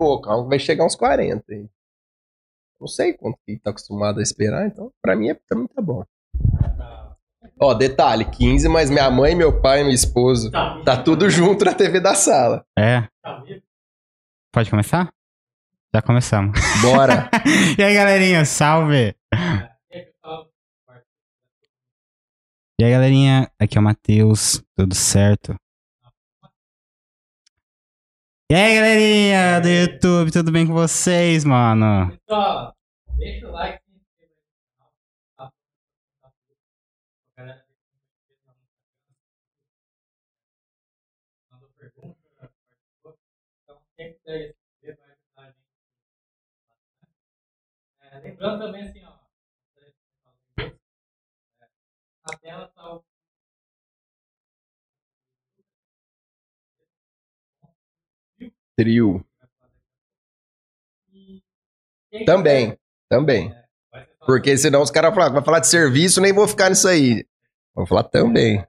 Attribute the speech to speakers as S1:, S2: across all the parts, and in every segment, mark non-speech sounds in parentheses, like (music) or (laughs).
S1: pouco, vai chegar uns 40. Aí. Não sei quanto que tá acostumado a esperar, então pra mim, é, mim tá bom. Ó, detalhe, 15, mas minha mãe, meu pai, minha esposa, tá tudo junto na TV da sala.
S2: É. Pode começar? Já começamos.
S1: Bora. (laughs)
S2: e aí, galerinha, salve! E aí, galerinha, aqui é o Matheus, tudo certo? E aí, galerinha do YouTube, tudo bem com vocês, mano?
S3: Pessoal, deixa o like. Então. É, lembrando também assim, ó. Na tela tá o
S1: Trio. Também, também. Porque senão os caras falam, vai falar de serviço, nem vou ficar nisso aí. Vou falar também.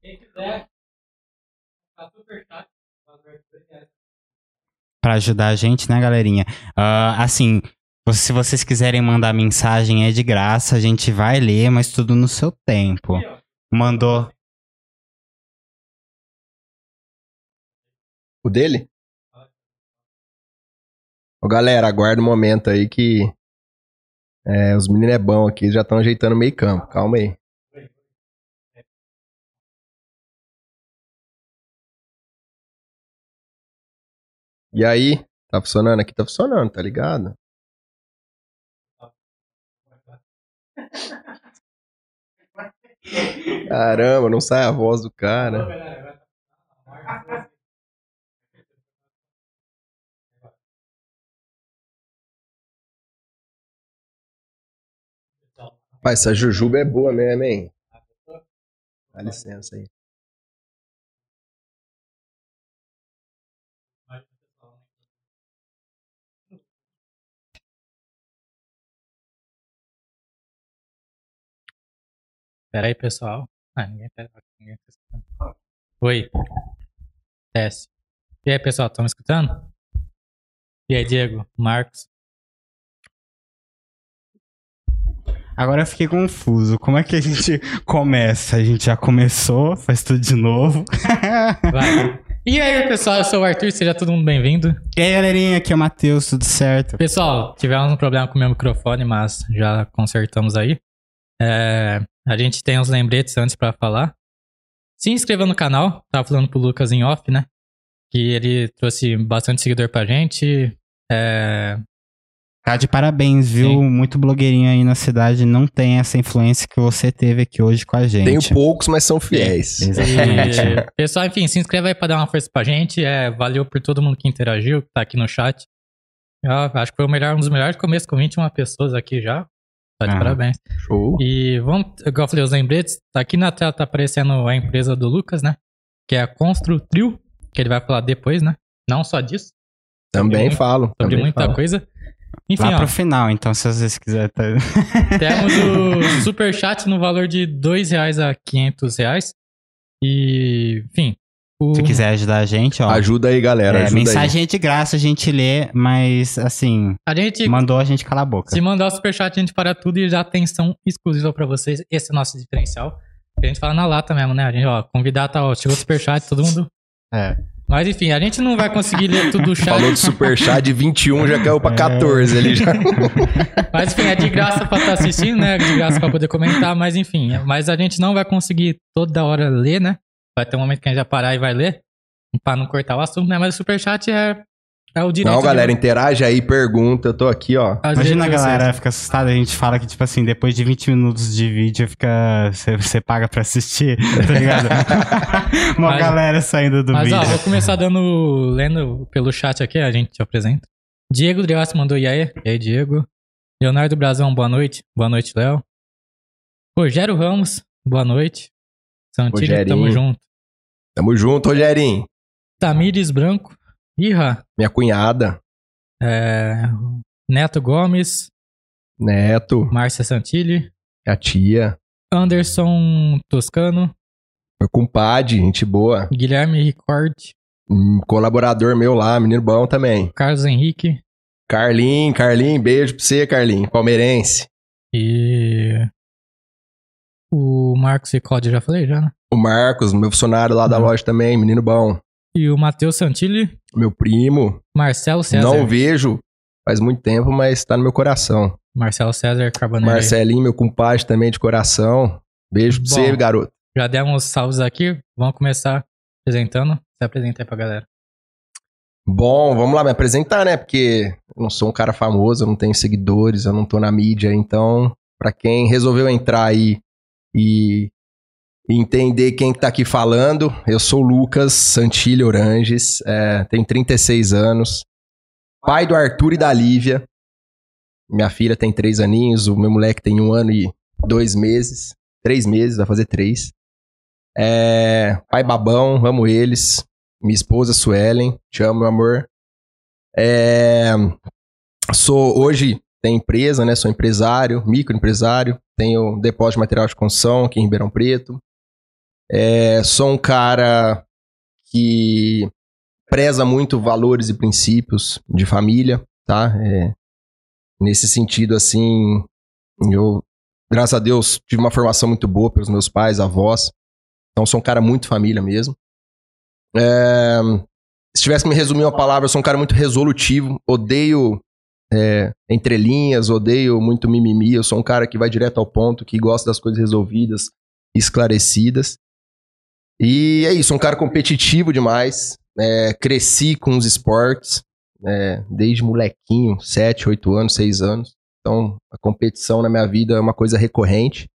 S3: Quem quiser, tá super chat.
S2: Pra ajudar a gente, né, galerinha? Ah, assim, se vocês quiserem mandar mensagem, é de graça, a gente vai ler, mas tudo no seu tempo. Mandou.
S1: O dele? Ô, galera, aguarda um momento aí que é, os meninos é bom aqui, já estão ajeitando o meio campo. Calma aí. E aí? Tá funcionando? Aqui tá funcionando, tá ligado? Caramba, não sai a voz do cara. Pai, essa jujuba é boa mesmo, hein? Dá licença aí.
S3: Pera aí, pessoal. Ah, ninguém ninguém tá. Oi. Desce. E aí, pessoal, estão me escutando? E aí, Diego? Marcos?
S2: Agora eu fiquei confuso. Como é que a gente (laughs) começa? A gente já começou, faz tudo de novo.
S3: Vai. E aí, pessoal, eu sou o Arthur, seja todo mundo bem-vindo.
S2: e aí, galerinha, aqui é o Matheus, tudo certo?
S3: Pessoal, tivemos um problema com o meu microfone, mas já consertamos aí. É, a gente tem uns lembretes antes pra falar. Se inscreva no canal, tava falando pro Lucas em off, né? Que ele trouxe bastante seguidor pra gente. É,
S2: Tá de parabéns, viu?
S3: Sim.
S2: Muito blogueirinho aí na cidade não tem essa influência que você teve aqui hoje com a gente.
S1: Tenho poucos, mas são fiéis.
S2: Exatamente.
S3: E, (laughs) (laughs) pessoal, enfim, se inscreva aí pra dar uma força pra gente. É, valeu por todo mundo que interagiu, que tá aqui no chat. Eu acho que foi o melhor, um dos melhores começos com 21 pessoas aqui já. Tá de
S2: Ah.
S3: parabéns.
S1: Show.
S3: E vamos, igual eu falei, os lembretes. Tá aqui na tela tá aparecendo a empresa do Lucas, né? Que é a Construtrio, que ele vai falar depois, né? Não só disso,
S1: Também
S3: muito-
S1: falo.
S3: sobre
S1: também
S3: muita
S1: falo.
S3: coisa. Enfim,
S2: Lá
S3: ó,
S2: pro final, então, se vocês quiserem. Tá... (laughs)
S3: temos o superchat no valor de 2 reais a 500 reais. E, enfim. o-
S2: Se quiser ajudar a gente, ó.
S1: Ajuda aí, galera.
S2: é,
S1: ajuda aí.
S2: mensagem é de graça, a gente lê, mas assim,
S3: A gente
S2: mandou a gente calar a boca.
S3: Se mandar o superchat, a gente para tudo e já tem atenção exclusiva pra vocês. Esse é o nosso diferencial. A gente fala na lata mesmo, né? A gente, ó, convidar, tá, ó, chegou o superchat, todo mundo.
S2: É.
S3: Mas enfim, a gente não vai conseguir ler tudo o (laughs) chat.
S1: Falou de superchat de 21, já caiu pra 14 ali já. (laughs)
S3: Mas enfim, é de graça pra estar assistindo, né? De graça pra poder comentar, mas enfim. Mas a gente não vai conseguir toda hora ler, né? Vai ter um momento que a gente vai parar e vai ler. Pra não cortar o assunto, né? Mas o superchat é, é o direito.
S1: Não,
S3: de-
S1: galera, interage aí, pergunta. Eu tô aqui, ó.
S3: às
S2: Imagina a galera fica assustada, a gente fala que, tipo assim, depois de 20 minutos de vídeo, fica. Você paga pra assistir, (laughs) tá ligado? (laughs) Uma
S3: Mas-
S2: galera saindo do
S3: Mas
S2: vídeo.
S3: ó, vou começar dando, lendo pelo chat aqui, a gente te apresenta. Diego Driassi mandou e aí? E aí, Diego? Leonardo Brazão, boa noite. Boa noite, Léo. Rogério Ramos, boa noite.
S1: Rogerinho.
S3: tamo junto.
S1: Tamo junto, Rogerinho.
S3: Tamires Branco. Irra.
S1: Minha cunhada.
S3: É, Neto Gomes.
S1: Neto.
S3: Márcia Santilli.
S1: A tia.
S3: Anderson Toscano.
S1: Meu compadre, gente boa.
S3: Guilherme Ricord.
S1: Um colaborador meu lá, menino bom também.
S3: Carlos Henrique.
S1: Carlinho, Carlinho, beijo pra você, Carlinho. Palmeirense.
S3: E. O Marcos e Cláudio, já falei já, né?
S1: O Marcos, meu funcionário lá da
S3: Uhum.
S1: loja também, menino bom.
S3: E o Matheus Santilli.
S1: Meu primo.
S3: Marcelo César.
S1: Não vejo faz muito tempo, mas tá no meu coração.
S3: Marcelo César Carbonelli.
S1: Marcelinho, meu compadre também de coração. Beijo pra
S3: Bom.
S1: você, garoto.
S3: Já demos uns salves aqui. Vamos começar apresentando. Se apresenta aí pra galera.
S1: Bom, vamos lá me apresentar, né? Porque eu não sou um cara famoso, eu não tenho seguidores, eu não tô na mídia, então, pra quem resolveu entrar aí e entender quem que tá aqui falando, eu sou Lucas Santilli Oranges, é, tenho 36 anos, pai do Arthur e da Lívia. Minha filha tem três aninhos, o meu moleque tem um ano e dois meses, três meses, vai fazer três. É, pai babão, amo eles. Minha esposa Suelen, te amo, meu amor. É, sou hoje tenho empresa, né? Sou empresário, microempresário. Tenho depósito de material de construção aqui em Ribeirão Preto. É, sou um cara que preza muito valores e princípios de família, tá? É, nesse sentido, assim, eu, graças a Deus, tive uma formação muito boa pelos meus pais, avós. Então, sou um cara muito família mesmo. É, se tivesse que me resumir uma palavra, eu sou um cara muito resolutivo. Odeio é, entrelinhas, odeio muito mimimi. Eu sou um cara que vai direto ao ponto, que gosta das coisas resolvidas, esclarecidas. E é isso, um cara competitivo demais. É, cresci com os esportes, é, desde molequinho, 7, 8 anos, 6 anos. Então, a competição na minha vida é uma coisa recorrente.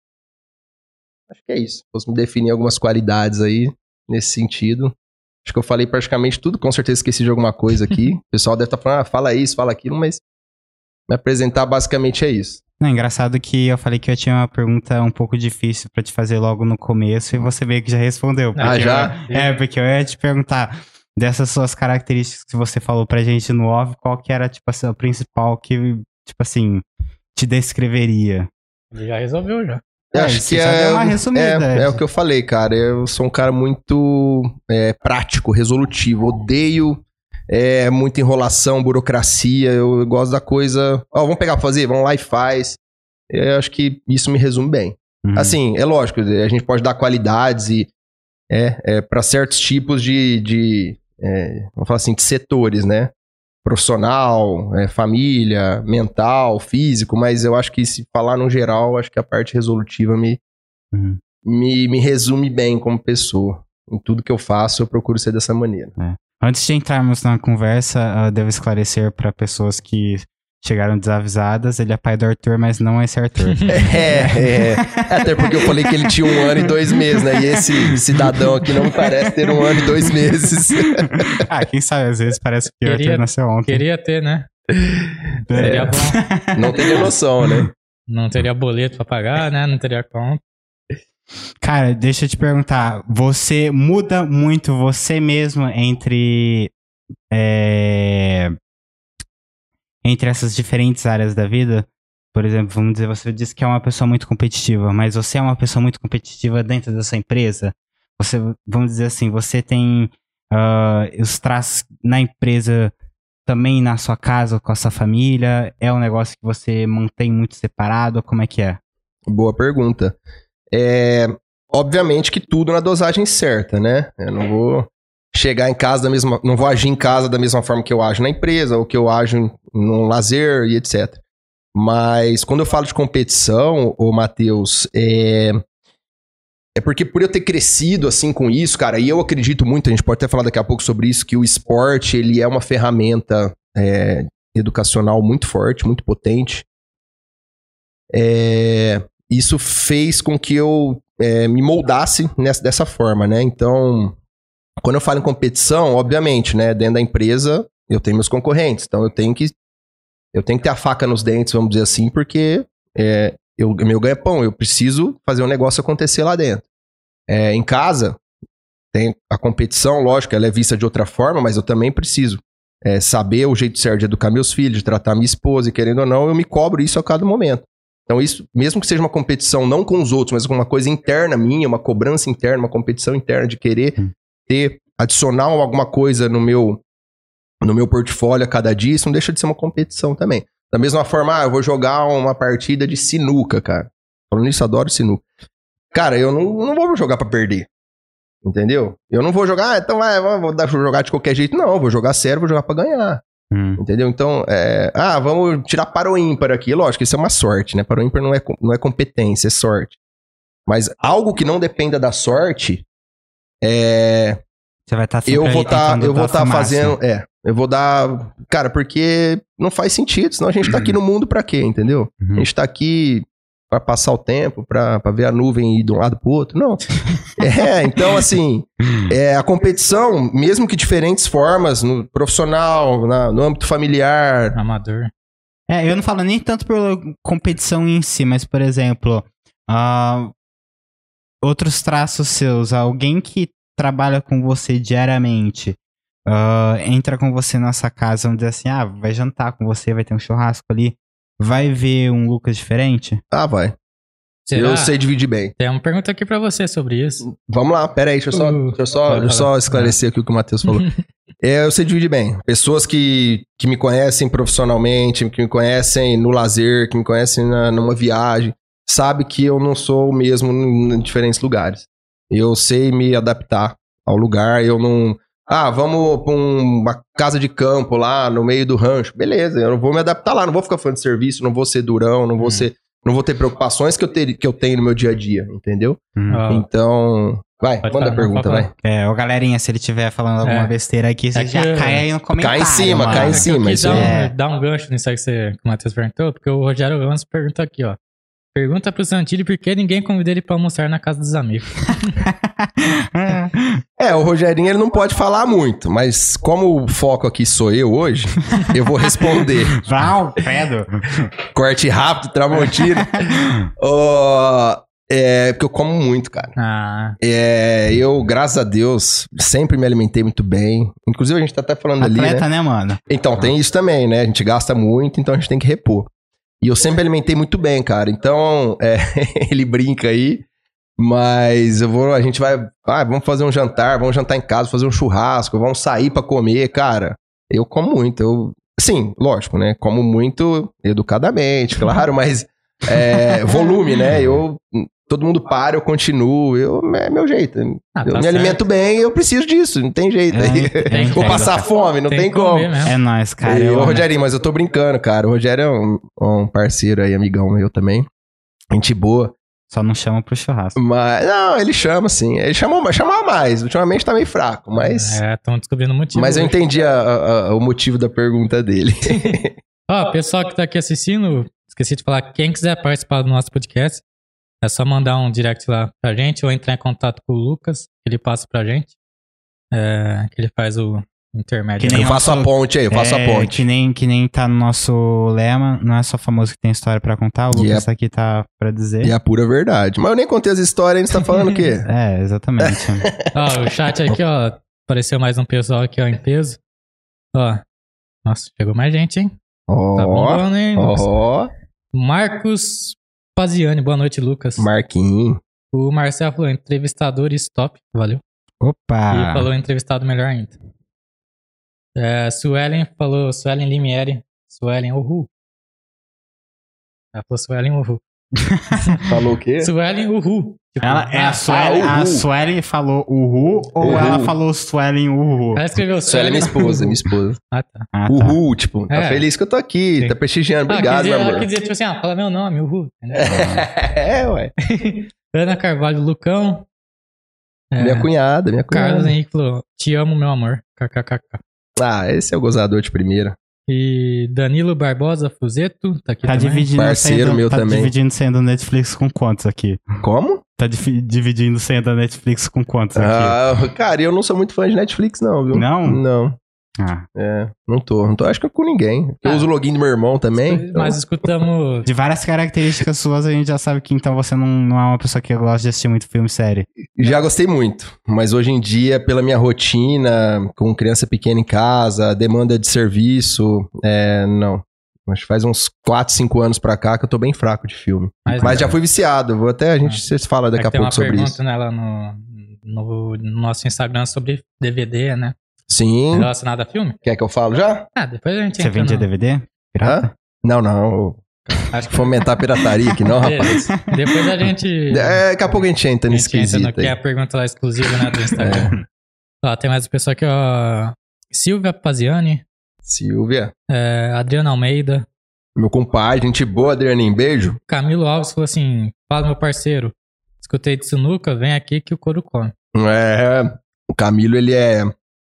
S1: Acho que é isso. Se fosse me definir algumas qualidades aí nesse sentido. Acho que eu falei praticamente tudo, com certeza esqueci de alguma coisa aqui. (laughs) O pessoal deve estar falando, ah, fala isso, fala aquilo, mas me apresentar basicamente é isso.
S2: Não, engraçado que eu falei que eu tinha uma pergunta um pouco difícil pra te fazer logo no começo e você meio que já respondeu.
S1: Ah,
S2: porque
S1: já?
S2: eu- é, porque eu ia te perguntar dessas suas características que você falou pra gente no off, qual que era, tipo assim, a principal que, tipo assim, te descreveria?
S3: Ele já resolveu já.
S2: É,
S1: acho que é,
S2: resumida.
S1: é, é o que eu falei, cara. Eu sou um cara muito é, prático, resolutivo. Odeio é, muita enrolação, burocracia. Eu gosto da coisa. Ó, vamos pegar pra fazer? Vamos lá e faz. Eu acho que isso me resume bem.
S2: Uhum.
S1: Assim, é lógico, a gente pode dar qualidades e é, é para certos tipos de, de é, vamos falar assim, de setores, né? Profissional, é, família, mental, físico, mas eu acho que se falar no geral, acho que a parte resolutiva me,
S2: Uhum.
S1: me, me resume bem como pessoa. Em tudo que eu faço, eu procuro ser dessa maneira.
S2: Antes de entrarmos na conversa, eu devo esclarecer pra pessoas que chegaram desavisadas, ele é pai do Arthur, mas não esse Arthur. (laughs)
S1: É, é. Até porque eu falei que ele tinha um ano e dois meses, né? E esse cidadão aqui não parece ter um ano e dois meses.
S2: ah, quem sabe, às vezes parece que o
S3: Queria-
S2: Arthur nasceu ontem.
S3: Queria ter, né?
S1: É.
S3: Seria bom.
S1: Não teria noção, né?
S3: Não teria boleto pra pagar, né? Não teria conta.
S2: Cara, deixa eu te perguntar. Você muda muito você mesmo entre. é, entre essas diferentes áreas da vida? Por exemplo, vamos dizer, você disse que é uma pessoa muito competitiva, mas você é uma pessoa muito competitiva dentro da sua empresa? Você, vamos dizer assim, você tem ah, os traços na empresa também na sua casa, com a sua família? É um negócio que você mantém muito separado? Como é que é?
S1: Boa pergunta. É, obviamente que tudo na dosagem certa, né? Eu não vou chegar em casa da mesma, não vou agir em casa da mesma forma que eu ajo na empresa ou que eu ajo no lazer e etc. Mas quando eu falo de competição, ô Matheus, é é porque por eu ter crescido assim com isso, cara, e eu acredito muito, a gente pode até falar daqui a pouco sobre isso, que o esporte ele é uma ferramenta é, educacional muito forte, muito potente. É, isso fez com que eu é, me moldasse nessa, dessa forma, né? Então, quando eu falo em competição, obviamente, né? Dentro da empresa, eu tenho meus concorrentes. Então, eu tenho que eu tenho que ter a faca nos dentes, vamos dizer assim, porque é, eu, meu ganha-pão, eu preciso fazer um negócio acontecer lá dentro. É, em casa, tem a competição, lógico, ela é vista de outra forma, mas eu também preciso é, saber o jeito certo de educar meus filhos, de tratar minha esposa, e querendo ou não, eu me cobro isso a cada momento. Então, isso, mesmo que seja uma competição não com os outros, mas com uma coisa interna minha, uma cobrança interna, uma competição interna de querer
S2: Hum.
S1: ter adicionar alguma coisa no meu no meu portfólio a cada dia, isso não deixa de ser uma competição também. Da mesma forma, ah, eu vou jogar uma partida de sinuca, cara. Falando isso, adoro sinuca. Cara, eu não, não vou jogar para perder. Entendeu? Eu não vou jogar, ah, então vai, vou dar, jogar de qualquer jeito. Não, vou jogar sério, vou jogar pra ganhar. Hum. Entendeu? Então, é, ah, vamos tirar para o ímpar aqui. Lógico, isso é uma sorte, né? Para o ímpar não é, não é competência, é sorte. Mas algo que não dependa da sorte, é.
S2: Você vai estar tá
S1: Eu vou tá, eu vou estar tá fazendo. É, eu vou dar. Cara, porque não faz sentido, senão a gente tá aqui no mundo pra quê, entendeu? Uhum. A gente tá aqui para passar o tempo, para ver a nuvem ir de um lado pro outro. Não. (laughs) é, então, assim, é, a competição, mesmo que diferentes formas, no profissional, na, no âmbito familiar.
S3: Amador.
S2: É, eu não falo nem tanto pela competição em si, mas, por exemplo, uh, outros traços seus. Alguém que trabalha com você diariamente, uh, entra com você na nossa casa, vamos dizer assim, ah, vai jantar com você, vai ter um churrasco ali vai ver um Lucas diferente?
S1: Ah, vai. Será? Eu sei dividir bem.
S3: Tem uma pergunta aqui para você sobre isso.
S1: Vamos lá, pera aí, deixa eu só, uh, deixa eu só, deixa eu só esclarecer aqui o que o Matheus falou. (laughs) é, eu sei dividir bem. Pessoas que, que me conhecem profissionalmente, que me conhecem no lazer, que me conhecem na, numa viagem, sabe que eu não sou o mesmo em diferentes lugares. Eu sei me adaptar ao lugar, eu não ah, vamos pra uma casa de campo lá no meio do rancho. Beleza, eu não vou me adaptar lá, não vou ficar falando de serviço, não vou ser durão, não vou hum. ser. Não vou ter preocupações que eu, ter, que eu tenho no meu dia a dia, entendeu? Hum. Então. Vai, pode manda a pergunta, vai.
S2: É, o galerinha, se ele estiver falando alguma é. besteira aqui, você é já cai aí no comentário.
S1: Cai em cima, mano. cai em é cima.
S3: Dá um, é. dá um gancho nisso aí que, você, que o Matheus perguntou, porque o Rogério Ramos perguntou aqui, ó. Pergunta pro Santilli por que ninguém convidou ele pra almoçar na casa dos amigos.
S1: é, o Rogerinho ele não pode falar muito, mas como o foco aqui sou eu hoje, eu vou responder. (laughs)
S2: Val, Pedro.
S1: Corte rápido, Tramontina. (laughs) oh, é, porque eu como muito, cara.
S2: Ah.
S1: É, eu, graças a Deus, sempre me alimentei muito bem. Inclusive, a gente tá até falando
S2: Atleta,
S1: ali. Atleta,
S2: né? né, mano?
S1: Então, tem isso também, né? A gente gasta muito, então a gente tem que repor. E eu sempre alimentei muito bem, cara. Então, é, (laughs) ele brinca aí. Mas eu vou, a gente vai, ah, vamos fazer um jantar, vamos jantar em casa, fazer um churrasco, vamos sair para comer, cara. Eu como muito, eu, sim, lógico, né? Como muito educadamente, (laughs) claro, mas é, volume, né? Eu todo mundo para, eu continuo, eu, é meu jeito. Ah, eu tá me certo. alimento bem eu preciso disso, não tem jeito. É, (laughs) Vou passar fome, não tem, tem como.
S2: É nóis, cara.
S1: E, ô, Rogerinho, mas eu tô brincando, cara. O Rogério é um, um parceiro aí, amigão meu também. Gente boa.
S2: Só não chama pro churrasco.
S1: Mas, não, ele chama sim. Ele chamou, chamava mais. Ultimamente tá meio fraco, mas.
S3: É, estão descobrindo o motivo.
S1: Mas eu entendi a, a, o motivo da pergunta dele. (laughs)
S3: Ó, pessoal que tá aqui assistindo, esqueci de falar, quem quiser participar do nosso podcast, é só mandar um direct lá pra gente ou entrar em contato com o Lucas, que ele passa pra gente. É, que ele faz o intermédio.
S1: Que nem eu faço a ponte aí, eu faço é, a ponte.
S2: Que nem, que nem tá no nosso lema, não é só famoso que tem história pra contar, o Lucas é, aqui tá pra dizer.
S1: E é a pura verdade. Mas eu nem contei as histórias, a gente tá falando o quê? (laughs)
S2: é, exatamente. (laughs)
S3: ó, o chat aqui, ó, apareceu mais um pessoal aqui, ó, em peso. Ó, nossa, chegou mais gente, hein?
S1: Ó, tá bombando, hein? Ó.
S3: Marcos Paziani, boa noite, Lucas.
S1: Marquinhos.
S3: O Marcelo falou entrevistador stop, valeu.
S2: Opa!
S3: E falou entrevistado melhor ainda. É, Suelen falou, Suelen Limieri, Suelen Uhu. Ela falou Suelen Uhu. (laughs)
S1: falou o quê?
S3: Suelen Uhu.
S2: Tipo, ela, é, a, ah, Suelen, ah, a Suelen falou Uhu ou uhul. ela falou Suelen Uhu?
S3: Ela escreveu
S1: Suelen. é minha esposa, minha esposa. Ah, tá. Ah, tá. Uhu, tipo, tá é. feliz que eu tô aqui, Sim. tá prestigiando. Obrigado, ah,
S3: dizer,
S1: meu amor.
S3: Ela quer dizer, tipo assim, ah, fala meu nome, Uhu. (laughs)
S1: é, ué. (laughs)
S3: Ana Carvalho Lucão.
S1: É, minha cunhada, minha cunhada.
S3: Carlos Henrique falou, te amo, meu amor. KKKK.
S1: Ah, esse é o gozador de primeira.
S3: E Danilo Barbosa Fuzeto, tá aqui
S2: tá
S3: também.
S2: Dividindo
S1: Parceiro
S2: sendo,
S1: meu
S2: tá
S1: também.
S2: dividindo sendo Netflix com quantos aqui?
S1: Como?
S2: Tá dividindo senha da Netflix com quantos aqui?
S1: Ah, cara, eu não sou muito fã de Netflix, não, viu?
S2: Não?
S1: Não.
S2: Ah.
S1: É, não tô. Não tô, acho que é com ninguém. Eu ah. uso o login do meu irmão também.
S3: Então... Mas escutamos.
S2: De várias características suas, a gente já sabe que então você não, não é uma pessoa que gosta de assistir muito filme série.
S1: Já gostei muito. Mas hoje em dia, pela minha rotina, com criança pequena em casa, demanda de serviço, é, não. Acho que faz uns 4, 5 anos pra cá que eu tô bem fraco de filme. Mas, Mas já fui viciado. Vou até a gente é. se fala daqui a pouco sobre isso.
S3: Tem uma pergunta nela no, no, no nosso Instagram sobre DVD, né?
S1: Sim.
S3: Relacionado a filme.
S1: Quer que eu falo já?
S3: Ah, depois a gente
S2: Você
S3: entra
S2: vendia
S3: no-
S2: DVD? Pirata?
S1: Hã? Não, não.
S3: Acho que
S1: Fomentar a pirataria aqui, não, (laughs) rapaz.
S3: Depois a gente.
S1: É, daqui a pouco a gente entra
S3: a
S1: nesse
S3: gente entra no
S1: quesito
S3: que é a pergunta lá exclusiva, né, do (laughs) Instagram. Ó, tem mais uma pessoa aqui, ó. Silvia Paziani,
S1: Silvia,
S3: é, Adriana Almeida,
S1: meu compadre, gente boa, Adrianinho, beijo.
S3: Camilo Alves falou assim: Fala, meu parceiro. Escutei de Sinuca, vem aqui que o couro come.
S1: É, o Camilo, ele é.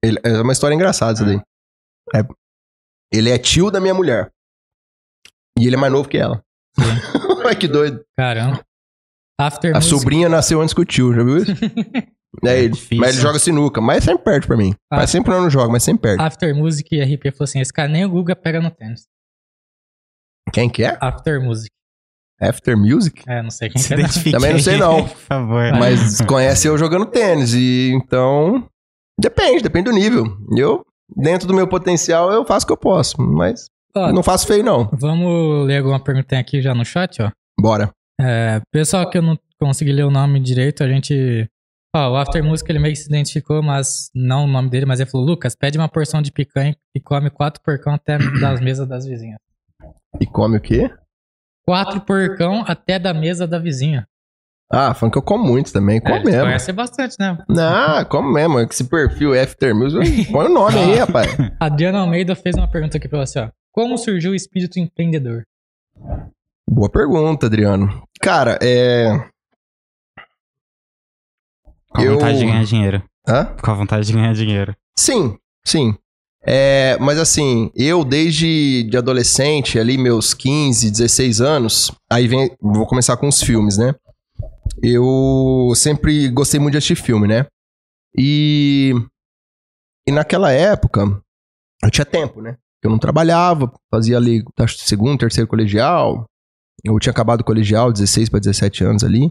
S1: Ele- é uma história engraçada isso daí. É, ele é tio da minha mulher. E ele é mais novo que ela. Ai, (laughs) que doido.
S3: Caramba. After
S1: A
S3: Music.
S1: sobrinha nasceu antes que o tio, já viu isso? (laughs) É ele.
S2: difícil.
S1: Mas ele joga sinuca. Mas sempre perde pra mim.
S3: Ah.
S1: Faz sempre não joga, mas sempre perde.
S3: After Music e RP falou assim: Esse cara nem o Guga pega no tênis.
S1: Quem que é?
S3: After Music.
S1: After Music?
S3: É, não sei quem
S2: Se
S3: que é.
S1: Também não sei, não. (laughs)
S2: Por favor.
S1: Mas conhece eu jogando tênis. E então. Depende, depende do nível. Eu, dentro do meu potencial, eu faço o que eu posso. Mas
S3: Ó,
S1: não faço feio, não.
S3: Vamos ler alguma pergunta aqui já no chat, ó.
S1: Bora.
S3: É, pessoal que eu não consegui ler o nome direito, a gente. Ó, o After Music ele meio que se identificou, mas não o nome dele, mas ele falou: Lucas, pede uma porção de picanha e come quatro porcão até (coughs) das mesas das vizinhas.
S1: E come o quê?
S3: Quatro porcão até da mesa da vizinha.
S1: Ah, falando que eu como muito também.
S3: É,
S1: Como
S3: eles
S1: mesmo.
S3: conhecem bastante, né?
S1: Não, como mesmo. Esse perfil After Music. (laughs) Põe o nome aí, rapaz.
S3: Adriana Almeida fez uma pergunta aqui pra você, ó. Como surgiu o espírito empreendedor?
S1: Boa pergunta, Adriano. Cara, é.
S2: Com a
S1: eu-
S2: vontade de ganhar dinheiro.
S1: Hã?
S2: Com a vontade de ganhar dinheiro.
S1: Sim, sim. É, mas assim, eu desde de adolescente, ali meus 15, 16 anos, aí vem, vou começar com os filmes, né? Eu sempre gostei muito de assistir filme, né? E, e naquela época, eu tinha tempo, né? Eu não trabalhava, fazia ali acho, segundo, terceiro colegial. Eu tinha acabado o colegial, 16 para 17 anos ali.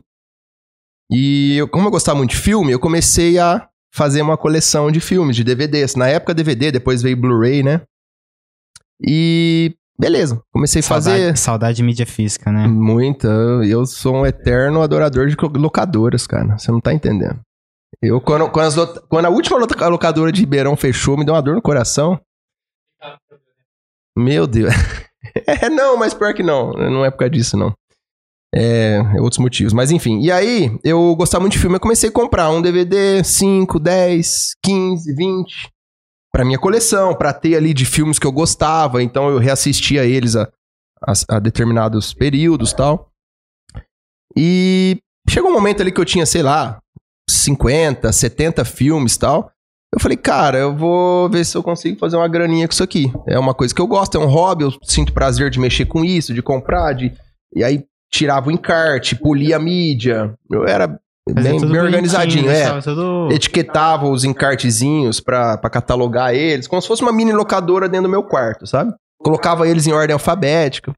S1: E eu, como eu gostava muito de filme, eu comecei a fazer uma coleção de filmes, de DVDs. Na época DVD, depois veio Blu-ray, né? E beleza, comecei a fazer
S2: Saudade, de mídia física, né?
S1: muita. Eu sou um eterno adorador de locadoras, cara. Você não tá entendendo. Eu, quando, quando, as quando a última loca- locadora de Ribeirão fechou, me deu uma dor no coração. Meu Deus. (laughs) É, não, mas pior que não. Não é por causa disso, não. É, é outros motivos. Mas enfim. E aí, eu gostava muito de filme. Eu comecei a comprar um DVD, 5, 10, 15, 20. Pra minha coleção, pra ter ali de filmes que eu gostava. Então eu reassistia eles a, a, a determinados períodos tal. E chegou um momento ali que eu tinha, sei lá, 50, 70 filmes tal. Eu falei, cara, eu vou ver se eu consigo fazer uma graninha com isso aqui. É uma coisa que eu gosto, é um hobby, eu sinto prazer de mexer com isso, de comprar, de. E aí tirava o encarte, polia a mídia. Eu era
S2: Fazia
S1: bem, bem organizadinho, é.
S2: tudo-
S1: Etiquetava os encartezinhos pra, pra catalogar eles, como se fosse uma mini locadora dentro do meu quarto, sabe? Colocava eles em ordem alfabética.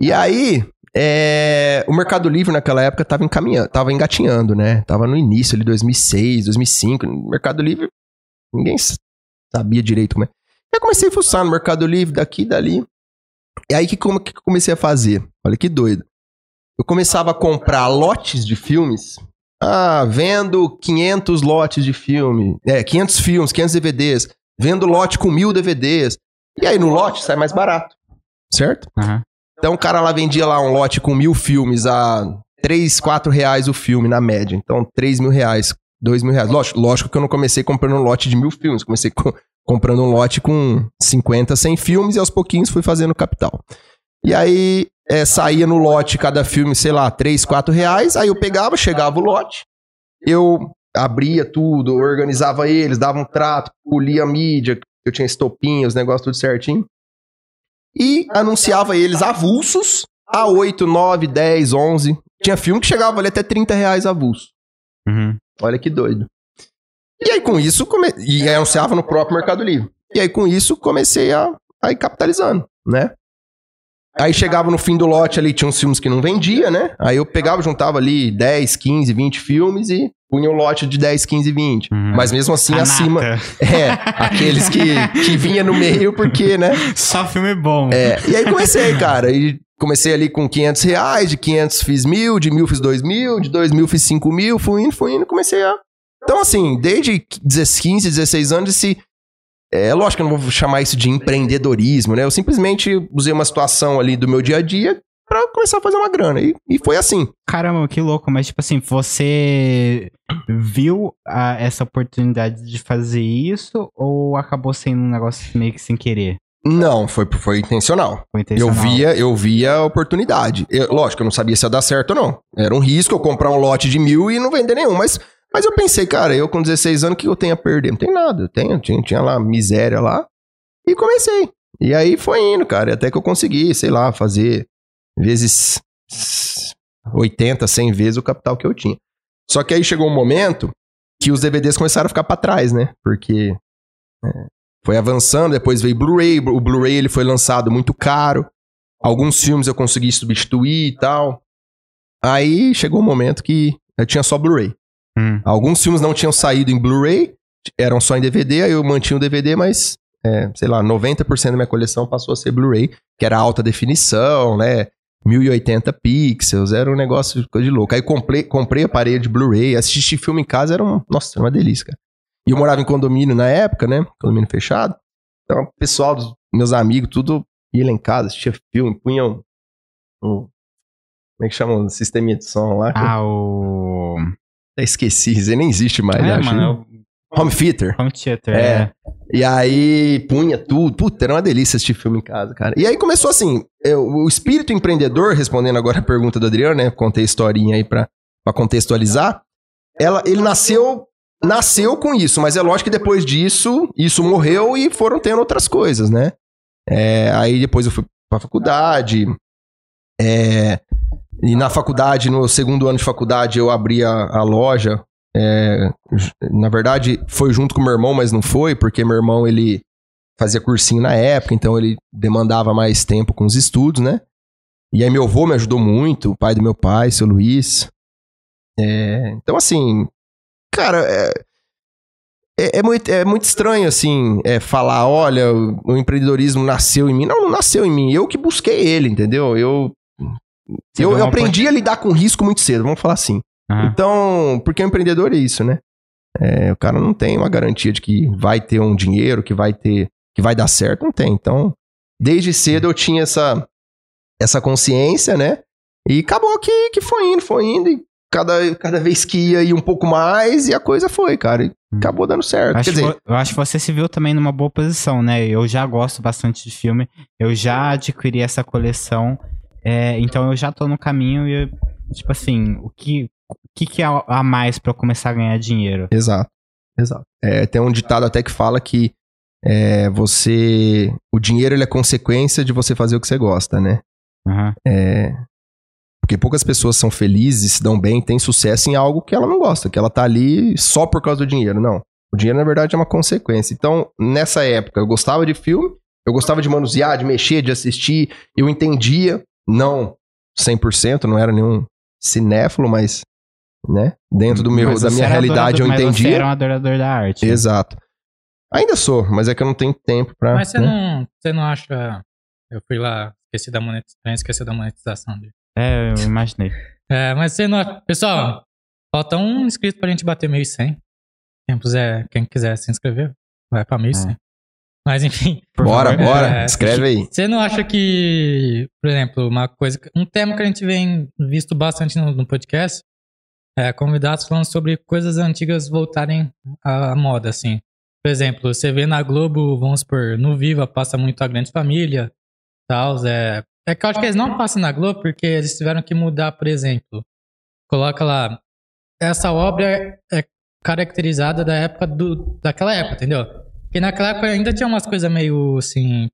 S1: E aí, é, o Mercado Livre naquela época tava encaminhando, tava engatinhando, né? Tava no início ali, 2006, 2005. No Mercado Livre, ninguém sabia direito como é. Eu comecei a fuçar no Mercado Livre, daqui e dali. E aí, que, como que eu comecei a fazer? Olha que doido. Eu começava a comprar lotes de filmes. Ah, vendo 500 lotes de filme. É, 500 filmes, 500 DVDs. Vendo lote com mil DVDs. E aí, no lote, sai mais barato. Certo?
S2: Aham.
S1: Então o cara lá vendia lá um lote com mil filmes a 3, 4 reais o filme na média. Então 3 mil reais, 2 mil reais. Lógico, lógico que eu não comecei comprando um lote de mil filmes. Comecei co- comprando um lote com 50, 100 filmes e aos pouquinhos fui fazendo capital. E aí é, saía no lote cada filme, sei lá, 3, 4 reais. Aí eu pegava, chegava o lote, eu abria tudo, organizava eles, dava um trato, polia a mídia, eu tinha estopinha, os negócios tudo certinho e anunciava eles avulsos a 8, 9, 10, 11. Tinha filme que chegava ali até 30 reais avulso.
S2: Uhum.
S1: Olha que doido. E aí com isso, come... e anunciava no próprio Mercado Livre. E aí com isso comecei a, a ir capitalizando, né? Aí chegava no fim do lote ali, tinha uns filmes que não vendia, né? Aí eu pegava, juntava ali 10, 15, 20 filmes e punha um lote de 10, 15, 20.
S2: Uhum.
S1: Mas mesmo assim acima.
S2: nata. (laughs)
S1: É, aqueles que, que vinha no meio porque, né? (laughs)
S2: Só filme bom.
S1: É, e aí comecei, cara, e comecei ali com 500 reais, de 500 fiz mil, de mil fiz dois mil, de dois mil fiz cinco mil, fui indo, fui indo, comecei a... Então, assim, desde 15, 16 anos, esse... É lógico que eu não vou chamar isso de empreendedorismo, né? Eu simplesmente usei uma situação ali do meu dia a dia pra começar a fazer uma grana. E, e foi assim.
S2: Caramba, que louco. Mas, tipo assim, você viu a- essa oportunidade de fazer isso ou acabou sendo um negócio meio que sem querer?
S1: Não, foi, foi intencional.
S2: Foi
S1: Eu
S2: intencional?
S1: via, eu via a oportunidade. Eu- lógico, eu não sabia se ia dar certo ou não. Era um risco eu comprar um lote de mil e não vender nenhum. Mas, mas eu pensei, cara, eu com 16 anos, o que eu tenho a perder? Não tem nada. Eu tenho, tinha, tinha lá miséria lá. E comecei. E aí foi indo, cara. Até que eu consegui, sei lá, fazer vezes 80, 100 vezes o capital que eu tinha. Só que aí chegou um momento que os DVDs começaram a ficar pra trás, né? Porque é, foi avançando, depois veio Blu-ray. O Blu-ray ele foi lançado muito caro. Alguns filmes eu consegui substituir e tal. Aí chegou um momento que eu tinha só Blu-ray.
S2: Hum.
S1: Alguns filmes não tinham saído em Blu-ray, eram só em DVD, aí eu mantinha o DVD, mas, é, sei lá, 90% da minha coleção passou a ser Blu-ray, que era alta definição, né? 1080 pixels, era um negócio de coisa de louco. Aí comprei, comprei aparelho de Blu-ray, assistir filme em casa era um, nossa, era uma delícia, cara. E eu morava em condomínio na época, né? Condomínio fechado. Então, o pessoal dos meus amigos, tudo ia lá em casa, assistia filme, punha um, um- como é que chama o sisteminha de som lá?
S2: Ah, o.
S1: até esqueci, isso nem existe mais,
S2: é,
S1: acho.
S2: mano, é
S1: Home theater.
S2: home theater.
S1: É.
S2: É.
S1: E aí punha tudo. Puta, era uma delícia assistir filme em casa, cara. E aí começou assim, eu- o espírito empreendedor, respondendo agora a pergunta do Adriano, né? Contei a historinha aí pra, pra contextualizar. Ela, ele nasceu nasceu com isso, mas é lógico que depois disso, isso morreu e foram tendo outras coisas, né? É, aí depois eu fui pra faculdade. é, e na faculdade, no segundo ano de faculdade, eu abri a, a loja. é, na verdade, foi junto com meu irmão, mas não foi, porque meu irmão ele fazia cursinho na época, então ele demandava mais tempo com os estudos, né? E aí meu avô me ajudou muito, o pai do meu pai, seu Luiz. É, então, assim, cara, é, é, é muito, é muito estranho, assim, é, falar, olha, o, o empreendedorismo nasceu em mim. Não, não nasceu em mim, eu que busquei ele, entendeu? Eu,
S2: Você
S1: eu, eu aprendi a lidar com risco muito cedo, vamos falar assim.
S2: Aham.
S1: Então, porque o empreendedor é isso, né? É, o cara não tem uma garantia de que vai ter um dinheiro, que vai ter, que vai dar certo, não tem. Então, desde cedo eu tinha essa, essa consciência, né? E acabou que, que foi indo, foi indo, e cada, cada vez que ia, ia um pouco mais, e a coisa foi, cara. E acabou dando certo.
S2: Acho
S1: Quer
S2: que
S1: dizer,
S2: eu acho que você se viu também numa boa posição, né? Eu já gosto bastante de filme, eu já adquiri essa coleção, é, então eu já tô no caminho e, tipo assim, o que, o que, que é a mais pra eu começar a ganhar dinheiro?
S1: Exato, exato. É, tem um ditado até que fala que é, você. O dinheiro ele é consequência de você fazer o que você gosta, né?
S2: Aham.
S1: É, porque poucas pessoas são felizes, se dão bem, têm sucesso em algo que ela não gosta, que ela tá ali só por causa do dinheiro. Não. O dinheiro, na verdade, é uma consequência. Então, nessa época, eu gostava de filme, eu gostava de manusear, de mexer, de assistir, eu entendia, não 100%, não era nenhum cinéfilo, mas, né, dentro do meu,
S2: Mas
S1: da minha realidade eu
S2: adorador- mas Você era um adorador da arte.
S1: Exato. Ainda sou, mas é que eu não tenho tempo pra.
S3: Mas você
S1: né?
S3: não, você não acha. Eu fui lá, esqueci da monetização, esqueci da monetização dele.
S2: É, eu imaginei.
S3: É, mas você não. Pessoal, falta um inscrito pra gente bater 1.100. Quem quiser, quem quiser se inscrever, vai pra 1.100. Mas enfim,
S2: Por
S1: Bora,
S2: favor.
S1: bora,
S3: É,
S1: escreve aí.
S3: você não acha que, por exemplo, uma coisa. Um tema que a gente vem visto bastante no, no podcast é convidados falando sobre coisas antigas voltarem à, à moda, assim. Por exemplo, você vê na Globo, vamos supor, no Viva passa muito a Grande Família, tal, é, é que eu acho que eles não passam na Globo porque eles tiveram que mudar, por exemplo. Coloca lá, essa obra é, é caracterizada da época do, daquela época, entendeu? Porque naquela época ainda tinha umas coisas meio assim,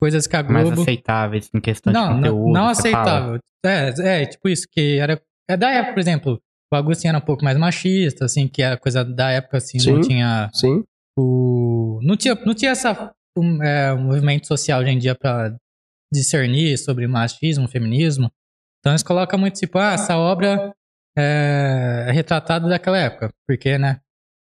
S3: coisas que a
S2: Mais
S3: Globo
S2: aceitáveis em questão
S3: não,
S2: de conteúdo.
S3: não, não aceitável. É, é, tipo isso, que era. É da época, por exemplo, o Agostinho era um pouco mais machista, assim, que era coisa da época, assim, não
S1: Sim.
S3: tinha
S1: Sim.
S3: o. Não tinha, não tinha essa um, é, um movimento social hoje em dia pra discernir sobre machismo, feminismo. Então eles colocam muito tipo, ah, essa obra é, é retratada daquela época. Porque, né?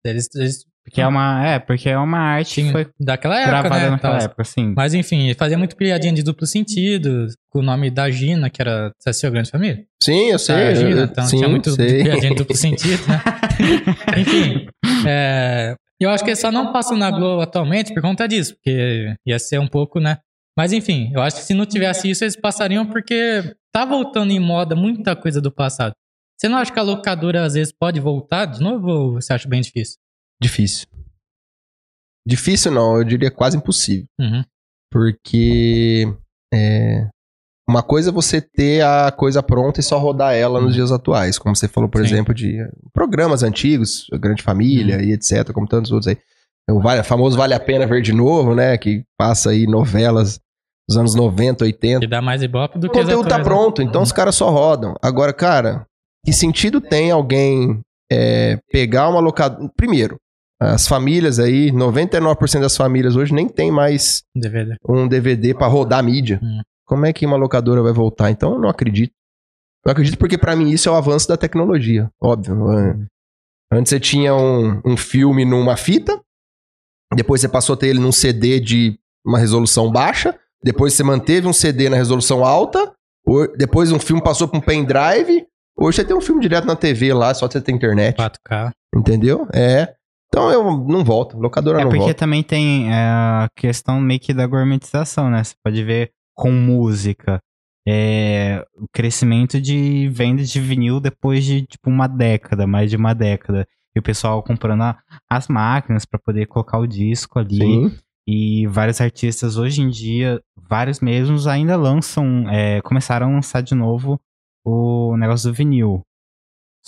S3: Eles, eles
S2: Porque é uma, é, porque é uma arte que foi
S3: daquela época,
S2: gravada
S3: né?
S2: naquela
S3: Tal.
S2: época, sim.
S3: Mas enfim, fazia muito piadinha de duplo sentido, com o nome da Gina, que era Você assistiu Grande Família?
S1: Sim, eu sei.
S3: Da Gina,
S1: eu-
S3: então
S1: sim,
S3: tinha muito
S1: sei.
S3: piadinha de duplo sentido, né? (laughs) enfim, é, eu acho que eles só não passam na Globo atualmente por conta disso, porque ia ser um pouco, né? Mas enfim, eu acho que se não tivesse isso, eles passariam porque tá voltando em moda muita coisa do passado. Você não acha que a locadora às vezes pode voltar de novo ou você acha bem difícil?
S1: Difícil. Difícil não, eu diria quase impossível.
S3: Uhum.
S1: Porque é, uma coisa é você ter a coisa pronta e só rodar ela nos dias atuais. Como você falou, por
S3: Sim.
S1: exemplo, de programas antigos, Grande Família e etc., como tantos outros aí. O vale- famoso Vale a Pena Ver de Novo, né? Que passa aí novelas dos anos 90, 80.
S3: E dá mais ibope do
S1: O
S3: que as
S1: conteúdo tá
S3: né?
S1: pronto, então os caras só rodam. Agora, cara, que sentido tem alguém é, pegar uma locadora. Primeiro, as famílias aí, 99% das famílias hoje nem tem mais
S3: DVD.
S1: um DVD pra rodar mídia.
S3: Hum.
S1: Como é que uma locadora vai voltar? Então, eu não acredito. Não acredito porque pra mim isso é o avanço da tecnologia, óbvio. É. Antes você tinha um, um filme numa fita, depois você passou a ter ele num CD de uma resolução baixa, depois você manteve um CD na resolução alta, depois um filme passou pra um pendrive, hoje você tem um filme direto na TV lá, só você tem internet,
S3: 4K.
S1: entendeu? É. Então eu não volto, locadora
S2: É
S1: não
S2: porque
S1: volta.
S2: também tem é, a questão meio que da gourmetização, né? Você pode ver com música é, o crescimento de venda de vinil depois de tipo uma década, mais de uma década. E o pessoal comprando a- as máquinas para poder colocar o disco ali.
S1: Sim.
S2: E vários artistas hoje em dia, vários mesmos, ainda lançam, é, começaram a lançar de novo o negócio do vinil.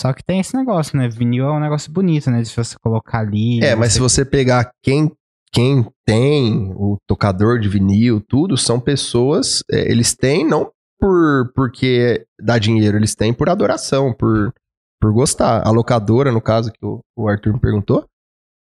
S2: Só que tem esse negócio, né? Vinil é um negócio bonito, né? De você colocar ali.
S1: É, mas se você pegar quem, quem tem o tocador de vinil, tudo, são pessoas. é, eles têm não por porque dá dinheiro, eles têm por adoração, por, por gostar. A locadora, no caso que o, o Arthur me perguntou,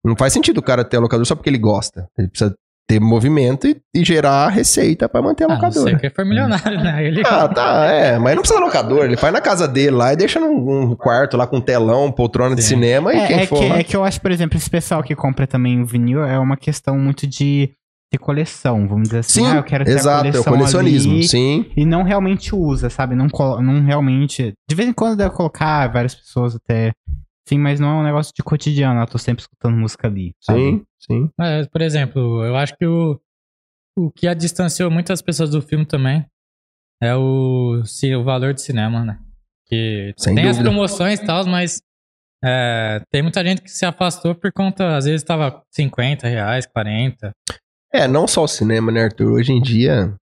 S1: não faz sentido o cara ter a locadora só porque ele gosta. Ele precisa ter movimento e, e gerar receita pra manter a
S3: Ah, não
S1: locadora.
S3: sei que for milionário, né? Ele...
S1: Ah, tá, é, mas não precisa de locador, ele faz na casa dele lá e deixa num, num quarto lá com telão, poltrona de
S3: Sim.
S1: cinema e
S2: É,
S1: quem
S2: é
S1: for
S2: que,
S1: lá.
S2: é que eu acho, por exemplo, esse pessoal que compra também o vinil é uma questão muito de, de coleção, vamos dizer assim.
S1: Sim,
S2: ah, eu quero ter
S1: exato,
S2: a
S1: é o
S2: coleção
S1: colecionismo,
S2: ali,
S1: sim.
S2: E não realmente usa, sabe? Não, colo- não realmente. De vez em quando deve colocar várias pessoas até. Sim, mas não é um negócio de cotidiano. Eu tô sempre escutando música ali. Sabe?
S1: Sim, sim.
S3: Mas, por exemplo, eu acho que o, o que a distanciou muitas pessoas do filme também é o, se, o valor de cinema, né? Que
S1: Sem
S3: tem as
S1: dúvida.
S3: promoções e tal, mas é, tem muita gente que se afastou por conta, às vezes tava 50 reais, 40.
S1: É, não só o cinema, né, Arthur? Hoje em dia,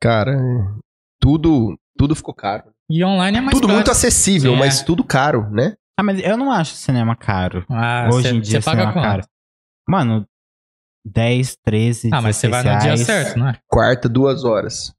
S1: cara, é, tudo, tudo ficou caro.
S3: E online é mais
S1: tudo
S3: caro.
S1: muito acessível,
S3: Sim, é.
S1: mas tudo caro, né?
S2: Ah, mas eu não acho cinema caro.
S3: Ah,
S2: Hoje
S3: cê-
S2: em dia,
S3: paga
S2: cinema
S3: quanto?
S2: caro. Mano, 10, 13,
S3: Ah, mas você vai no
S2: 16
S3: dia certo, não é?
S1: Quarta, duas horas.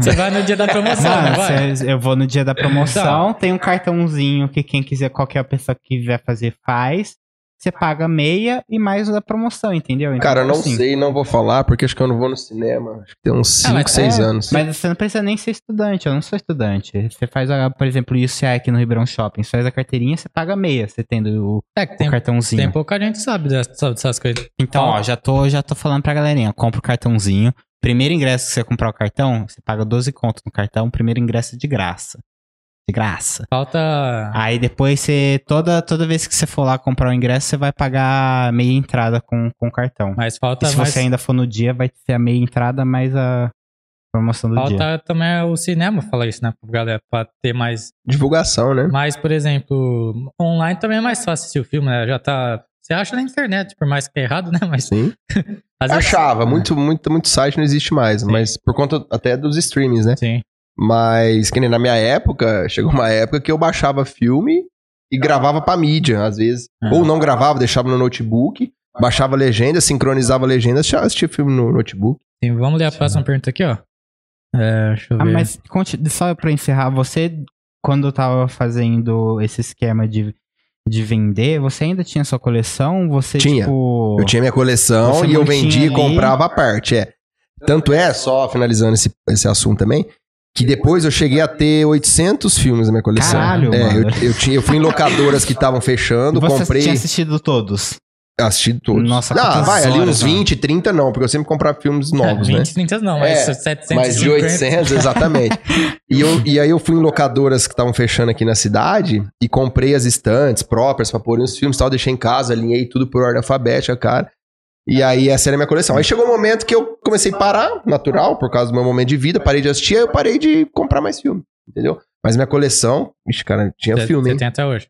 S3: Você vai no dia da promoção,
S2: Mano,
S3: não vai?
S2: cê- eu vou no dia da promoção, tem um cartãozinho que quem quiser, qualquer pessoa que quiser fazer, faz. Você paga meia e mais o da promoção, entendeu? Então,
S1: Cara, eu não
S2: assim,
S1: sei, não vou falar, porque acho que eu não vou no cinema. Acho que tem uns 5,
S3: Ah, mas
S1: 6
S2: é,
S1: anos.
S2: Mas você não precisa nem ser estudante, eu não sou estudante. Você faz, a, por exemplo, o ICE aqui no Ribeirão Shopping, você faz a carteirinha, você paga meia, você tendo o,
S3: É que
S2: o
S3: tem,
S2: cartãozinho.
S3: tem pouca gente que sabe dessas, sabe dessas coisas.
S2: Então, ó, já tô, já tô falando pra galerinha, compra o cartãozinho. Primeiro ingresso que você comprar o cartão, você paga 12 contos no cartão, primeiro ingresso é de graça. De graça.
S3: Falta.
S2: Aí depois você, toda, toda vez que você for lá comprar o ingresso, você vai pagar meia entrada com, com o cartão.
S3: Mas falta
S2: E se
S3: mais.
S2: você ainda for no dia, vai ser a meia entrada mais a promoção do dia.
S3: Falta também o cinema falar isso, né? Pra galera, pra ter mais.
S1: Divulgação, né?
S3: Mas, por exemplo, online também é mais fácil assistir o filme, né? Já tá. Você acha na internet, por mais que é errado, né? Mas
S1: Sim. (laughs)
S3: às vezes.
S1: Achava, muito, muito, muito site não existe mais, mas por conta até dos streamings, né?
S3: Sim.
S1: Mas, que nem na minha época, chegou uma época que eu baixava filme e gravava pra mídia, às vezes.
S3: Ah.
S1: Ou não gravava, deixava no notebook, baixava legenda, sincronizava a legenda, assistia filme no notebook.
S3: Sim, vamos ler a próxima pergunta aqui, ó. É, deixa eu
S2: Ah,
S3: ver.
S2: mas conte- só pra encerrar, você, quando tava fazendo esse esquema de, de vender, você ainda tinha sua coleção? Você,
S1: Tinha.
S2: tipo...
S1: Eu tinha minha coleção
S2: Você
S1: e eu vendia e comprava a parte, é. Tanto é, só finalizando esse, esse assunto também, que depois eu cheguei a ter 800 filmes na minha coleção.
S2: Caralho,
S1: é,
S2: mano.
S1: eu, eu, tinha, eu fui em locadoras que estavam fechando,
S2: Você
S1: comprei...
S2: tinha assistido todos?
S1: Assisti todos.
S2: Nossa,
S1: ah, vai, ali
S2: horas,
S1: uns
S2: mano?
S1: 20, 30 não, porque eu sempre comprava filmes novos,
S3: é,
S1: né?
S3: 20, 30 não, mas
S1: É,
S3: 750.
S1: Mais de 800, exatamente. e, eu, e aí eu fui em locadoras que estavam fechando aqui na cidade e comprei as estantes próprias pra pôr os filmes e tal, deixei em casa, alinhei tudo por ordem alfabética, cara. E aí essa era a minha coleção. Aí chegou um momento que eu comecei a parar, natural, por causa do meu momento de vida, parei de assistir, aí eu parei de comprar mais filme, entendeu? Mas minha coleção, vixe, cara, tinha filme,
S3: Você tem até hoje.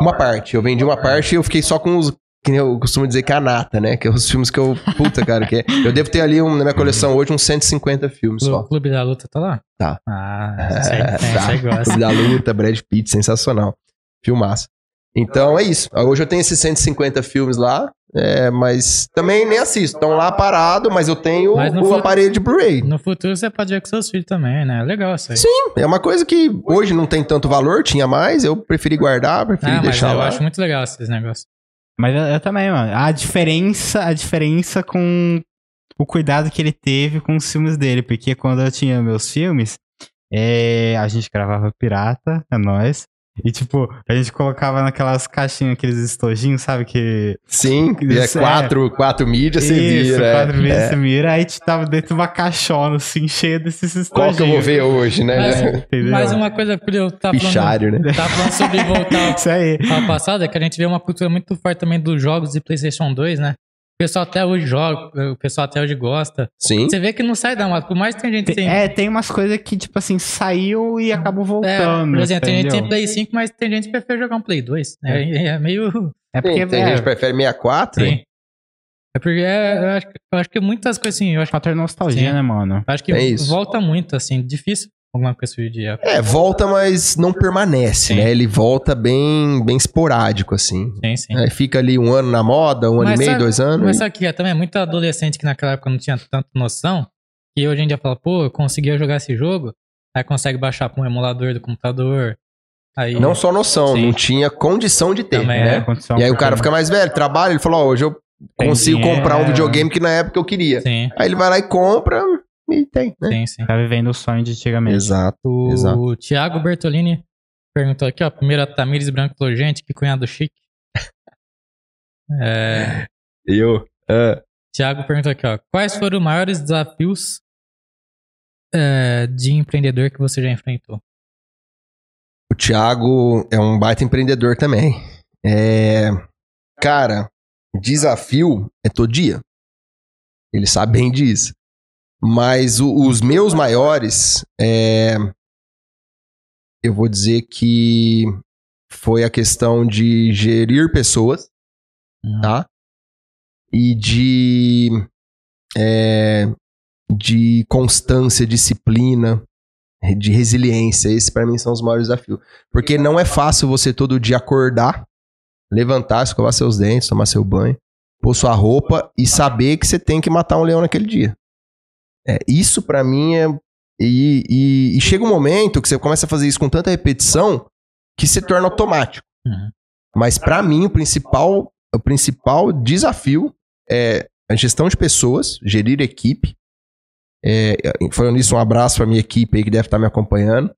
S1: Uma parte. Eu vendi uma parte e eu fiquei só com os. Que eu costumo dizer que é a nata, né? Que é os filmes que eu. Puta, cara, que é- Eu devo ter ali um- na minha coleção hoje uns 150 filmes
S3: O
S1: só.
S3: Clube da Luta tá lá?
S1: Tá.
S3: Ah, (laughs) isso aí,
S1: tá.
S3: gosta.
S1: Clube da Luta, Brad Pitt, sensacional. Filmaço. Então é isso. Hoje eu tenho esses 150 filmes lá, é, mas também nem assisto. Estão lá parado, mas eu tenho
S3: Mas
S1: o aparelho de Blu-ray.
S3: No futuro você pode ver com seus filhos também, né? É legal isso aí.
S1: Sim, É uma coisa que hoje não tem tanto valor, tinha mais, eu preferi guardar, preferi
S3: Ah, mas
S1: deixar
S3: eu
S1: lá.
S3: acho muito legal esses negócios.
S2: Mas eu, eu também, mano. A diferença, a diferença com o cuidado que ele teve com os filmes dele. Porque quando eu tinha meus filmes, é, a gente gravava pirata, é nóis. E, tipo, a gente colocava naquelas caixinhas, aqueles estojinhos, sabe? Que.
S1: Sim, (laughs) é
S2: Isso, é.
S1: quatro, quatro mídias, você
S2: Isso,
S1: vira.
S2: quatro
S1: é.
S2: vezes
S1: É.
S2: você mira, aí te tava dentro de uma caixona, assim, cheia desses estojinhos.
S1: Qual que eu vou ver hoje, né?
S3: Mas,
S2: Entendeu?
S3: mas uma coisa que eu tava falando,
S1: né?
S3: tava falando sobre (laughs) voltar
S2: Isso aí.
S3: ao passado, é que a gente vê uma cultura muito forte também dos jogos de PlayStation 2, né? O pessoal até hoje joga, o pessoal até hoje gosta.
S1: Sim.
S3: Você vê que não sai da moda, por mais que tem gente que
S2: Tem-
S3: tem.
S2: É, tem umas coisas que, tipo assim, saiu e acabou
S3: É,
S2: voltando.
S3: por exemplo, tem gente que tem
S2: entendeu?
S3: Play 5, mas tem gente que prefere jogar um Play 2. É, é meio.
S2: É porque
S1: Tem, tem
S2: é,
S1: gente que prefere 64. hein?
S3: Sim. É porque é, eu, acho, que- eu acho que muitas coisas assim, eu acho,
S2: fator nostalgia,
S3: Sim.
S2: né, mano?
S3: eu acho que
S1: É isso.
S3: volta muito, assim, difícil alguma coisa de.
S1: É, volta, mas não permanece,
S3: Sim.
S1: né? Ele volta bem, bem esporádico, assim.
S3: Sim, sim.
S1: Aí fica ali um ano na moda, um ano
S3: Mas
S1: e meio, dois anos.
S3: Mas
S1: e-
S3: sabe que é também? Muito adolescente que naquela época não tinha tanta noção, que hoje em dia fala, pô, eu conseguia jogar esse jogo, aí consegue baixar pra um emulador do computador. Aí,
S1: Não só noção,
S3: Sim.
S1: não tinha condição de ter,
S3: Também,
S1: né?
S3: é.
S2: condição
S1: E aí o cara fica mais velho, trabalha, ele fala, ó, hoje eu
S2: Tem
S1: consigo
S2: dinheiro,
S1: comprar um
S2: é.
S1: videogame que na época eu queria.
S3: Sim,
S1: Aí ele vai lá e compra e tem, né?
S3: sim, sim.
S2: Tá vivendo o sonho de antigamente.
S1: Exato.
S3: O
S1: Exato.
S3: Thiago Bertolini perguntou aqui, ó, primeiro a Tamires Branco falou, gente, que cunhado chique. (laughs) É,
S1: Eu. ah,
S3: Thiago perguntou aqui, ó, quais foram os maiores desafios é, de empreendedor que você já enfrentou?
S1: O Thiago é um baita empreendedor também. É, cara, desafio é todo dia. Ele sabe bem disso. Mas o- os meus maiores, é, eu vou dizer que foi a questão de gerir pessoas,
S3: Hum.
S1: tá? E de, é, de constância, disciplina, de resiliência. Esses para mim são os maiores desafios. Porque não é fácil você todo dia acordar, levantar, escovar seus dentes, tomar seu banho, pôr sua roupa e saber que você tem que matar um leão naquele dia. É, isso para mim é. E, e- e chega um momento que você começa a fazer isso com tanta repetição que se torna automático.
S3: Uhum.
S1: Mas para mim o principal, o principal desafio é a gestão de pessoas, gerir equipe. É, falando nisso, um abraço para minha equipe aí que deve estar me acompanhando.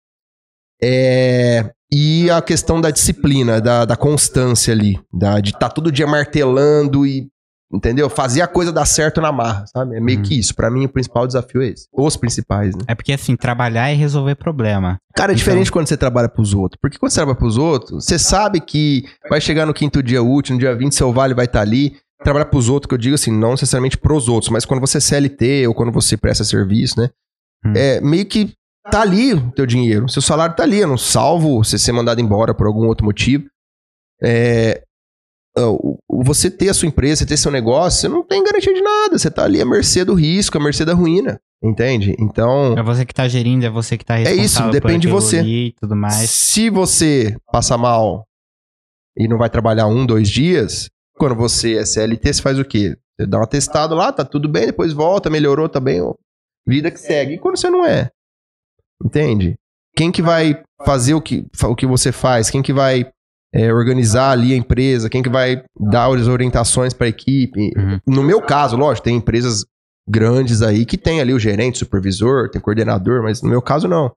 S1: É, e a questão da disciplina, da, da constância ali, da, de estar todo dia martelando e, entendeu? Fazer a coisa dar certo na marra, sabe? É meio
S2: Uhum.
S1: que isso. Para mim, o principal desafio é esse. Os principais, né?
S2: É porque, assim, trabalhar e resolver problema.
S1: Cara, é
S2: Então-
S1: diferente quando você trabalha pros outros. Porque quando você trabalha pros outros, você sabe que vai chegar no quinto dia útil, no dia 20, seu vale vai estar ali. Trabalhar pros outros, que eu digo assim, não necessariamente pros outros, mas quando você é CLT ou quando você presta serviço, né?
S2: Hum.
S1: É meio que tá ali o teu dinheiro. Seu salário tá ali, eu não salvo você ser mandado embora por algum outro motivo. É, você ter a sua empresa, você ter seu negócio, você não tem garantia de nada. Você tá ali à mercê do risco, à mercê da ruína. Entende? Então.
S2: É você que tá gerindo, é você que tá
S1: isso,
S2: responsável por
S1: depende de você.
S2: E tudo mais.
S1: Se você passa mal e não vai trabalhar um, dois dias, quando você é CLT, você faz o quê? Você dá um atestado lá, tá tudo bem, depois volta, melhorou, tá bem, ó, vida que segue. E quando você não é? Entende? Quem que vai fazer o que, o que você faz? Quem que vai é, organizar ali a empresa? Quem que vai dar as orientações para a equipe?
S2: Uhum.
S1: No meu caso, lógico, tem empresas grandes aí que tem ali o gerente, supervisor, tem coordenador, mas no meu caso não.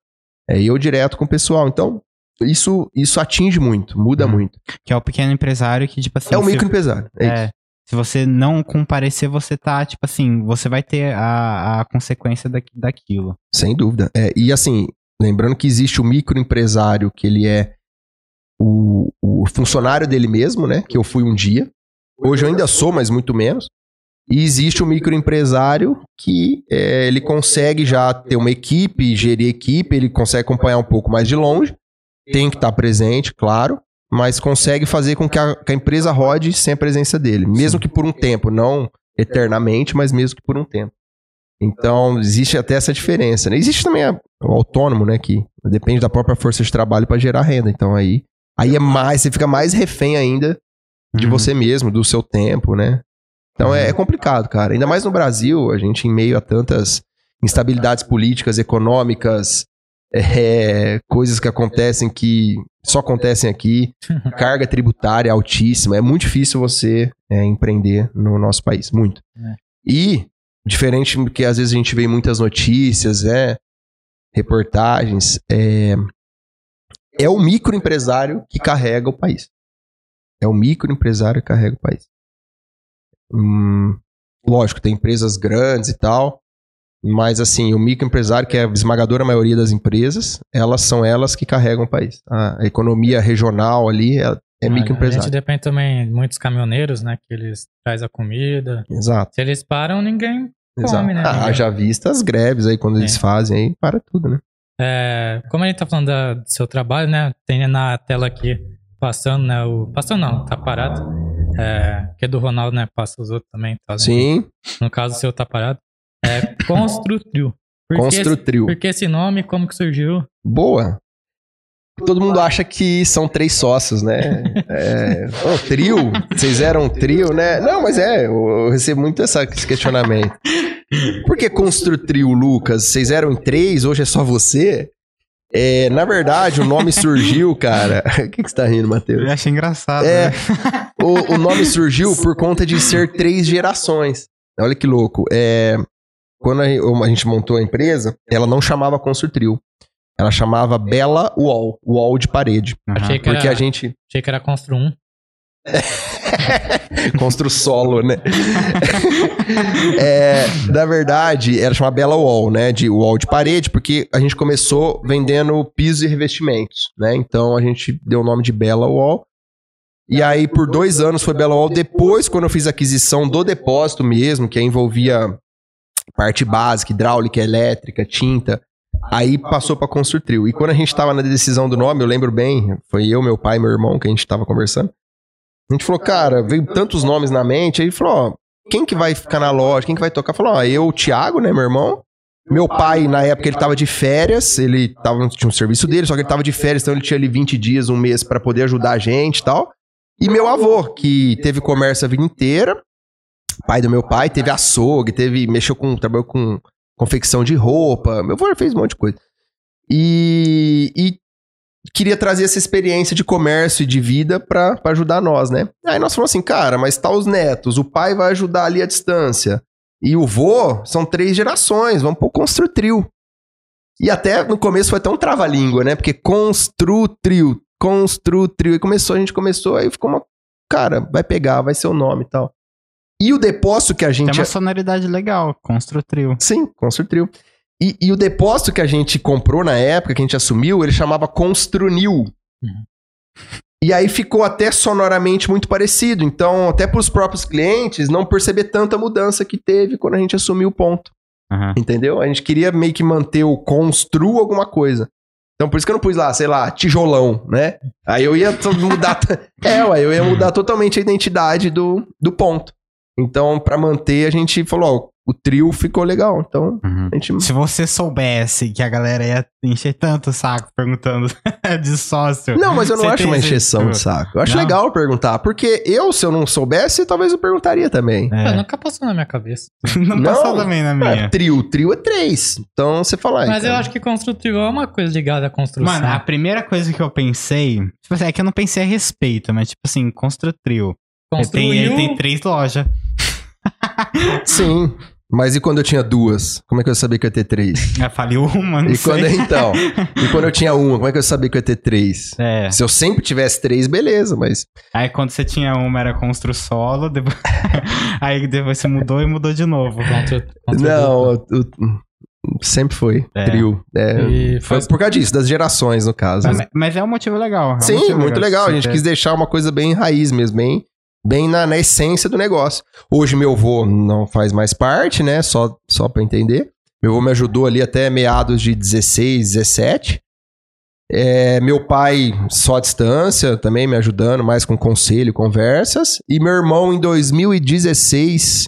S1: É eu direto com o pessoal. Então, isso, isso atinge muito, muda
S2: Uhum.
S1: muito.
S2: Que é o pequeno empresário que, tipo assim.
S1: É o microempresário. É,
S2: É,
S1: isso.
S2: Se você não comparecer, você tá, tipo assim, você vai ter a, a consequência da, daquilo.
S1: Sem dúvida. É, e assim, lembrando que existe o microempresário, que ele é o, o funcionário dele mesmo, né? Que eu fui um dia. Hoje eu ainda sou, mas muito menos. E existe o microempresário que é, ele consegue já ter uma equipe, gerir equipe, ele consegue acompanhar um pouco mais de longe, tem que estar presente, claro, mas consegue fazer com que a, que a empresa rode sem a presença dele, mesmo que por um tempo, não eternamente, mas mesmo que por um tempo. Então, existe até essa diferença. Né? Existe também a, o autônomo, né, que depende da própria força de trabalho para gerar renda. Então, aí, aí é mais, você fica mais refém ainda de uhum. você mesmo, do seu tempo, né? Então é, é complicado, cara. Ainda mais no Brasil, a gente em meio a tantas instabilidades políticas, econômicas, é, coisas que acontecem que só acontecem aqui, (laughs) carga tributária altíssima. É muito difícil você é, empreender no nosso país, muito. É. E, diferente do que às vezes a gente vê muitas notícias, é, reportagens, é, é o microempresário que carrega o país. É o microempresário que carrega o país. Hum, lógico, tem empresas grandes e tal, mas assim, o microempresário, que é a esmagadora maioria das empresas, elas são elas que carregam o país. A economia regional ali é, é microempresário. A
S3: gente depende também de muitos caminhoneiros, né? Que eles trazem a comida.
S1: Exato.
S3: Se eles param, ninguém Exato. come, né?
S1: Ah, já vista as greves aí, quando é. eles fazem aí, para tudo, né?
S3: É, como a gente tá falando da, do seu trabalho, né? Tem na tela aqui, passando, né? O, passando não, tá parado é, que é do Ronaldo, né? Passa os outros também. Tá,
S1: Sim.
S3: No caso, o seu tá parado. É Construtrio.
S1: Por Construtrio.
S3: Por que esse nome? Como que surgiu?
S1: Boa. Todo mundo acha que são três sócios, né? (laughs) É, oh, trio? Vocês eram trio, né? Não, mas é, eu recebo muito essa, esse questionamento. Por que Construtrio, Lucas? Vocês eram em três, hoje é só você? É, na verdade, o nome surgiu, cara. (laughs) O que, que você tá rindo, Matheus?
S2: Eu achei engraçado.
S1: É, né? o, o, nome surgiu por conta de ser três gerações. Olha que louco. É, quando a, a gente montou a empresa, ela não chamava Construtrio. Ela chamava Bela Wall, Wall de parede.
S3: Uhum. Achei que porque era, a gente. Achei que era Constru 1. (laughs)
S1: Constru solo, né? (laughs) é, na verdade, era chamada Bela Wall, né? De wall de parede, porque a gente começou vendendo pisos e revestimentos, né? Então a gente deu o nome de Bela Wall. E aí, por dois anos foi Bela Wall. Depois, quando eu fiz a aquisição do depósito mesmo, que envolvia parte básica, hidráulica, elétrica, tinta, aí passou para Construtrio. E quando a gente estava na decisão do nome, eu lembro bem, foi eu, meu pai e meu irmão que a gente estava conversando. A gente falou, cara, veio tantos nomes na mente, aí falou, ó, quem que vai ficar na loja, quem que vai tocar? Falou, ó, eu, o Thiago, né, meu irmão. Meu pai, na época, ele tava de férias, ele tava, tinha um serviço dele, só que ele tava de férias, então ele tinha ali 20 dias, um mês para poder ajudar a gente e tal. E meu avô, que teve comércio a vida inteira, pai do meu pai, teve açougue, teve, mexeu com, trabalhou com confecção de roupa, meu avô fez um monte de coisa. E, e queria trazer essa experiência de comércio e de vida para ajudar nós, né? Aí nós falamos assim, cara, mas tá os netos, o pai vai ajudar ali à distância. E o vô são três gerações, vamos pôr construtrio. E até no começo foi até um trava-língua, né? Porque construtrio, construtrio. E começou, a gente começou, aí ficou uma. Cara, vai pegar, vai ser o nome e tal. E o depósito que a gente.
S2: Tem uma sonoridade legal, construtrio.
S1: Sim, construtrio. E, e, o depósito que a gente comprou na época, que a gente assumiu, ele chamava Construnil. Uhum. E aí ficou até sonoramente muito parecido. Então, até para os próprios clientes, não perceber tanta mudança que teve quando a gente assumiu o ponto. Uhum. Entendeu? A gente queria meio que manter o constru alguma coisa. Então, por isso que eu não pus lá, sei lá, tijolão, né? Aí eu ia mudar. (laughs) é, ué, eu ia mudar totalmente a identidade do, do ponto. Então, para manter, a gente falou, ó, o trio ficou legal. Então,
S2: uhum. a gente... Se você soubesse que a galera ia encher tanto o saco perguntando (laughs) de sócio.
S1: Não, mas eu não acho uma encheção de saco. Eu acho não? legal perguntar. Porque eu, se eu não soubesse, talvez eu perguntaria também.
S3: É. Ah, nunca passou na minha cabeça. (laughs)
S2: não, não, passou também na minha.
S1: É, trio. Trio é três. Então, você fala.
S3: Mas eu acho que construtivo é uma coisa ligada à construção.
S2: Mano, a primeira coisa que eu pensei. Tipo assim, é que eu não pensei a respeito, mas tipo assim, construtrio. Ele tem, ele tem três lojas. (laughs)
S1: Sim. Mas e quando eu tinha duas? Como é que eu sabia que eu ia ter três?
S2: Eu falei uma, não
S1: E
S2: sei.
S1: quando, então, e quando eu tinha uma, como é que eu sabia que eu ia ter três?
S2: É.
S1: Se eu sempre tivesse três, beleza, mas.
S2: Aí quando você tinha uma era constru solo, depois... (laughs) aí depois você mudou e mudou de novo.
S3: Contra, contra
S1: Não, o- sempre foi.
S2: É.
S1: Trio. É,
S3: E
S1: foi
S3: faz-
S1: por causa disso, das gerações, no caso.
S2: Mas, mas é um motivo legal. é um
S1: Sim,
S2: motivo
S1: muito legal. A gente quis deixar uma coisa bem raiz mesmo, bem, bem na, na essência do negócio. Hoje meu avô não faz mais parte, né? Só, só pra entender. Meu avô me ajudou ali até meados de 16, 17. É, meu pai só à distância, também me ajudando mais com conselho, conversas. E meu irmão em 2016,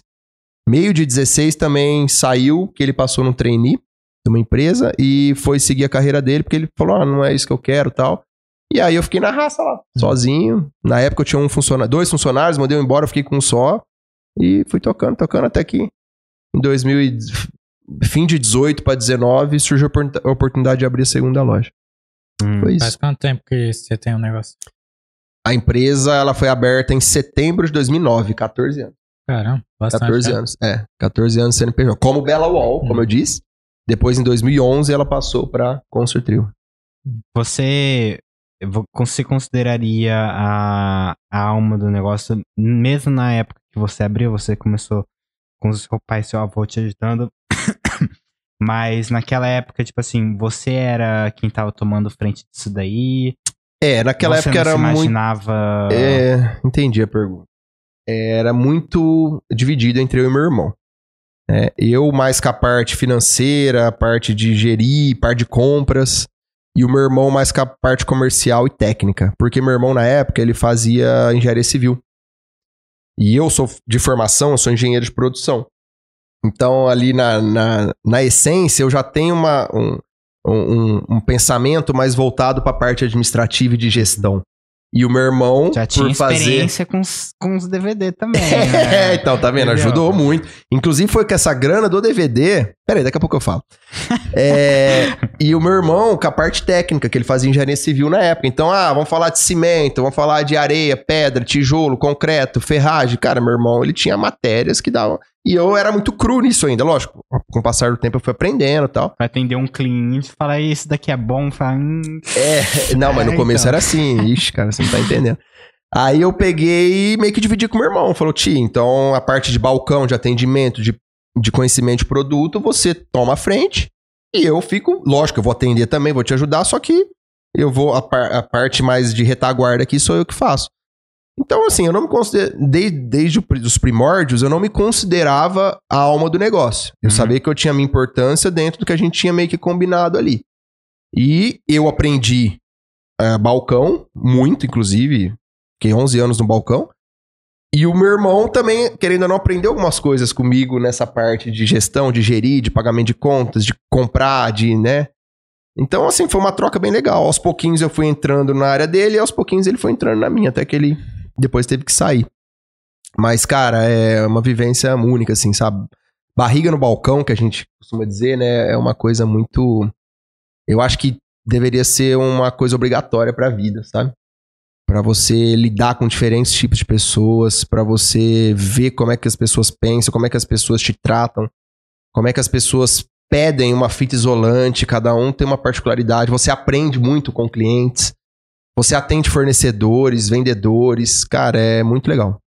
S1: meio de 16 também saiu, que ele passou no trainee de uma empresa e foi seguir a carreira dele, porque ele falou, ah, não é isso que eu quero tal. E aí eu fiquei na raça lá, sozinho. Na época eu tinha um funcionário, dois funcionários, mandei eu embora, eu fiquei com um só. E fui tocando, tocando até que em 2000 e- fim de 18 para 19 surgiu a oportun- a oportunidade de abrir a segunda loja.
S2: Hum.
S1: Foi
S3: Faz
S1: isso.
S3: quanto tempo que você tem um negócio?
S1: A empresa ela foi aberta em setembro de 2009, 14 anos.
S3: Caramba, bastante.
S1: 14
S3: né?
S1: anos, é. 14 anos CNPJ. Como Bella Wall, como
S3: Hum.
S1: eu disse. Depois, em 2011, ela passou para Concert Trio.
S2: Você, vo- você consideraria a, a alma do negócio, mesmo na época que você abriu, você começou com o seu pai e seu avô te ajudando, (coughs) mas naquela época, tipo assim, você era quem tava tomando frente disso daí?
S1: É, naquela
S2: você
S1: época era
S2: se
S1: muito...
S2: imaginava...
S1: É, entendi a pergunta. Era muito dividido entre eu e meu irmão. É, eu mais com a parte financeira, a parte de gerir, parte de compras. E o meu irmão mais com a parte comercial e técnica. Porque meu irmão, na época, ele fazia engenharia civil. E eu sou de formação, eu sou engenheiro de produção. Então, ali na, na, na essência, eu já tenho uma, um, um, um pensamento mais voltado para a parte administrativa e de gestão. E o meu irmão,
S2: Já tinha
S1: por fazer.
S2: experiência com os, com os DVD também, (laughs)
S1: É,
S2: né?
S1: então, tá vendo?
S2: Entendeu?
S1: Ajudou muito. Inclusive, foi com essa grana do DVD. Peraí, daqui a pouco eu falo. É, (laughs) e o meu irmão, com a parte técnica, que ele fazia engenharia civil na época. Então, ah, vamos falar de cimento, vamos falar de areia, pedra, tijolo, concreto, ferragem. Cara, meu irmão, ele tinha matérias que davam. E eu era muito cru nisso ainda, lógico. Com o passar do tempo eu fui aprendendo e tal.
S2: Pra atender um cliente, falar, isso daqui é bom, falar, hum,
S1: É, (laughs) não, mas no
S2: É,
S1: começo
S2: então.
S1: era assim. Ixi, cara, você não tá entendendo. Aí eu peguei e meio que dividi com meu irmão. Falou, Ti, então a parte de balcão, de atendimento, de, de conhecimento de produto, você toma a frente e eu fico, lógico, eu vou atender também, vou te ajudar, só que eu vou, a, par- a parte mais de retaguarda aqui sou eu que faço. Então, assim, eu não me considero, desde, desde os primórdios, eu não me considerava a alma do negócio. Eu
S2: Uhum.
S1: sabia que eu tinha minha importância dentro do que a gente tinha meio que combinado ali. E eu aprendi eh, balcão, muito, inclusive. Fiquei 11 anos no balcão. E o meu irmão também, querendo ou não, aprendeu algumas coisas comigo nessa parte de gestão, de gerir, de pagamento de contas, de comprar, de, né? Então, assim, foi uma troca bem legal. Aos pouquinhos eu fui entrando na área dele e aos pouquinhos ele foi entrando na minha, até que ele depois teve que sair. Mas, cara, é uma vivência única, assim, sabe? Barriga no balcão, que a gente costuma dizer, né? É uma coisa muito. Eu acho que deveria ser uma coisa obrigatória pra vida, sabe? Pra você lidar com diferentes tipos de pessoas, pra você ver como é que as pessoas pensam, como é que as pessoas te tratam, como é que as pessoas pedem uma fita isolante, cada um tem uma particularidade, você aprende muito com clientes, você atende fornecedores, vendedores, cara, é muito legal.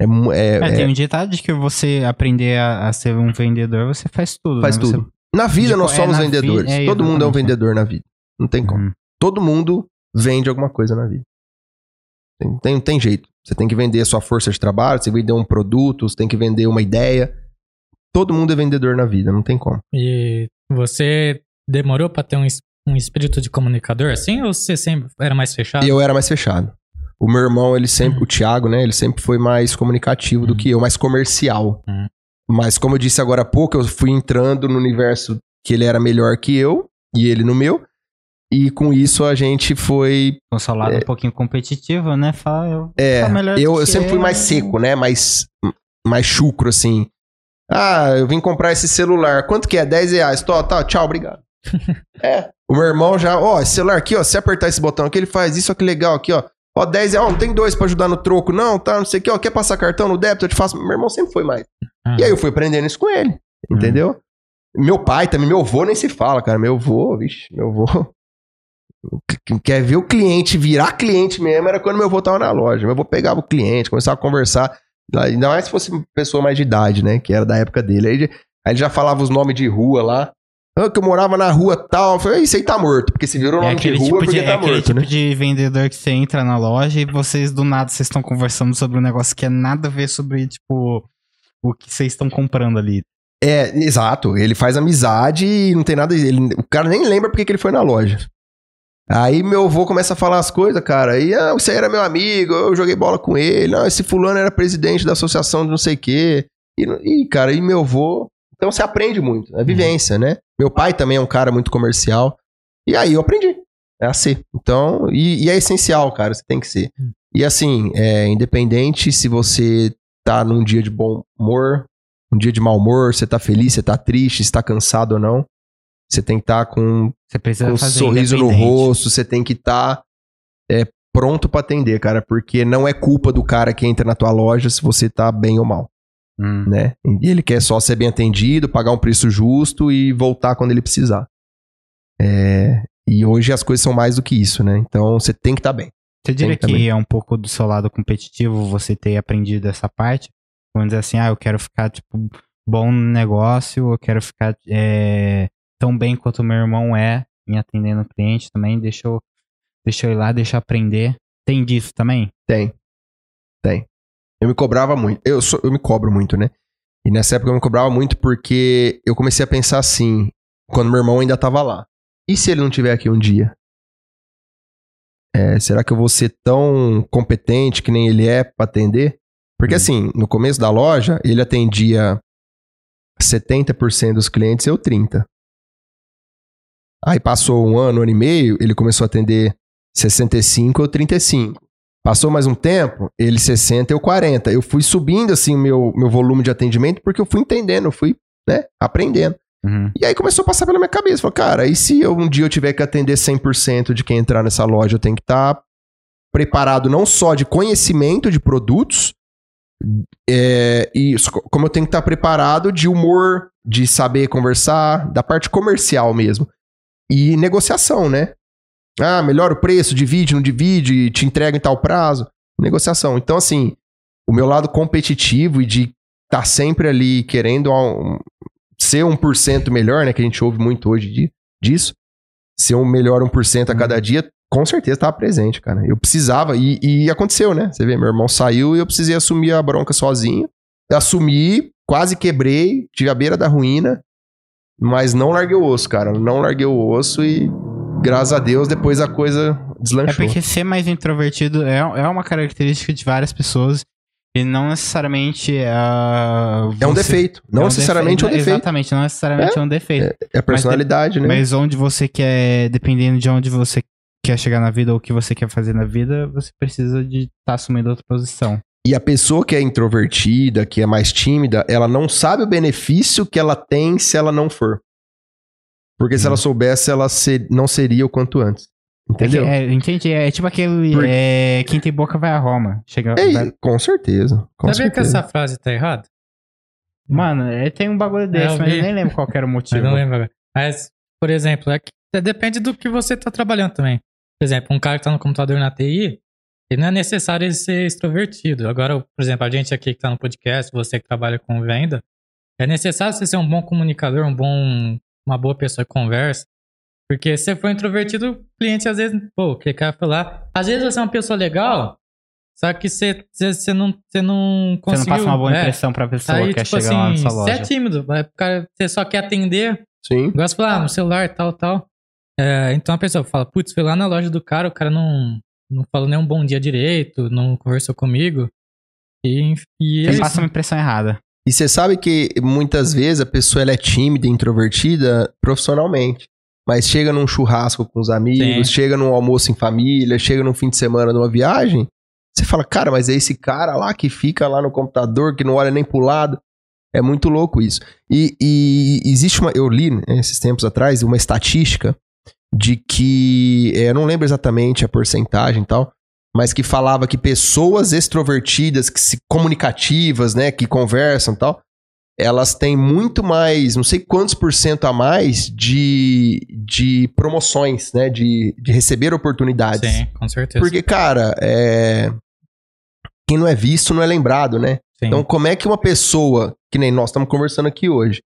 S1: É, é-
S2: É,
S1: é-
S2: tem um ditado de que você aprender a, a ser um vendedor, você faz tudo.
S1: faz
S2: né? Você-
S1: tudo. Na vida
S2: Tipo,
S1: nós
S2: é,
S1: somos vendedores.
S2: vi- é,
S1: Todo mundo é um vendedor na vida. Não tem como.
S2: Uhum.
S1: Todo mundo vende alguma coisa na vida. Tem, tem, tem jeito. Você tem que vender a sua força de trabalho, você tem que vender um produto, você tem que vender uma ideia. Todo mundo é vendedor na vida, não tem como.
S3: E você demorou pra ter um, um espírito de comunicador assim? Ou você sempre era mais fechado?
S1: Eu era mais fechado. O meu irmão, ele sempre,
S3: Uhum.
S1: o Thiago, né? Ele sempre foi mais comunicativo do
S3: Uhum.
S1: que eu, mais comercial.
S3: Uhum.
S1: Mas como eu disse agora há pouco, eu fui entrando no universo que ele era melhor que eu e ele no meu. E com isso a gente foi.
S2: O seu lado um pouquinho competitivo, né? Fala, eu
S1: É, eu, eu sempre fui mais seco, né? Mais, mais chucro, assim. Ah, eu vim comprar esse celular. Quanto que é? 10 reais. Tó, tá, tchau, obrigado. (laughs) é. O meu irmão já, ó, esse celular aqui, ó, se apertar esse botão aqui, ele faz isso, ó, que legal aqui, ó. Ó, 10 reais, ó, não tem dois pra ajudar no troco, não, tá, não sei o que, ó, quer passar cartão no débito, eu te faço. Meu irmão sempre foi mais.
S3: Ah,
S1: E aí eu fui aprendendo isso com ele. Entendeu? Meu pai também, meu avô nem se fala, cara. Meu avô, vixe, meu avô. Quer ver o cliente virar cliente mesmo era quando meu avô tava na loja. Meu avô pegava o cliente, começava a conversar. Ainda mais se fosse pessoa mais de idade, né? Que era da época dele. Aí, aí ele já falava os nomes de rua lá. Ah, que eu morava na rua tal. Eu falei, isso aí tá morto. Porque se virou
S2: É
S1: nome de rua
S2: tipo
S1: porque
S2: de, é
S1: tá
S2: aquele
S1: morto,
S2: tipo
S1: né?
S2: de vendedor que você entra na loja e vocês do nada vocês estão conversando sobre um negócio que é nada a ver sobre, tipo, o que vocês estão comprando ali.
S1: É, exato. Ele faz amizade e não tem nada. Ele, o cara nem lembra porque que ele foi na loja. Aí meu avô começa a falar as coisas, cara. E ah, você era meu amigo, eu joguei bola com ele. Não, esse fulano era presidente da associação de não sei o quê. E, e, cara, e meu avô. Então você aprende muito. É vivência, né? Meu pai também é um cara muito comercial. E aí eu aprendi. É a ser. Então, e, e é essencial, cara. Você tem que ser. E assim, é, independente se você tá num dia de bom humor, um dia de mau humor, você tá feliz, você tá triste, você tá cansado ou não. Você tem que estar com,
S2: Você precisa
S1: com um sorriso no rosto, você tem que estar pronto pra atender, cara, porque não é culpa do cara que entra na tua loja se você tá bem ou mal,
S2: Hum.
S1: né? E ele quer só ser bem atendido, pagar um preço justo e voltar quando ele precisar. É, e hoje as coisas são mais do que isso, né? Então você tem que estar bem.
S2: Você diria que
S1: também.
S2: é um pouco do seu lado competitivo você ter aprendido essa parte? Vamos dizer assim, ah, eu quero ficar, tipo, bom no negócio, eu quero ficar é, tão bem quanto meu irmão é em atendendo o cliente também, deixa eu, deixa eu ir lá, deixa eu aprender. Tem disso também?
S1: Tem. Tem. Eu me cobrava muito. Eu, sou, eu me cobro muito, né? E nessa época eu me cobrava muito porque eu comecei a pensar assim, quando meu irmão ainda tava lá. E se ele não tiver aqui um dia? É, será que eu vou ser tão competente que nem ele é pra atender? Porque
S2: Hum.
S1: assim, no começo da loja, ele atendia 70% dos clientes, eu 30%. Aí passou um ano, um ano e meio, ele começou a atender 65 ou 35. Passou mais um tempo, ele 60 eu 40. Eu fui subindo assim o meu, meu volume de atendimento porque eu fui entendendo, eu fui, né, aprendendo.
S2: Uhum.
S1: E aí começou a passar pela minha cabeça, falei, cara, e se eu, um dia eu tiver que atender 100% de quem entrar nessa loja, eu tenho que estar preparado não só de conhecimento de produtos, é, e como eu tenho que estar preparado de humor, de saber conversar, da parte comercial mesmo. E negociação, né? Ah, melhora o preço, divide, não divide, te entrega em tal prazo. Negociação. Então, assim, o meu lado competitivo e de estar sempre ali querendo um- ser 1% melhor, né? Que a gente ouve muito hoje de- disso. Ser um melhor 1% a cada dia, com certeza estava presente, cara. Eu precisava, e, e aconteceu, né? Você vê, meu irmão saiu e eu precisei assumir a bronca sozinho. Assumi, quase quebrei, tive a beira da ruína, mas não larguei o osso, cara. Não larguei o osso e, graças a Deus, depois a coisa
S2: É
S1: deslanchou.
S2: porque ser mais introvertido é, é uma característica de várias pessoas e não necessariamente ah,
S1: É um defeito. Não
S2: é um
S1: necessariamente é um
S2: defe-
S1: defeito.
S2: Exatamente, não necessariamente é, um defeito.
S1: É a personalidade, né?
S2: Mas onde você quer, dependendo de onde você quer chegar na vida ou o que você quer fazer na vida, você precisa de estar assumindo outra posição.
S1: E a pessoa que é introvertida, que é mais tímida, ela não sabe o benefício que ela tem se ela não for. Porque se
S2: Hum.
S1: ela soubesse, ela ser- não seria o quanto antes. Entendeu?
S2: É, que- é, entendi. É tipo aquele.
S1: Por-
S2: É, quem tem boca vai a Roma. Chega,
S1: É,
S2: vai-
S1: com certeza. Com
S3: Sabia que
S1: certeza.
S3: essa frase tá errada?
S2: Mano, é, tem um bagulho desse,
S3: eu
S2: mas eu
S3: vi.
S2: nem lembro qual que era o (laughs) motivo.
S3: não lembro agora. Mas, por exemplo, é que é, depende do que você tá trabalhando também. Por exemplo, um cara que tá no computador na TI, ele não é necessário ele ser extrovertido. Agora, por exemplo, a gente aqui que tá no podcast, você que trabalha com venda, é necessário você ser um bom comunicador, um bom, uma boa pessoa que conversa. Porque se você for introvertido, o cliente às vezes, pô, o que quer falar. Às vezes você é uma pessoa legal, só que você, você, você não, você não
S2: Você não
S3: conseguiu.
S2: passa uma boa
S3: é,
S2: impressão pra pessoa
S3: Aí,
S2: que quer
S3: tipo
S2: chegar lá
S3: assim,
S2: nessa
S3: você é
S2: loja.
S3: tímido, cara, você só quer atender,
S1: Sim.
S3: gosta de falar, ah, no celular, tal, tal. É, então a pessoa fala, putz, fui lá na loja do cara, o cara não, não falou nem um bom dia direito, não conversou comigo. E, e é
S2: Você
S3: isso.
S2: passa uma impressão errada.
S1: E você sabe que muitas vezes a pessoa ela é tímida e introvertida profissionalmente. Mas chega num churrasco com os amigos,
S3: Sim.
S1: chega num almoço em família, chega num fim de semana numa viagem. Você fala, cara, mas é esse cara lá que fica lá no computador, que não olha nem pro lado. É muito louco isso. E, e existe uma. Eu li né, esses tempos atrás uma estatística de que. é, eu não lembro exatamente a porcentagem e tal, mas que falava que pessoas extrovertidas, que se comunicativas, né, que conversam e tal, elas têm muito mais, não sei quantos por cento a mais de, de promoções, né? De, de receber oportunidades.
S3: Sim, com certeza.
S1: Porque, cara, é... quem não é visto não é lembrado, né?
S3: Sim.
S1: Então, como é que uma pessoa, que nem nós estamos conversando aqui hoje,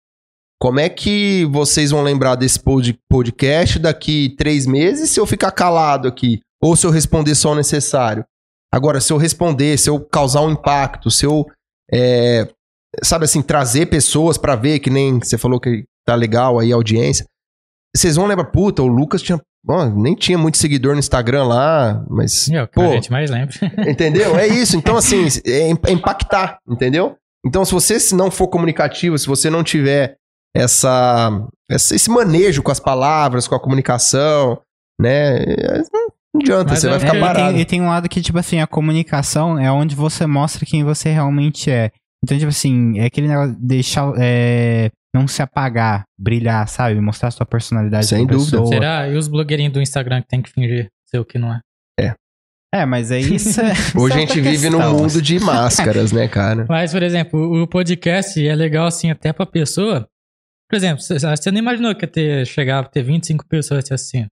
S1: como é que vocês vão lembrar desse pod- podcast daqui três meses se eu ficar calado aqui? Ou se eu responder só o necessário? Agora, se eu responder, se eu causar um impacto, se eu, é, sabe assim, trazer pessoas pra ver, que nem você falou que tá legal aí a audiência, vocês vão lembrar, puta, o Lucas tinha, ó, nem tinha muito seguidor no Instagram lá, mas,
S3: É o que
S1: pô,
S3: a gente mais lembra. (laughs)
S1: Entendeu? É isso. Então, assim, é é impactar, entendeu? Então, se você se não for comunicativo, se você não tiver essa, essa- esse manejo com as palavras, com a comunicação, né? É, Não adianta,
S3: Mas
S1: você
S3: é-
S1: vai ficar
S2: É, e,
S1: parado.
S2: tem, e tem um lado que, tipo assim, a comunicação é onde você mostra quem você realmente é. Então, tipo assim, é aquele negócio de deixar. é, não se apagar, brilhar, sabe? Mostrar sua personalidade
S1: Sem dúvida.
S2: pessoa.
S3: Será? E os blogueirinhos do Instagram que tem que fingir ser o que não é?
S2: É, mas é (laughs) isso. é- isso
S1: Hoje
S2: é
S1: a gente
S2: outra
S1: vive num mundo de máscaras, né, cara? (laughs)
S3: Mas, por exemplo, o podcast é legal assim até pra pessoa. Por exemplo, você não imaginou que ia ter, chegar a ter 25 pessoas assistindo.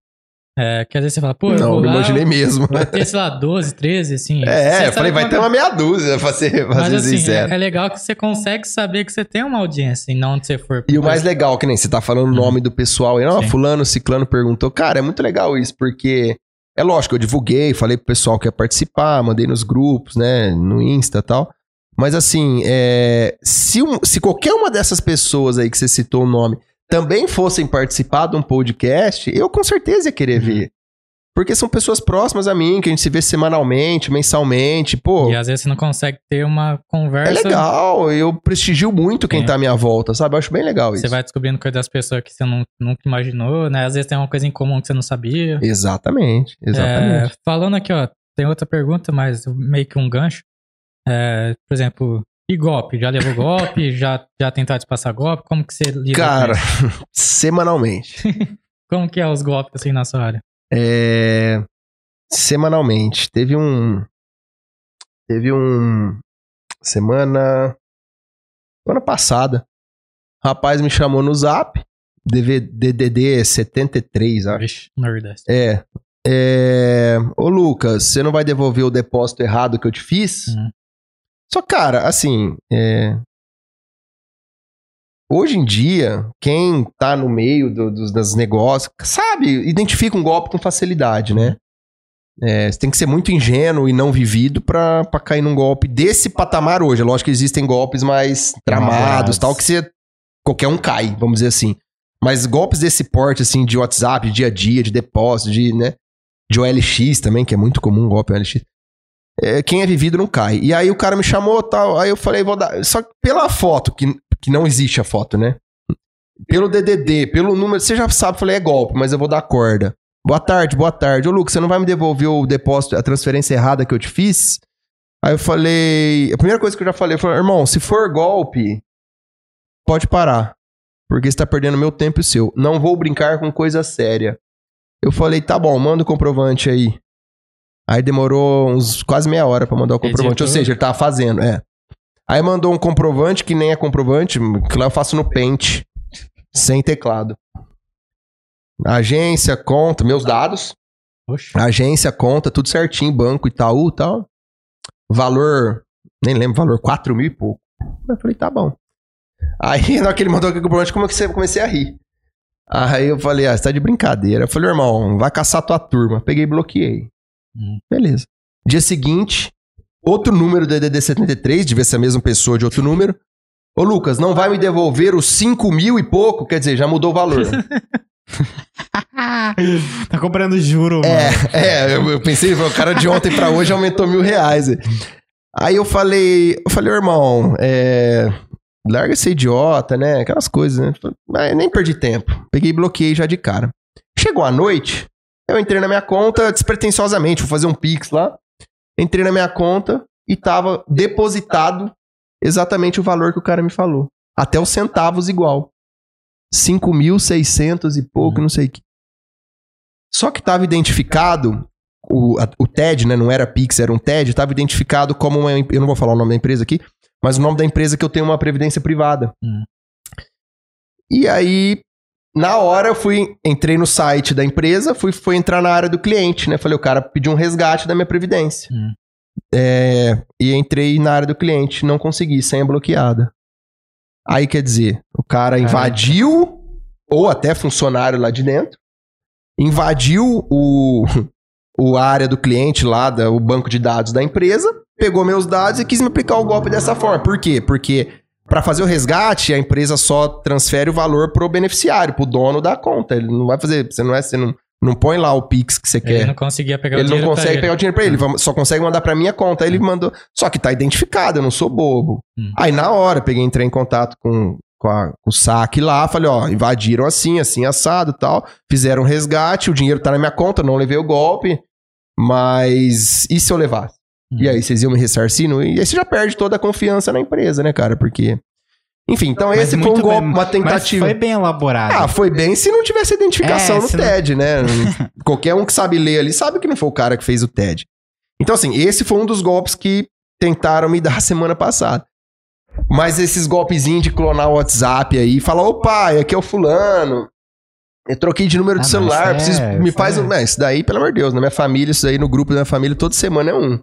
S3: É, que às vezes você fala, pô, eu
S1: não,
S3: vou
S1: não
S3: lá,
S1: imaginei mesmo.
S3: vai ter, sei lá, 12, 13, assim.
S1: É, eu falei, vai ter uma meia dúzia, pra ser, pra
S3: Mas
S1: ser
S3: assim,
S1: sincero.
S3: é, é legal que você consegue saber que você tem uma audiência e não onde você for.
S1: E o mais legal, que nem você tá falando o nome do pessoal
S3: Uhum. Sim.
S1: fulano, ciclano perguntou. Cara, é muito legal isso, porque é lógico, eu divulguei, falei pro pessoal que ia participar, mandei nos grupos, né, no Insta e tal. Mas assim, é, se, um- se qualquer uma dessas pessoas aí que você citou o nome também fossem participar de um podcast, eu com certeza ia querer
S3: Uhum.
S1: ver. Porque são pessoas próximas a mim, que a gente se vê semanalmente, mensalmente, pô.
S3: E às vezes você não consegue ter uma
S1: É
S3: conversa.
S1: legal, eu prestigio muito quem
S3: Sim.
S1: tá à minha volta, sabe? Eu acho bem legal isso.
S3: Você vai descobrindo coisas das pessoas que você não, nunca imaginou, né? Às vezes tem uma coisa em comum que você não sabia.
S1: Exatamente, exatamente.
S3: É, falando aqui, ó, tem outra pergunta, mas meio que um gancho. É, por exemplo, e golpe? Já levou golpe? (laughs) já, já tentou te passar golpe? Como que você lida
S1: Cara, (laughs) semanalmente. (laughs)
S3: Como que é os golpes assim na sua área?
S1: É, semanalmente. Teve um. Teve um. Semana. Semana passada. Rapaz me chamou no zap. DDD 73, acho.
S3: Vixe, Nordeste.
S1: É. É. Ô, Lucas, você não vai devolver o depósito errado que eu te fiz?
S3: Uhum.
S1: Só, cara, assim. É... Hoje em dia, quem tá no meio do- dos, dos negócios, sabe, identifica um golpe com facilidade, né? É, você tem que ser muito ingênuo e não vivido pra, pra cair num golpe desse patamar hoje. É lógico que existem golpes mais tramados, tal, que você, qualquer um cai, vamos dizer assim. Mas golpes desse porte, assim, de WhatsApp, de dia a dia, de depósito, de, né? De OLX também, que é muito comum golpe OLX. É, quem é vivido não cai. E aí o cara me chamou tal, aí eu falei, vou dar. Só que pela foto, que, que não existe a foto, né? Pelo DDD, pelo número, você já sabe, falei, é golpe, mas eu vou dar corda. Boa tarde, boa tarde. Ô, Lucas, você não vai me devolver o depósito, a transferência errada que eu te fiz? Aí eu falei. A primeira coisa que eu já falei, eu falei, irmão, se for golpe, pode parar. Porque você tá perdendo meu tempo e o seu. Não vou brincar com coisa séria. Eu falei, tá bom, manda o comprovante aí. Aí demorou uns quase meia hora pra mandar o comprovante. Ou seja, ele tava fazendo, é. Aí mandou um comprovante que nem é comprovante, que lá eu faço no Paint, sem teclado. Agência, conta, meus dados. Agência, conta, tudo certinho, banco, Itaú e tal. Valor, nem lembro, valor 4 mil e pouco. Eu falei, tá bom. Aí, (laughs) na hora que ele mandou aquele comprovante, como é que você comecei a rir? Aí eu falei, ah, você tá de brincadeira. Eu falei, irmão, vai caçar tua turma. Peguei e bloqueei.
S3: Hum.
S1: Beleza. Dia seguinte, outro número do DDD 73, devia ser a mesma pessoa de outro número. Ô, Lucas, não vai me devolver os 5 mil e pouco? Quer dizer, já mudou o valor. (laughs)
S2: tá comprando juro, mano.
S1: É, (laughs) é, eu, eu pensei, o cara de ontem pra hoje aumentou mil reais. Aí eu falei, eu falei, irmão, é, larga esse idiota, né? Aquelas coisas, né? Mas nem perdi tempo. Peguei e bloqueei já de cara. Chegou a noite, eu entrei na minha conta despretensiosamente, vou fazer um pix lá. Entrei na minha conta e tava depositado exatamente o valor que o cara me falou. Até os centavos igual. 5.600 e pouco, não sei o que. Só que estava identificado, o, a- o TED, né? Não era Pix, era um TED, estava identificado como uma. Eu não vou falar o nome da empresa aqui, mas o nome da empresa é que eu tenho uma previdência privada.
S3: Hum.
S1: E aí, na hora, eu fui, entrei no site da empresa, fui, fui entrar na área do cliente, né? Falei, o cara pediu um resgate da minha previdência.
S3: Hum.
S1: É, e entrei na área do cliente, não consegui, senha bloqueada. Aí quer dizer, o cara invadiu, ou até funcionário lá de dentro, invadiu o, (laughs) o área do cliente lá, da, o banco de dados da empresa, pegou meus dados e quis me aplicar o golpe dessa forma. Por quê? Porque para fazer o resgate, a empresa só transfere o valor pro beneficiário, pro dono da conta. Ele não vai fazer, você não é, você não, não põe lá o Pix que você
S3: Ele
S1: quer.
S3: não conseguia pegar o
S1: Ele não
S3: dinheiro pra
S1: consegue
S3: ele.
S1: pegar o dinheiro pra ele, va- só consegue mandar pra minha conta. Aí ele mandou. Só que tá identificado, eu não sou bobo.
S3: Hum.
S1: Aí na hora, peguei, entrei em contato com, com, a- com o saque lá, falei, ó, invadiram assim, assim, assado e tal. Fizeram um resgate, o dinheiro tá na minha conta, não levei o golpe. Mas e se eu levasse?
S3: Hum.
S1: E aí, vocês iam me ressarcir? Não? E aí você já perde toda a confiança na empresa, né, cara? Porque. Enfim, então
S2: Mas
S1: esse foi um golpe,
S2: bem-
S1: uma
S2: Mas
S1: tentativa.
S2: foi bem elaborado.
S1: Ah, foi bem se não tivesse identificação
S2: É,
S1: no
S2: se não-
S1: TED, né? (laughs) Qualquer um que sabe ler ali sabe que não foi o cara que fez o TED. Então, assim, esse foi um dos golpes que tentaram me dar (laughs) semana passada. Mas esses golpezinhos de clonar o WhatsApp aí, falar, opa, aqui é o fulano. Eu troquei de número
S2: Ah,
S1: de celular,
S2: é-
S1: preciso, me faz
S2: é-
S1: um. É, isso daí, pelo amor de Deus, na minha família, isso aí no grupo da minha família, toda semana é um.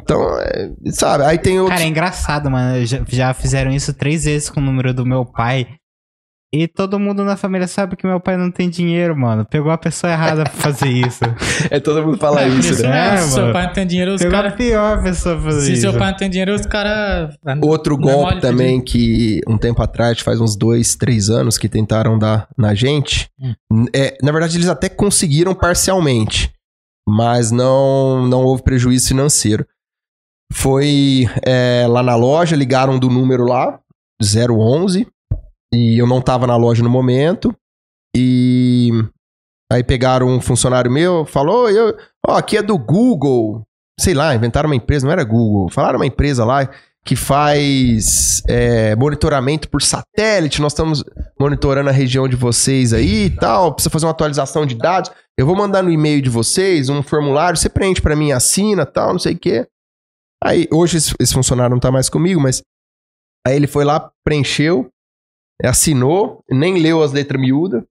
S1: Então, é, sabe, aí tem outros.
S2: Cara, é engraçado, mano. Já, já fizeram isso três vezes com o número do meu pai. E todo mundo na família sabe que meu pai não tem dinheiro, mano. Pegou a pessoa errada pra fazer isso. (laughs)
S1: É todo mundo fala
S3: É, por
S1: isso, né?
S2: É,
S3: se seu pai não tem dinheiro, os caras.
S2: pior pessoa fazer
S3: Se
S2: isso.
S3: seu pai não tem dinheiro, os caras.
S1: Outro
S3: Não é
S1: golpe também que um tempo atrás, faz uns dois, três anos, que tentaram dar na gente.
S3: Hum.
S1: É, na verdade, eles até conseguiram parcialmente, mas não, não houve prejuízo financeiro. Foi é, lá na loja, ligaram do número lá, 011, e eu não tava na loja no momento. E aí pegaram um funcionário meu, falou, eu, ó, aqui é do Google. Sei lá, inventaram uma empresa, não era Google. Falaram uma empresa lá que faz é, monitoramento por satélite. Nós estamos monitorando a região de vocês aí e tal. Precisa fazer uma atualização de dados. Eu vou mandar no e-mail de vocês um formulário. Você preenche pra mim, assina tal, não sei o quê. Aí, hoje esse, esse funcionário não tá mais comigo, mas. Aí ele foi lá, preencheu, assinou, nem leu as letras miúdas.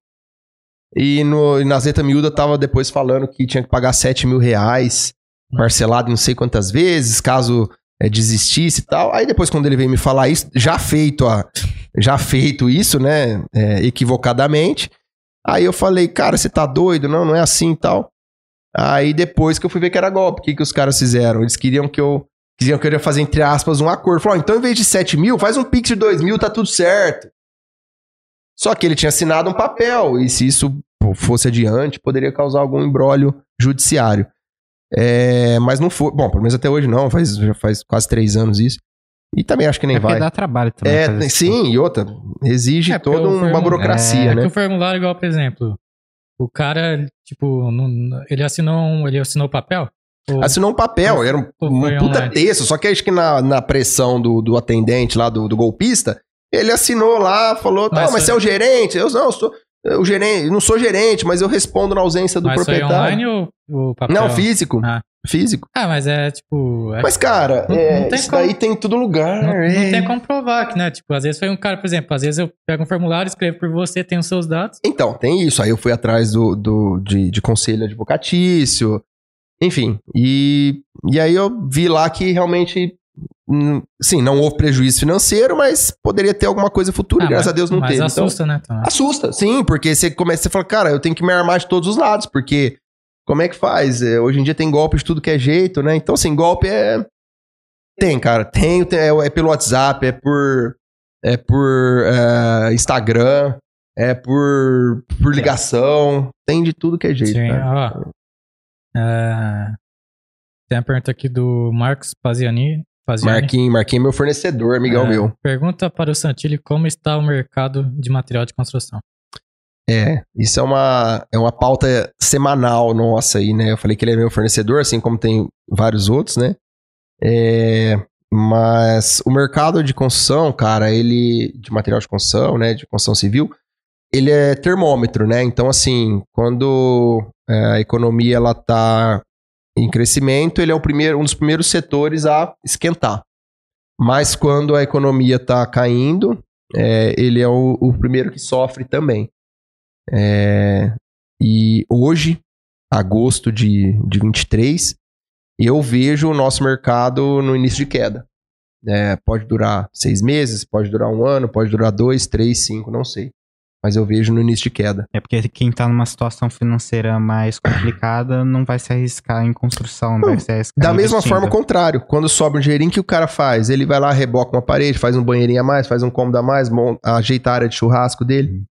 S1: E, no, nas letras miúdas tava depois falando que tinha que pagar 7 mil reais, parcelado não sei quantas vezes, caso é, desistisse e tal. Aí depois, quando ele veio me falar isso, já feito, a, já feito isso, né? é, equivocadamente. Aí eu falei, cara, você tá doido? Não, não é assim e tal. Aí depois que eu fui ver que era golpe, o que, que os caras fizeram? Eles queriam que eu. Queriam que eu ia fazer, entre aspas, um acordo. Falaram, então, em vez de 7 mil, faz um Pix de 2 mil, tá tudo certo. Só que ele tinha assinado um papel, e se isso fosse adiante, poderia causar algum embrólio judiciário. É, mas não foi. Bom, pelo menos até hoje não, faz, já faz quase três anos isso. E também acho que nem
S2: É
S1: vai.
S2: dá trabalho também.
S1: É, sim, e outra, exige
S3: É,
S1: toda uma burocracia,
S3: É
S1: né?
S3: que o formulário, igual, por exemplo, o cara, tipo, não- ele assinou um, ele assinou o papel? Ou-
S1: Assinou um papel, era um,
S3: Ou
S1: um puta
S3: online?
S1: texto, só que acho que na, na pressão do, do atendente lá, do, do golpista, ele assinou lá, falou, tá,
S3: Mas
S1: mas você é o gerente? Eu não, eu sou eu gerente, não sou gerente, mas eu respondo na ausência do
S3: Mas
S1: proprietário.
S3: online ou o papel?
S1: Não, físico.
S3: Ah.
S1: Físico.
S3: Ah, mas é tipo. é-
S1: Mas, cara,
S3: Não-
S1: é,
S3: não tem
S1: isso
S3: como-
S1: daí tem em todo lugar.
S3: não, não
S1: é.
S3: tem como provar que, né? Tipo, às vezes foi um cara, por exemplo, às vezes eu pego um formulário, escrevo por você, tenho os seus dados.
S1: Então, tem isso. Aí eu fui atrás do, do, de, de conselho advocatício. Enfim. E, e aí eu vi lá que realmente. Hum, Sim, não houve prejuízo financeiro, mas poderia ter alguma coisa futura.
S3: Ah,
S1: graças
S3: mas-
S1: a Deus não
S3: mas
S1: teve. Então,
S3: assusta, né? Então,
S1: assusta, sim, porque você começa, você fala, cara, eu tenho que me armar de todos os lados, porque como é que faz? É, hoje em dia tem golpe de tudo que é jeito, né? Então, assim, golpe é. Tem, cara, tem, tem- é, é pelo WhatsApp, é por. É por é, Instagram, é por, por ligação, tem de tudo que é jeito,
S3: Sim, ó. É, Tem a pergunta aqui do Marcos Paziani. Paziani.
S1: Marquinhos, Marquinhos é meu fornecedor, amigão
S3: É,
S1: meu.
S3: Pergunta para o Santilli como está o mercado de material de construção.
S1: É, isso é uma, é uma pauta semanal nossa aí, né? Eu falei que ele é meu fornecedor, assim como tem vários outros, né? É, mas o mercado de construção, cara, ele. de material de construção, né? De construção civil, ele é termômetro, né? Então, assim, quando é, a economia ela tá em crescimento, ele é o primeiro, um dos primeiros setores a esquentar. Mas quando a economia está caindo, é, ele é o, o, primeiro que sofre também. É, e hoje, agosto de, de 23, eu vejo o nosso mercado no início de queda. É, pode durar seis meses, pode durar um ano, pode durar dois, três, cinco, não sei. Mas eu vejo no início de queda.
S2: É porque quem tá numa situação financeira mais complicada não vai se arriscar em construção, não, não vai se arriscar
S1: Da mesma forma, o contrário. Quando sobe um dinheirinho, que o cara faz? Ele vai lá, reboca uma parede, faz um banheirinho a mais, faz um cômodo a mais, ajeita a área de churrasco dele. Uhum.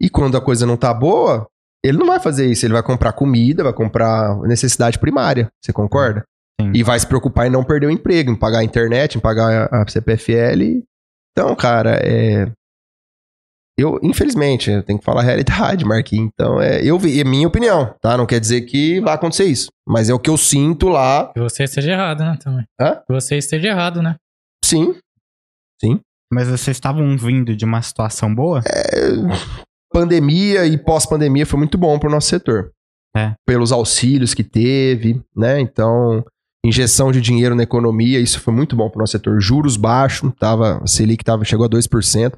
S1: E quando a coisa não tá boa, ele não vai fazer isso. Ele vai comprar comida, vai comprar necessidade primária. Você concorda? Sim. E vai se preocupar em não perder o emprego, em pagar a internet, em pagar a CPFL. Então, cara, é eu, infelizmente, eu tenho que falar a realidade, Marquinhos. Então, é, eu vi, é minha opinião, tá? Não quer dizer que vai acontecer isso. Mas é o que eu sinto lá.
S3: Que você esteja errado, né? Também. Hã? Que você esteja errado, né?
S1: Sim. Sim.
S2: Mas vocês estavam vindo de uma situação boa?
S1: É, pandemia e pós-pandemia foi muito bom pro nosso setor. É. Pelos auxílios que teve, né? Então, injeção de dinheiro na economia, isso foi muito bom pro nosso setor. Juros baixos, tava, a Selic tava, chegou a 2%.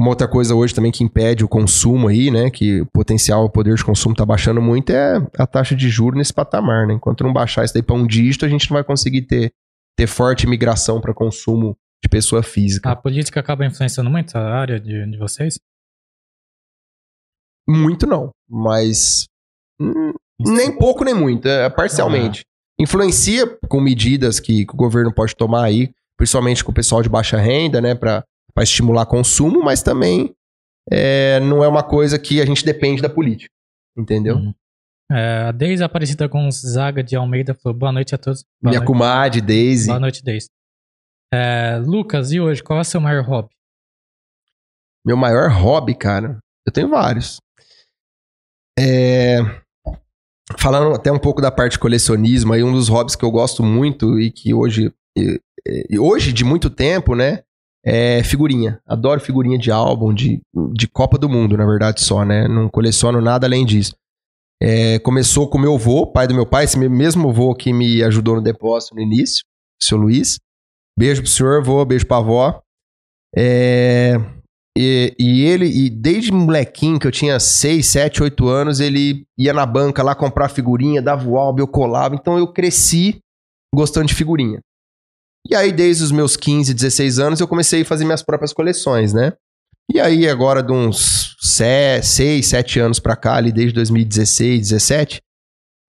S1: Uma outra coisa hoje também que impede o consumo aí, né? Que o potencial, o poder de consumo está baixando muito, é a taxa de juros nesse patamar, né? Enquanto não baixar isso daí para um dígito, a gente não vai conseguir ter, ter forte migração para consumo de pessoa física.
S3: A política acaba influenciando muito a área de, de vocês?
S1: Muito não, mas hum, nem pouco nem muito, é parcialmente. Ah. Influencia com medidas que, que, o governo pode tomar aí, principalmente com o pessoal de baixa renda, né, para para estimular consumo, mas também é, não é uma coisa que a gente depende da política. Entendeu? Uhum.
S3: É, a Deise Aparecida Gonzaga de Almeida falou boa noite a todos. Boa
S1: Minha
S3: noite.
S1: comadre, Deise.
S3: Boa noite, Deise. É, Lucas, e hoje, qual é o seu maior hobby?
S1: Meu maior hobby, cara? Eu tenho vários. É... Falando até um pouco da parte de colecionismo, aí um dos hobbies que eu gosto muito e que hoje, e, e hoje de muito tempo, né, é figurinha. Adoro figurinha de álbum, de, de Copa do Mundo, na verdade, só, né? Não coleciono nada além disso. É, começou com meu avô, pai do meu pai, esse mesmo avô que me ajudou no depósito no início, o seu Luiz. Beijo pro senhor, avô, beijo pra avó. É, e, e, ele, e desde molequinho, que eu tinha 6, 7, 8 anos, ele ia na banca lá comprar figurinha, dava o álbum, eu colava. Então eu cresci gostando de figurinha. E aí, desde os meus 15, 16 anos, eu comecei a fazer minhas próprias coleções, né? E aí, agora de uns 6, 7 anos pra cá, ali desde 2016, 17,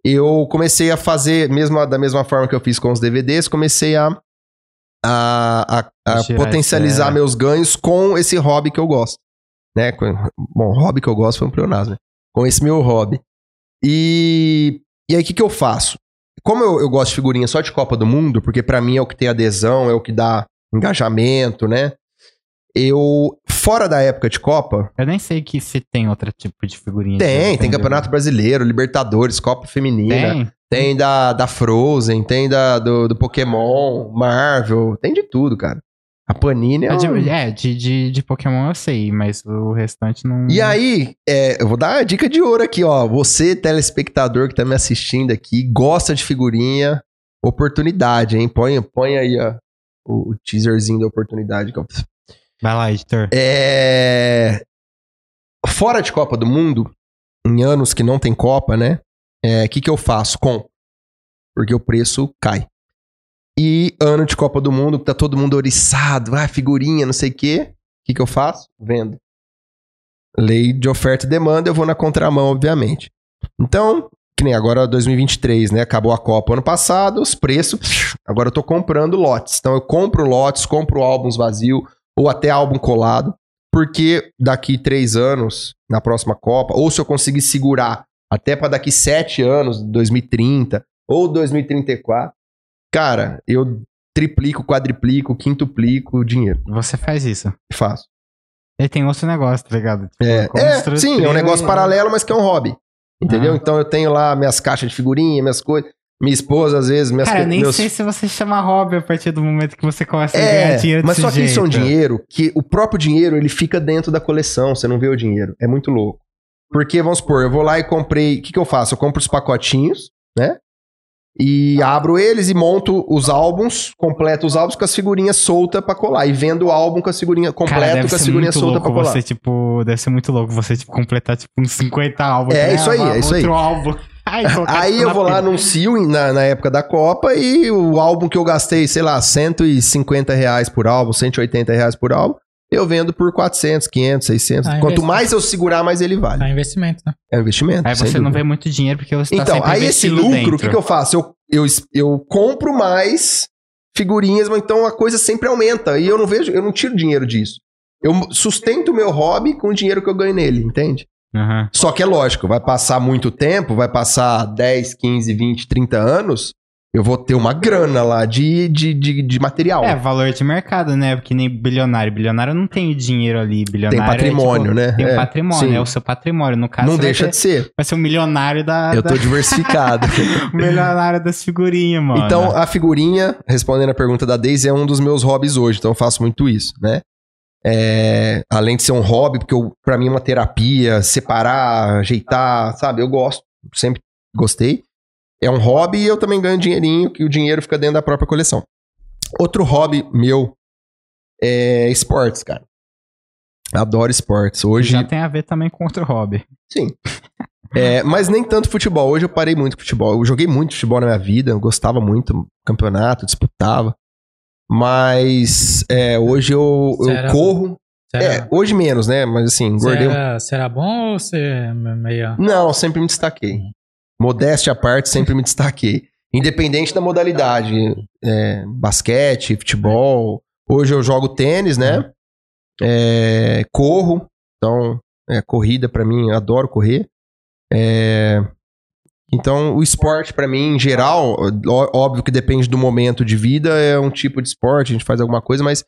S1: eu comecei a fazer, mesmo da mesma forma que eu fiz com os DVDs, comecei a, a, a, a potencializar é. meus ganhos com esse hobby que eu gosto. Né? Bom, hobby que eu gosto foi um pleonasmo, né? Com esse meu hobby. E, e aí, o que, que eu faço? Como eu, eu gosto de figurinha só de Copa do Mundo, porque para mim é o que tem adesão, é o que dá engajamento, né? Eu, fora da época de Copa.
S2: Eu nem sei que se tem outro tipo de figurinha.
S1: Tem, tem Campeonato Brasileiro, Libertadores, Copa Feminina. Tem. Tem da, da Frozen, tem da, do, do Pokémon, Marvel, tem de tudo, cara. A Panini é.
S2: Um... É, de, de, de Pokémon eu sei, mas o restante não.
S1: E aí, é, eu vou dar a dica de ouro aqui, ó. Você, telespectador que tá me assistindo aqui, gosta de figurinha, oportunidade, hein? Põe, põe aí, ó, o, o teaserzinho da oportunidade.
S2: Vai lá, editor.
S1: É. Fora de Copa do Mundo, em anos que não tem Copa, né? O é, que, que eu faço? Com. Porque o preço cai. E ano de Copa do Mundo, tá todo mundo oriçado, ah, figurinha, não sei o quê. O que, que eu faço? Vendo. Lei de oferta e demanda, eu vou na contramão, obviamente. Então, que nem agora 2023, né? Acabou a Copa ano passado, os preços. Agora eu tô comprando lotes. Então eu compro lotes, compro álbuns vazio ou até álbum colado, porque daqui três anos, na próxima Copa, ou se eu conseguir segurar até para daqui sete anos, 2030 ou 2034, Cara, eu triplico, quadriplico, quintuplico o dinheiro.
S2: Você faz isso?
S1: Faço.
S2: E tem outro negócio, tá ligado?
S1: Tipo, é, é sim, é um negócio e... paralelo, mas que é um hobby. Entendeu? Ah. Então eu tenho lá minhas caixas de figurinha, minhas coisas. Minha esposa, às vezes, minhas
S2: Cara, eu nem
S1: meus...
S2: sei se você chama hobby a partir do momento que você começa é, a ganhar dinheiro
S1: Mas só
S2: que
S1: isso é um dinheiro que o próprio dinheiro ele fica dentro da coleção, você não vê o dinheiro. É muito louco. Porque, vamos supor, eu vou lá e comprei. O que, que eu faço? Eu compro os pacotinhos, né? E abro eles e monto os álbuns, completo os álbuns com as figurinhas soltas pra colar. E vendo o álbum com a figurinha completo
S2: deve
S1: com a figurinha solta pra colar.
S2: você, tipo, deve ser muito louco você, tipo, completar, tipo, uns 50 álbuns.
S1: É,
S2: né?
S1: isso aí, é
S2: Uma-
S1: isso aí.
S2: Álbum. (laughs) Aí, colocar,
S1: Aí eu vou lá, anuncio na, na época da Copa e o álbum que eu gastei, sei lá, 150 reais por álbum, 180 reais por álbum, eu vendo por 400, 500, 600.
S3: Ah,
S1: Quanto mais eu segurar, mais ele vale.
S3: É investimento, né?
S1: É um investimento.
S2: Aí você não vê muito dinheiro porque você tá
S1: Então, aí esse lucro, o que, que eu faço? Eu, eu, eu compro mais figurinhas, mas então a coisa sempre aumenta. E eu não vejo, eu não tiro dinheiro disso. Eu sustento o meu hobby com o dinheiro que eu ganho nele, entende?
S2: Aham.
S1: Só que é lógico, vai passar muito tempo, vai passar 10, 15, 20, 30 anos, eu vou ter uma grana lá de, de, de, de material.
S2: É, valor de mercado, né? Porque nem bilionário. Bilionário não tem dinheiro ali. Bilionário
S1: tem patrimônio,
S2: é, tipo,
S1: né?
S2: Tem
S1: É,
S2: patrimônio,
S1: sim.
S2: é o seu patrimônio. No caso,
S1: Não deixa
S2: ter-
S1: de ser.
S2: Vai ser um milionário da,
S1: Eu
S2: da-
S1: tô diversificado.
S2: o (laughs) milionário das figurinhas, mano.
S1: Então, a figurinha, respondendo a pergunta da Daisy, é um dos meus hobbies hoje, então eu faço muito isso, né? É, além de ser um hobby, porque eu, pra mim é uma terapia, separar, ajeitar, sabe? Eu gosto, sempre gostei. É um hobby e eu também ganho dinheirinho, que o dinheiro fica dentro da própria coleção. Outro hobby meu é esportes, cara. Adoro esportes. Hoje,
S2: já tem a ver também com outro hobby.
S1: Sim. É, mas nem tanto futebol. Hoje eu parei muito com futebol. Eu joguei muito futebol na minha vida, eu gostava muito, campeonato, disputava. Mas é, hoje eu, eu
S3: Será?
S1: corro. É,
S3: era,
S1: hoje menos, né? Mas assim,
S3: você
S1: engordei. um-
S3: você era bom ou você é meio...
S1: Não, sempre me destaquei. Modéstia à parte, sempre me destaquei. Independente da modalidade. é, basquete, futebol. Hoje eu jogo tênis, né? É, corro. Então, é, corrida pra mim, adoro correr. É, então, o esporte pra mim, em geral, óbvio que depende do momento de vida, é um tipo de esporte, a gente faz alguma coisa, mas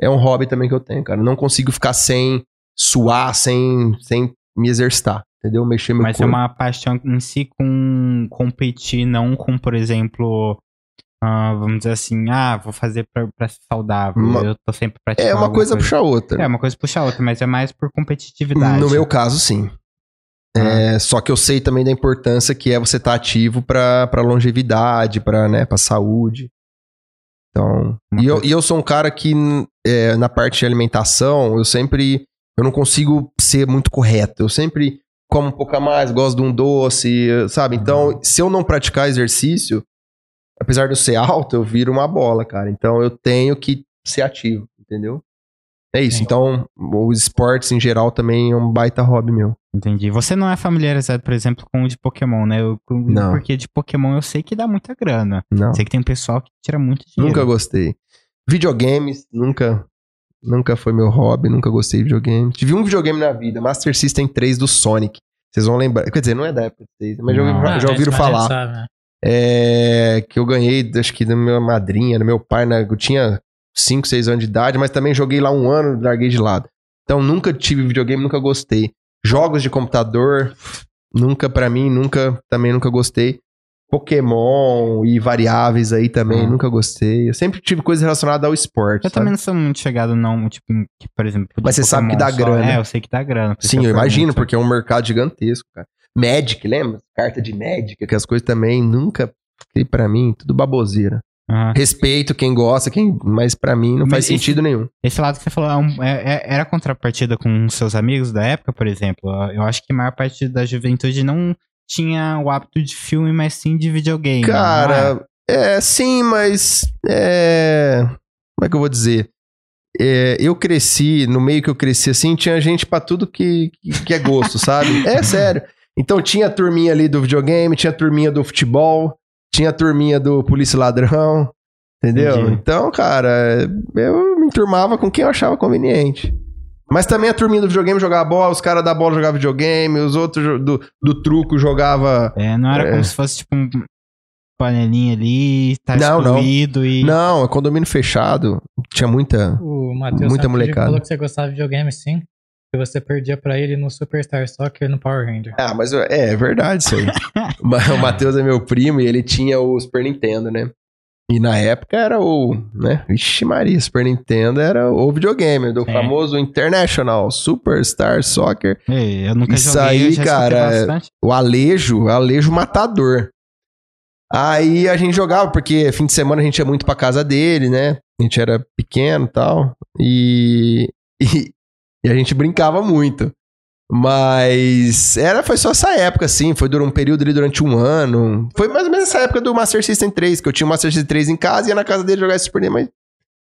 S1: é um hobby também que eu tenho, cara. Não consigo ficar sem suar, sem, sem me exercitar, entendeu? Mexer meu
S2: Mas é
S1: corpo.
S2: uma paixão em si com competir, não com, por exemplo, ah, vamos dizer assim, ah, vou fazer pra, pra ser saudável.
S1: Uma-
S2: eu tô sempre praticando.
S1: É uma
S2: alguma
S1: coisa puxa a outra.
S2: É, uma coisa puxa outra, mas é mais por competitividade.
S1: No meu caso, sim.
S2: Ah.
S1: É, só que eu sei também da importância que é você estar ativo pra, pra longevidade, pra, né, pra saúde. Então.
S2: Uma
S1: E eu,
S2: coisa-
S1: e eu sou um cara que, é, na parte de alimentação, eu sempre. Eu não consigo ser muito correto. Eu sempre como um pouco a mais, gosto de um doce, sabe? Então, se eu não praticar exercício, apesar de eu ser alto, eu viro uma bola, cara. Então, eu tenho que ser ativo, entendeu? É isso. Então, os esportes em geral também é um baita hobby meu.
S2: Entendi. Você não é familiarizado, por exemplo, com o de Pokémon, né? Eu- com-
S1: Não.
S2: Porque de Pokémon eu sei que dá muita grana.
S1: Não.
S2: Sei que tem um pessoal que tira muito dinheiro.
S1: Nunca gostei. Videogames, nunca. Nunca foi meu hobby, nunca gostei de videogame. Tive um videogame na vida, Master System 3 do Sonic. Vocês vão lembrar. Quer dizer, não é da época de vocês, mas já,
S2: Não.
S1: ouvi-
S3: Ah,
S1: já ouviram falar.
S3: sabe, né?
S1: É, que eu ganhei, acho que da minha madrinha, do meu pai, né? Eu tinha 5, 6 anos de idade, mas também joguei lá um ano larguei de lado. Então nunca tive videogame, nunca gostei. Jogos de computador, nunca pra mim, nunca, também nunca gostei. Pokémon e variáveis aí também,
S2: Ah.
S1: nunca gostei. Eu sempre tive coisa relacionada ao esporte.
S2: Eu
S1: sabe?
S2: também não sou muito chegado, não, tipo, que, por exemplo.
S1: Mas você sabe que dá grana.
S2: É, eu sei que dá grana. por isso
S1: Sim,
S2: que
S1: eu imagino,
S2: pergunto.
S1: porque é um mercado gigantesco, cara. Magic, lembra? Carta de Magic, que as coisas também nunca fiquei pra mim, tudo baboseira.
S2: Aham.
S1: Respeito quem gosta, quem, mas pra mim não
S2: Mas
S1: faz
S2: esse-
S1: sentido nenhum.
S2: Esse lado que você falou é um- é- é- era contrapartida com seus amigos da época, por exemplo. Eu acho que a maior parte da juventude não tinha o hábito de filme, mas sim de videogame. não é?
S1: Cara, é sim, mas é, como é que eu vou dizer? É, eu cresci, no meio que eu cresci assim, tinha gente pra tudo que, que, é gosto, (laughs) sabe? É sério. Então tinha a turminha ali do videogame, tinha a turminha do futebol, tinha a turminha do polícia ladrão, entendeu?
S2: Entendi.
S1: Então, cara, eu me enturmava com quem eu achava conveniente. Mas também a turminha do videogame jogava bola, os caras da bola jogavam videogame, os outros do, do truco jogava
S2: É, não era
S1: É.
S2: como se fosse tipo um panelinha ali, tá
S1: Não, não.
S2: excluído e.
S1: Não, é condomínio fechado. Tinha muita.
S3: O Matheus
S1: Muita molecada.
S3: falou que você gostava de videogame sim. Que você perdia pra ele no Superstar Soccer e no Power Ranger.
S1: Ah, mas eu- é, é verdade isso aí. (laughs) O Matheus é meu primo e ele tinha o Super Nintendo, né? E na época era o, né? Vixe Maria, Super Nintendo era o videogame do
S2: É.
S1: famoso International Superstar Soccer.
S2: Ei, eu nunca
S1: Isso
S2: joguei,
S1: aí, cara, é-. O Alejo, Alejo Matador. Aí a gente jogava, porque fim de semana a gente ia muito pra casa dele, né? A gente era pequeno e tal. E, (laughs) e, e a gente brincava muito. Mas era, foi só essa época, assim. Foi durante um período ali durante um ano. Foi mais ou menos essa época do Master System 3, que eu tinha o Master System 3 em casa e ia na casa dele jogar esse Super Nintendo, mas,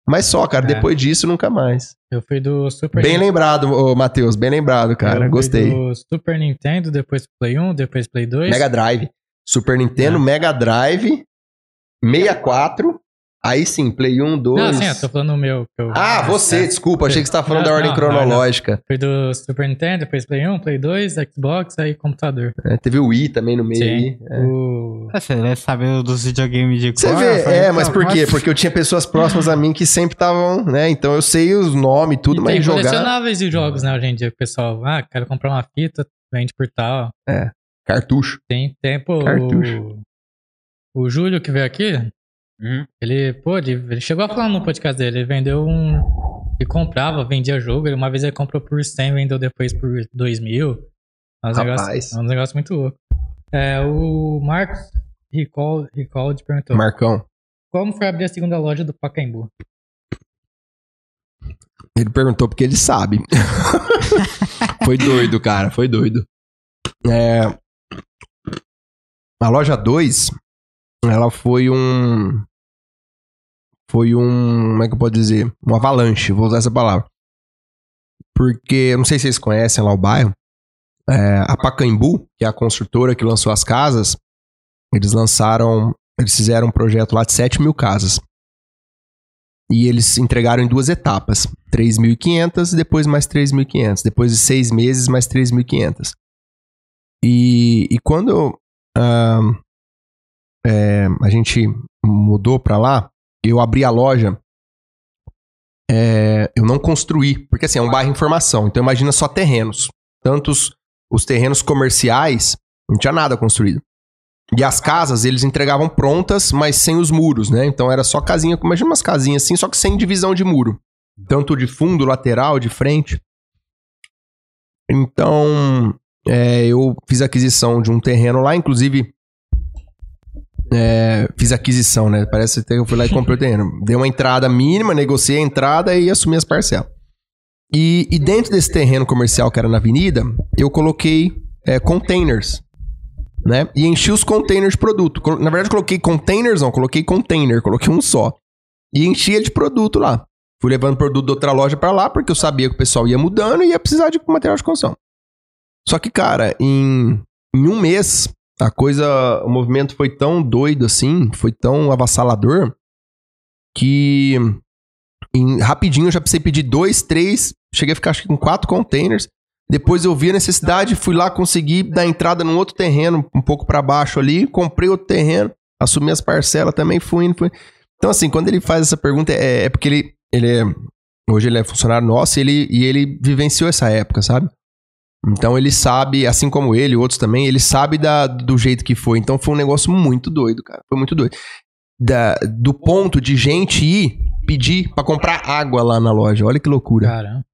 S1: mas só, cara.
S3: É.
S1: Depois disso, nunca mais.
S3: Eu fui do Super
S1: Bem lembrado, ô, Matheus. Bem lembrado, cara.
S3: Eu fui
S1: Gostei.
S3: do Super Nintendo, depois Play 1, depois Play 2.
S1: Mega Drive. Super Nintendo,
S3: É.
S1: Mega Drive, 64. Aí sim, Play 1, 2.
S3: Não, sim, eu tô falando o meu. que eu-
S1: Ah, você,
S3: É.
S1: desculpa. Achei que você tava falando
S3: Não,
S1: da ordem
S3: não, não, não.
S1: cronológica.
S3: Fui do Super Nintendo, depois Play 1, Play 2, Xbox, aí computador.
S1: É, teve o Wii também no meio
S3: Sim.
S1: aí. É.
S3: O...
S2: Você deve saber dos videogames de
S1: Você
S2: cor,
S1: vê, é, mas por quê? Porque eu tinha pessoas próximas a mim que sempre estavam, né? Então eu sei os nomes, tudo,
S3: e
S1: mas
S3: tem
S1: jogar.
S3: colecionáveis de jogos, né, hoje em dia, que o pessoal, ah, quero comprar uma fita, vende por tal.
S1: Cartucho.
S3: Tem tempo.
S1: Cartucho.
S3: O, o Júlio que veio aqui,
S2: Uhum.
S3: ele, pô, ele, ele chegou a falar no podcast dele, ele vendeu um. Ele comprava, vendia jogo, uma vez ele comprou por 100, vendeu depois por 2 mil. É uns
S1: Rapaz.
S3: negócios, é um negócio muito louco. É, o Marcos Recall, te perguntou:
S1: Marcão.
S3: Como foi abrir a segunda loja do Pacaembu?
S1: Ele perguntou porque ele sabe. (laughs) foi doido, cara. Foi doido. É, a loja 2, ela foi um. Foi um. Como é que eu posso dizer? Um avalanche, vou usar essa palavra. Porque, não sei se vocês conhecem lá o bairro. é, a Pacaembu, que é a construtora que lançou as casas, eles lançaram. Eles fizeram um projeto lá de 7 mil casas. E eles entregaram em duas etapas. 3.500 e depois mais 3.500. Depois de seis meses, mais 3.500. E, e quando ah, é, a gente mudou pra lá, eu abri a loja. é, eu não construí, porque assim, é um bairro em formação. Então imagina só terrenos. Tantos os terrenos comerciais, não tinha nada construído. E as casas, eles entregavam prontas, mas sem os muros, né? Então era só casinha, imagina umas casinhas assim, só que sem divisão de muro. Tanto de fundo, lateral, de frente. Então, é, eu fiz aquisição de um terreno lá, inclusive. É, fiz aquisição, né? Parece que eu fui lá e comprei o terreno. (laughs) Dei uma entrada mínima, negociei a entrada e assumi as parcelas. E, e dentro desse terreno comercial que era na avenida, eu coloquei é, containers né? E enchi os containers de produto. Na verdade, eu coloquei containers, não, coloquei container, coloquei um só. E enchia de produto lá. Fui levando produto de outra loja pra lá, porque eu sabia que o pessoal ia mudando e ia precisar de material de construção. Só que, cara, em, em um mês, a coisa, o movimento foi tão doido assim, foi tão avassalador, que em, rapidinho eu já precisei pedir dois, três, cheguei a ficar acho que com quatro containers. Depois eu vi a necessidade, fui lá conseguir dar entrada num outro terreno, um pouco pra baixo ali, comprei outro terreno, assumi as parcelas também, fui indo, fui. Então, assim, quando ele faz essa pergunta, é, é porque ele, ele é. Hoje ele é funcionário nosso e ele, e ele vivenciou essa época, sabe? Então ele sabe, assim como ele, outros também, ele sabe da, do jeito que foi. Então foi um negócio muito doido, cara. Foi muito doido. Da, do ponto de gente ir pedir pra comprar água lá na loja. Olha que loucura.
S3: Caramba.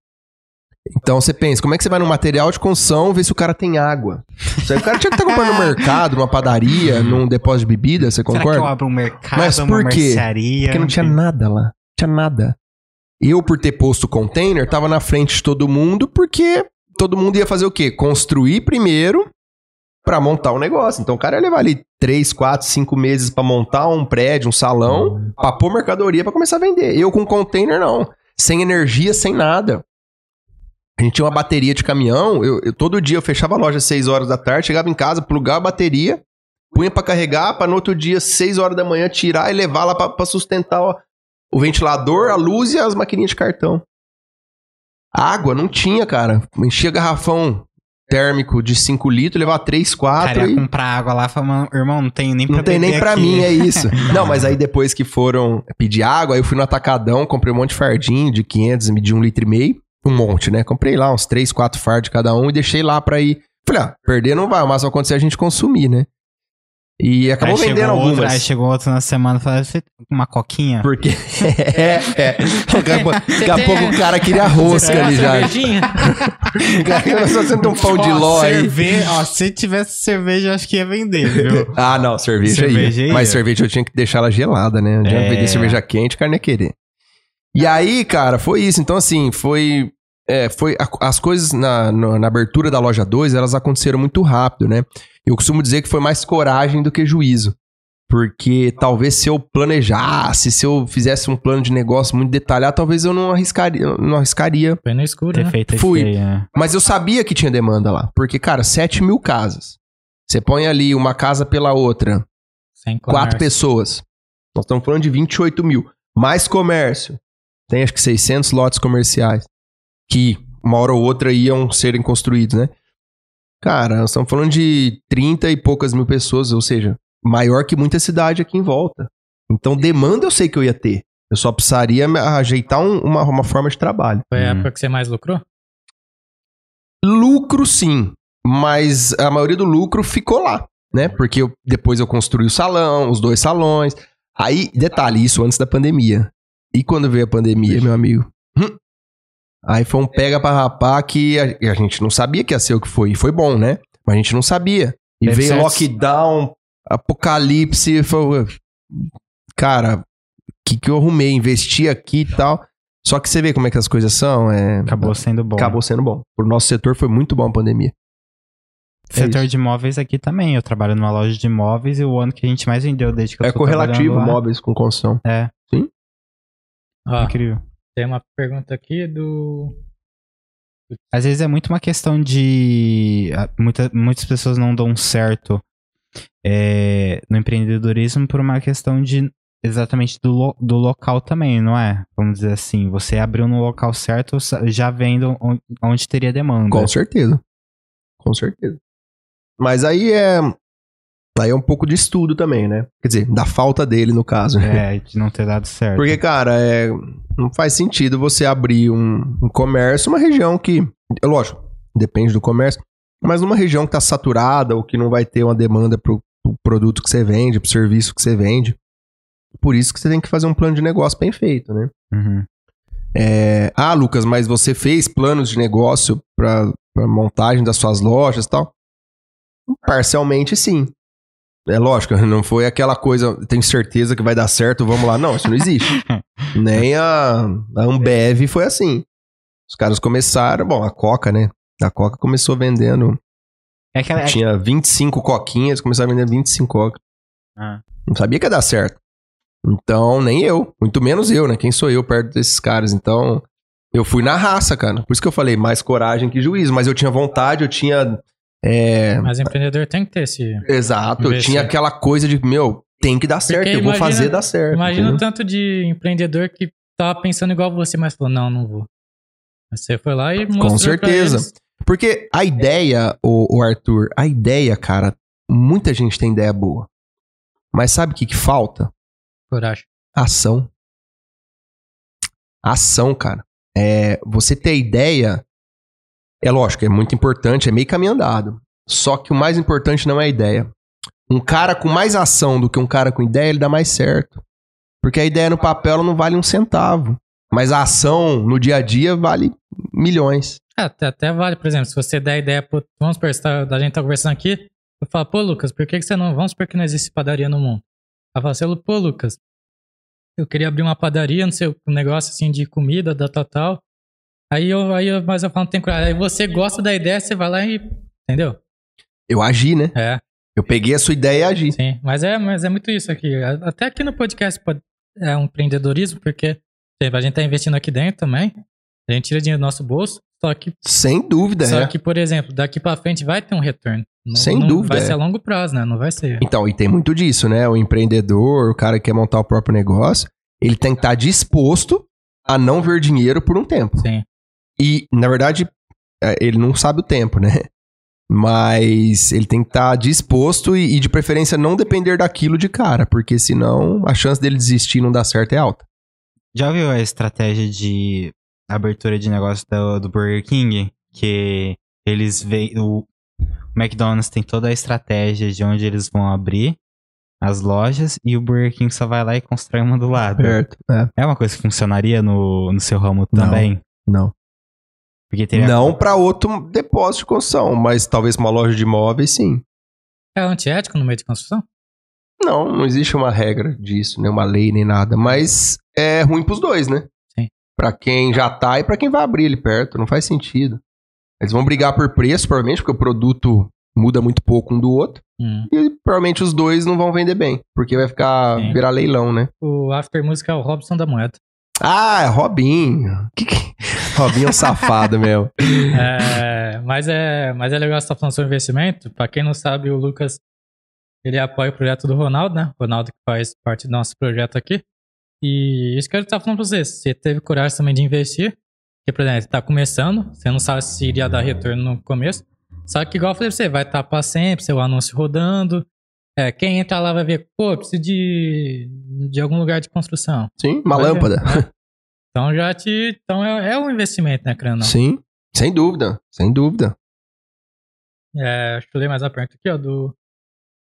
S1: Então você pensa, como é que você vai no material de construção ver se o cara tem água? Isso aí o cara tinha que estar comprando no (laughs) mercado, numa padaria, num depósito de bebida, você
S2: Será que eu
S1: concorda?
S2: abro um mercado,
S1: Mas
S2: uma
S1: por quê?
S2: mercearia?
S1: Porque não tinha nada lá. Não tinha nada. Eu, por ter posto container, tava na frente de todo mundo, porque todo mundo ia fazer o quê? Construir primeiro pra montar o negócio. Então o cara ia levar ali 3, 4, 5 meses pra montar um prédio, um salão, pra pôr mercadoria pra começar a vender. Eu com container, não. Sem energia, sem nada. A gente tinha uma bateria de caminhão. Eu, eu- todo dia eu fechava a loja às 6 horas da tarde, chegava em casa, plugava a bateria, punha pra carregar, pra no outro dia, 6 horas da manhã, tirar e levar lá pra, pra sustentar ó, o ventilador, a luz e as maquininhas de cartão. Água não tinha, cara. Enchia garrafão térmico de 5 litros, levava 3,
S2: O cara
S1: 4
S2: ia
S1: e
S2: comprar água lá e falava, irmão, não tenho nem pra
S1: não tem nem pra
S2: aqui."
S1: mim, é isso. (laughs) não, mas aí depois que foram pedir água, eu fui no atacadão, comprei um monte de fardinho de 500, medi um litro e meio. Um monte, né? Comprei lá uns 3, 4 fardos cada um e deixei lá pra ir. Falei, ah, perder não vai, mas vai acontecer a gente consumir, né? E acabou
S2: aí
S1: vendendo algumas.
S2: Outro, aí chegou outro na semana e falou: Você tem uma coquinha?
S1: Porque. (laughs) (laughs) é, é. Daqui a, pouco- a pouco o cara queria rosca
S3: Uma
S1: ali já.
S3: cervejinha? (laughs)
S1: Só sendo um pão de ló aí.
S2: ó, se tivesse cerveja, eu acho que ia vender, viu?
S1: Ah, não, cerveja,
S2: Cerveja
S1: ia.
S2: ia.
S1: Mas cerveja eu tinha que deixar ela gelada, né? Não adianta
S2: É.
S1: vender cerveja quente, o cara não ia querer. E aí, cara, foi isso. Então, assim, foi. É, foi a- as coisas na, no- na abertura da loja 2, elas aconteceram muito rápido, né? Eu costumo dizer que foi mais coragem do que juízo. Porque talvez se eu planejasse, se eu fizesse um plano de negócio muito detalhado, talvez eu não arriscaria. Não arriscaria
S3: Foi no escuro, né?
S2: feito
S1: Fui.
S2: aí, é.
S1: mas eu sabia que tinha demanda lá. Porque, cara, 7 mil casas. Você põe ali uma casa pela outra,
S3: Sem
S1: quatro pessoas. Nós estamos falando de 28 mil. Mais comércio. Tem acho que 600 lotes comerciais. Que uma hora ou outra iam serem construídos, né? Cara, nós estamos falando de 30 e poucas mil pessoas, ou seja, maior que muita cidade aqui em volta. Então, demanda eu sei que eu ia ter. Eu só precisaria ajeitar um- uma, uma forma de trabalho.
S3: Foi a
S2: Hum.
S3: época que você mais lucrou?
S1: Lucro, sim. Mas a maioria do lucro ficou lá, né? Porque eu- depois eu construí o salão, os dois salões. Aí, detalhe, isso antes da pandemia. E quando veio a pandemia, meu amigo? Hum. Aí foi um pega pra rapar que a, a gente não sabia que ia ser o que foi. E foi bom, né? Mas a gente não sabia. E
S2: Deve
S1: veio lockdown, apocalipse. Foi... Cara, o que, que eu arrumei? Investi aqui e tal. Só que você vê como é que as coisas são. É...
S2: Acabou sendo bom.
S1: Acabou sendo bom. Pro nosso setor foi muito bom a pandemia. É
S2: Setor de imóveis aqui também. Eu trabalho numa loja de imóveis e o ano que a gente mais vendeu desde que eu
S1: É correlativo
S2: lá-
S1: móveis com construção.
S2: É,
S3: Ó,
S2: incrível.
S3: Tem uma pergunta aqui do.
S2: Às vezes é muito uma questão de. ah, Muita, muitas pessoas não dão certo é, no empreendedorismo por uma questão de exatamente do, lo- do local também, não é? Vamos dizer assim, você abriu no local certo já vendo onde, onde teria demanda.
S1: Com certeza. Com certeza. Mas aí é. Aí é um pouco de estudo também, né? Quer dizer, da falta dele, no caso. né?
S2: É, de não ter dado certo.
S1: Porque, cara, é, não faz sentido você abrir um, um comércio, uma região que. é Lógico, depende do comércio, mas numa região que tá saturada ou que não vai ter uma demanda pro, pro produto que você vende, pro serviço que você vende. Por isso que você tem que fazer um plano de negócio bem feito, né?
S2: Uhum.
S1: É, ah, Lucas, mas você fez planos de negócio para montagem das suas lojas e tal? Parcialmente, sim. É lógico, (laughs) não foi aquela coisa, tenho certeza que vai dar certo, vamos lá. Não, isso não existe. (laughs) Nem a, a Ambev foi assim. Os caras começaram, bom, a Coca, né? A Coca começou vendendo,
S2: É aquela. é-
S1: tinha 25 coquinhas, começaram a vender 25 coca.
S2: Ah.
S1: Não sabia que ia dar certo. Então, nem eu. Muito menos eu, né? Quem sou eu perto desses caras? Então, eu fui na raça, cara. Por isso que eu falei, mais coragem que juízo. Mas eu tinha vontade, eu tinha. É,
S3: Mas empreendedor tem que ter esse.
S1: Exato, eu tinha aquela coisa de, meu, tem que dar certo, eu vou fazer dar certo.
S3: Imagina o tanto de empreendedor que tava pensando igual você, mas falou: não, não vou. Você foi lá e mostrou.
S1: Com certeza. Porque a ideia, o, o Arthur, a ideia, cara, muita gente tem ideia boa. Mas sabe o que, que falta?
S3: Coragem.
S1: Ação. Ação, cara. É, você ter ideia, é lógico, é muito importante, é meio caminho andado. Só que o mais importante não é a ideia. Um cara com mais ação do que um cara com ideia, ele dá mais certo. Porque a ideia no papel não vale um centavo. Mas a ação no dia a dia vale milhões.
S3: É, até, até vale, por exemplo, se você der ideia, pro, vamos supor, tá- a gente tá conversando aqui, eu falo, pô, Lucas, por que, que você não. Vamos supor que não existe padaria no mundo. Ela fala assim, pô, Lucas, eu queria abrir uma padaria, não sei, um negócio assim de comida, da tal, tal. Aí eu, aí eu, mas eu falo, não tem coragem. Aí você gosta da ideia, você vai lá e. Entendeu?
S1: Eu agi, né?
S3: É,
S1: Eu peguei a sua ideia e agi.
S3: sim. Mas é, mas é muito isso aqui. Até aqui no podcast é um empreendedorismo, porque a gente tá investindo aqui dentro também. A gente tira dinheiro do nosso bolso, só que
S1: Sem dúvida,
S3: Só
S1: é.
S3: que, por exemplo, daqui pra frente vai ter um retorno. Não-
S1: Sem
S3: não
S1: dúvida,
S3: Vai
S1: é.
S3: ser a longo prazo, né? Não vai ser.
S1: Então, e tem muito disso, né? O empreendedor, o cara que quer montar o próprio negócio, ele tem que estar disposto a não ver dinheiro por um tempo.
S3: Sim.
S1: E, na verdade, é, ele não sabe o tempo, né? Mas ele tem que estar disposto e, e, de preferência, não depender daquilo de cara, porque senão a chance dele desistir e não dar certo é alta.
S2: Já ouviu a estratégia de abertura de negócio do, do Burger King? Que eles veem. O, McDonald's tem toda a estratégia de onde eles vão abrir. as lojas e o Burger King só vai lá e constrói uma do lado.
S1: Perto. É.
S2: É uma coisa que funcionaria no, no seu ramo
S1: Não.
S2: também?
S1: Não.
S2: Teria
S1: Não pra outro depósito de construção, mas talvez uma loja de imóveis, sim.
S3: É antiético no meio de construção?
S1: Não, não existe uma regra disso, nem uma lei, nem nada. Mas é ruim pros dois, né?
S3: Sim.
S1: Pra quem já tá e pra quem vai abrir ali perto. Não faz sentido. Eles vão brigar por preço, provavelmente, porque o produto muda muito pouco um do outro.
S3: Hum.
S1: E provavelmente os dois não vão vender bem. Porque vai ficar
S3: Sim.
S1: virar leilão, né?
S3: O After Music é o Robson da moeda.
S1: Ah, é Robinho. Que que- Robinho é um safado (laughs) mesmo.
S3: É, mas, é, mas é legal você estar falando sobre investimento. Pra quem não sabe, o Lucas ele apoia o projeto do Ronaldo, né? O Ronaldo que faz parte do nosso projeto aqui. E isso que eu estava falando pra você. Você teve coragem também de investir. Porque, por exemplo, você tá começando, você não sabe se iria dar retorno no começo. Só que, igual eu falei pra você, vai estar pra sempre, seu anúncio rodando. É, quem entra lá vai ver, pô, preciso de, de algum lugar de construção.
S1: Sim, uma
S3: Vai ver,
S1: lâmpada.
S3: né? (laughs) Então já te. Então é, é um investimento, né, Crânio?
S1: Sim, sem dúvida. Sem dúvida.
S3: É, deixa eu ler mais a pergunta aqui, ó, do.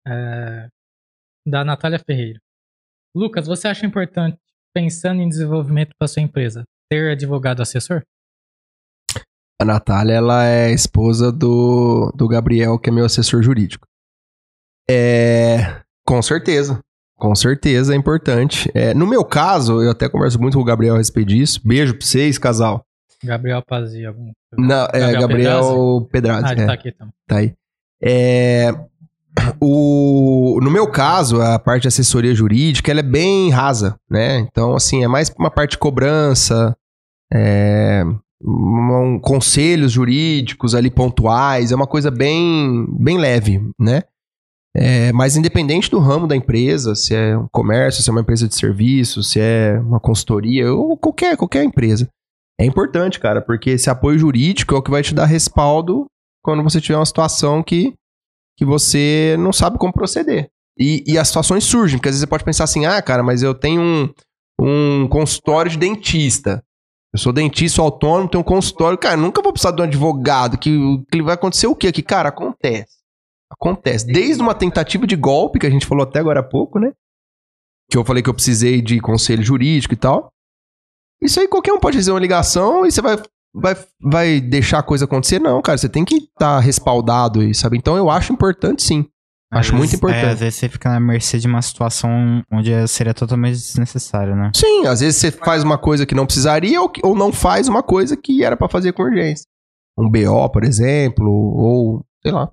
S3: é, da Natália Ferreira. Lucas, você acha importante, pensando em desenvolvimento para sua empresa, ter advogado assessor?
S1: A Natália, ela é esposa do, do Gabriel, que é meu assessor jurídico. É. Com certeza. Com certeza é importante. É, no meu caso, eu até converso muito com o Gabriel a respeito disso. Beijo pra vocês, casal.
S3: Gabriel Pazzi, algum.
S1: Não, é
S3: Gabriel
S1: Gabriel Pedrazzi.
S3: Ah, ele
S1: é.
S3: tá aqui também.
S1: Tá aí. É, o, no meu caso, a parte de assessoria jurídica, ela é bem rasa, né? Então, assim, é mais uma parte de cobrança, é, um, conselhos jurídicos ali pontuais, é uma coisa bem, bem leve, né? É, mas independente do ramo da empresa, se é um comércio, se é uma empresa de serviço, se é uma consultoria, ou qualquer, qualquer empresa. É importante, cara, porque esse apoio jurídico é o que vai te dar respaldo quando você tiver uma situação que, que você não sabe como proceder. E, e as situações surgem, porque às vezes você pode pensar assim, ah, cara, mas eu tenho um, um consultório de dentista. Eu sou dentista, autônomo, tenho um consultório. Cara, nunca vou precisar de um advogado. Que, que vai acontecer o quê aqui? Cara, acontece. Acontece. Desde uma tentativa de golpe, que a gente falou até agora há pouco, né? Que eu falei que eu precisei de conselho jurídico e tal. Isso aí qualquer um pode fazer uma ligação e você vai vai, vai deixar a coisa acontecer? Não, cara, você tem que estar respaldado aí, sabe? Então eu acho importante sim. Acho muito
S2: vezes-
S1: importante.
S2: É, às vezes você fica na mercê de uma situação onde seria totalmente desnecessário, né?
S1: Sim, às vezes você faz uma coisa que não precisaria ou, que- ou não faz uma coisa que era pra fazer com urgência. Um BO, por exemplo, ou sei lá.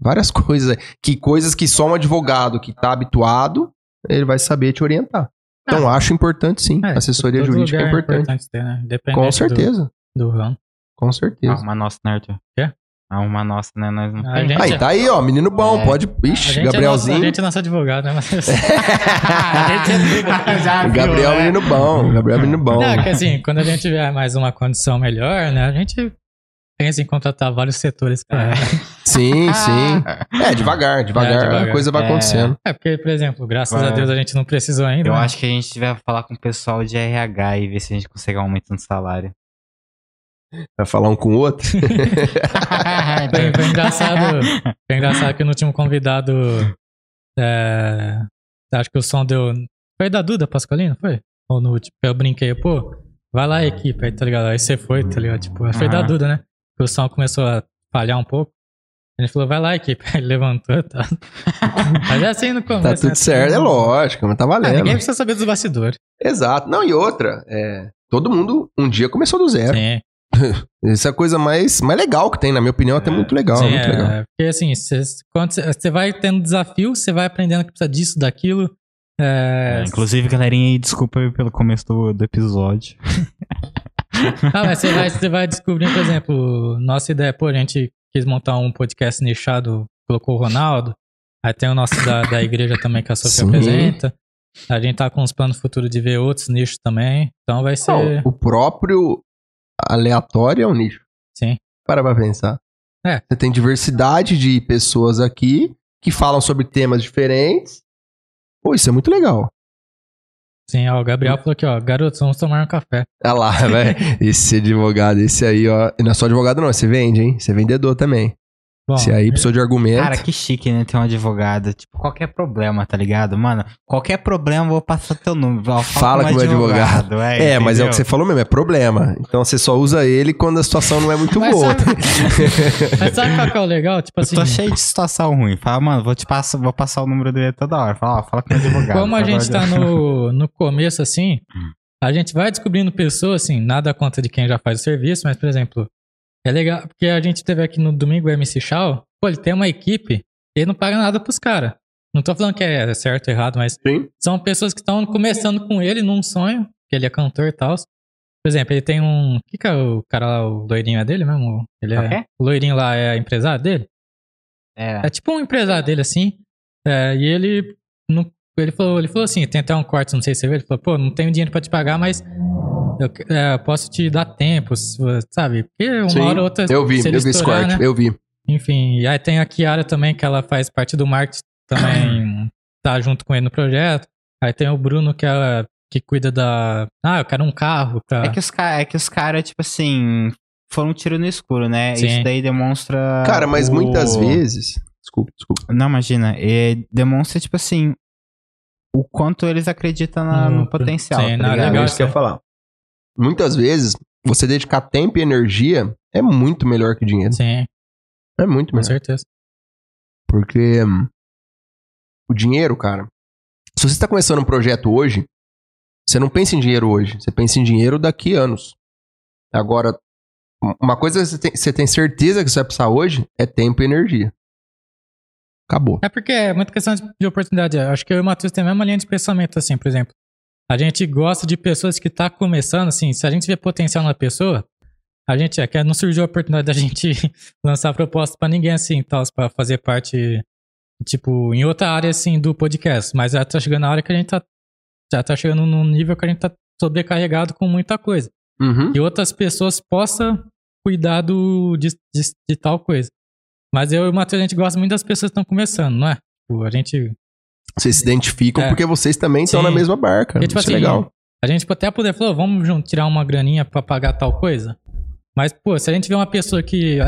S1: Várias (laughs) coisas. aí. Que coisas que só um advogado que tá habituado, ele vai saber te orientar. Então acho importante sim.
S3: É,
S1: Assessoria jurídica é
S3: lugar
S1: importante.
S3: ter, né?
S1: Com
S3: do-
S1: certeza.
S3: Do, ramo.
S1: Com certeza.
S2: Arruma nossa, né, Arthur?
S3: Quê?
S2: Arruma nossa, né? Nós não
S3: A gente-
S1: Aí, tá aí, ó, menino bom,
S2: É.
S1: pode.
S3: A
S1: Ixi,
S3: gente, é nosso,
S1: Gabrielzinho.
S3: a gente é nosso advogado, né? Mas... (laughs) (laughs) a gente é
S2: viu,
S1: Gabriel é
S2: né?
S1: menino bom. Gabriel é menino bom.
S3: Não, que assim, quando a gente tiver mais uma condição melhor, né? A gente pensa em contratar vários setores pra. (laughs)
S1: Sim, sim. É, devagar, devagar,
S3: É, devagar.
S1: a coisa vai
S2: É.
S1: acontecendo.
S3: É, porque, por exemplo, graças
S2: Vai.
S3: a Deus a gente não precisou ainda.
S2: Eu
S3: né?
S2: acho que a gente deve falar com o pessoal de RH e ver se a gente consegue aumentar no salário.
S1: Vai falar um com o outro. (laughs)
S3: Foi, foi engraçado. Foi engraçado que no último convidado. é, acho que o som deu. Foi da Duda Pascolino, foi? Ou no último? Eu brinquei, pô, vai lá, equipe, aí, tá ligado? Aí você foi, tá ligado? Tipo, foi da
S2: Aham.
S3: Duda, né? Que o som começou a falhar um pouco. Ele falou, vai lá, equipe. (laughs) Ele levantou e tal. (laughs) Mas é assim no começo.
S1: Tá
S3: né?
S1: tudo certo, é lógico, mas tá
S3: Ah,
S1: valendo.
S3: ninguém precisa saber dos bastidores.
S1: Exato. Não, e outra, é, todo mundo um dia começou do zero.
S3: Sim. (laughs)
S1: Isso é a coisa mais, mais legal que tem, na minha opinião, até
S2: É,
S1: muito legal,
S3: Sim,
S1: muito
S3: é,
S1: legal.
S3: Porque assim, cê- quando você vai tendo desafio, você vai aprendendo que precisa disso, daquilo. É,
S2: É, inclusive, galerinha, desculpa pelo começo do, do episódio.
S3: Ah, mas você vai, você vai descobrindo, por exemplo, nossa ideia, pô, a gente quis montar um podcast nichado, colocou o Ronaldo. Aí tem o nosso da, da igreja também que a Sofia
S1: Sim.
S3: apresenta. A gente tá com uns planos futuros de ver outros nichos também. Então vai ser.
S1: Não, o próprio aleatório é um nicho.
S3: Sim.
S1: Para pra pensar.
S3: É.
S1: Você tem diversidade de pessoas aqui que falam sobre temas diferentes. Pô, isso é muito legal.
S3: Sim, ó, o Gabriel falou aqui, ó, garotos, vamos tomar um café.
S1: Olha lá, (laughs) velho. Esse advogado, esse aí, ó. E não é só advogado, não. Você vende, hein? Você é vendedor também.
S3: Bom,
S1: Se aí precisou de argumento.
S2: Cara, que chique, né? Ter um advogado. Tipo, qualquer problema, tá ligado? Mano, qualquer problema eu vou passar teu número. Ó,
S1: Fala com o advogado. É, mas é o que você falou mesmo, é problema. Então você só usa ele quando a situação não é muito
S3: Mas
S1: boa.
S3: sabe- (laughs) Mas sabe qual que é o legal? Tipo
S2: Eu
S3: assim,
S2: tô cheio de situação ruim. Fala, mano, vou te passar, vou passar o número dele toda hora. Fala, ó, fala com o advogado.
S3: como a gente tá no, no começo, assim,
S2: Hum.
S3: a gente vai descobrindo pessoas, assim, nada contra de quem já faz o serviço, mas, por exemplo, é legal, porque a gente teve aqui no domingo o MC Shaw, pô, ele tem uma equipe, ele não paga nada pros caras. Não tô falando que é certo ou errado, mas
S1: Sim.
S3: são pessoas que estão começando com ele num sonho, que ele é cantor e tal. Por exemplo, ele tem um. O que, que é o cara lá, o loirinho é dele mesmo? Ele
S2: É o
S3: é. O loirinho lá é empresário dele?
S2: É.
S3: É tipo um empresário dele, assim. É, e ele. Não, ele, falou, ele falou assim: tem até um corte, não sei se você viu. Ele falou: pô, não tenho dinheiro pra te pagar, mas. Eu é, posso te dar tempo, sabe? Porque uma
S1: Sim,
S3: hora ou outra.
S1: Eu vi, eu vi esse corte,
S3: né?
S1: eu vi.
S3: Enfim, e aí tem a Kiara também, que ela faz parte do marketing, também (coughs) tá junto com ele no projeto. Aí tem o Bruno, que, é, que cuida da. Ah, eu quero um carro pra.
S2: É que os caras, é que os caras, tipo assim, foram um tiro no escuro, né?
S3: Sim.
S2: Isso daí demonstra.
S1: Cara, mas
S2: o-
S1: muitas vezes. Desculpa, desculpa.
S2: Não, imagina. é, demonstra, tipo assim, o quanto eles acreditam na- no
S3: No-
S2: potencial.
S3: sim,
S2: tá
S3: na-
S2: ligado?
S3: legal.
S1: É isso que eu ia falar. Muitas vezes, você dedicar tempo e energia é muito melhor que dinheiro.
S3: Sim,
S1: É muito
S3: com
S1: melhor.
S3: certeza.
S1: Porque hum, o dinheiro, cara. Se você está começando um projeto hoje, você não pensa em dinheiro hoje. Você pensa em dinheiro daqui a anos. Agora, um- uma coisa que você tem, você tem certeza que você vai precisar hoje é tempo e energia. Acabou.
S3: É porque é muita questão de de oportunidade. Acho que eu e o Matheus tem a mesma linha de pensamento, assim, por exemplo. A gente gosta de pessoas que tá começando, assim, se a gente vê potencial na pessoa, a gente é que não surgiu a oportunidade da gente (laughs) lançar proposta pra ninguém, assim, tal, pra fazer parte, tipo, em outra área, assim, do podcast. Mas já tá chegando a hora que a gente tá, já tá chegando num nível que a gente tá sobrecarregado com muita coisa.
S1: Uhum.
S3: E outras pessoas possam cuidar do, de, de, de tal coisa. Mas eu e o Matheus, a gente gosta muito das pessoas que estão começando, não é? Tipo, a gente
S1: Vocês se identificam
S3: É.
S1: porque vocês também estão na mesma barca.
S3: E, tipo
S1: Isso é
S3: assim,
S1: legal.
S3: A gente até poder falar, vamos tirar uma graninha pra pagar tal coisa. Mas, pô, se a gente vê uma pessoa que.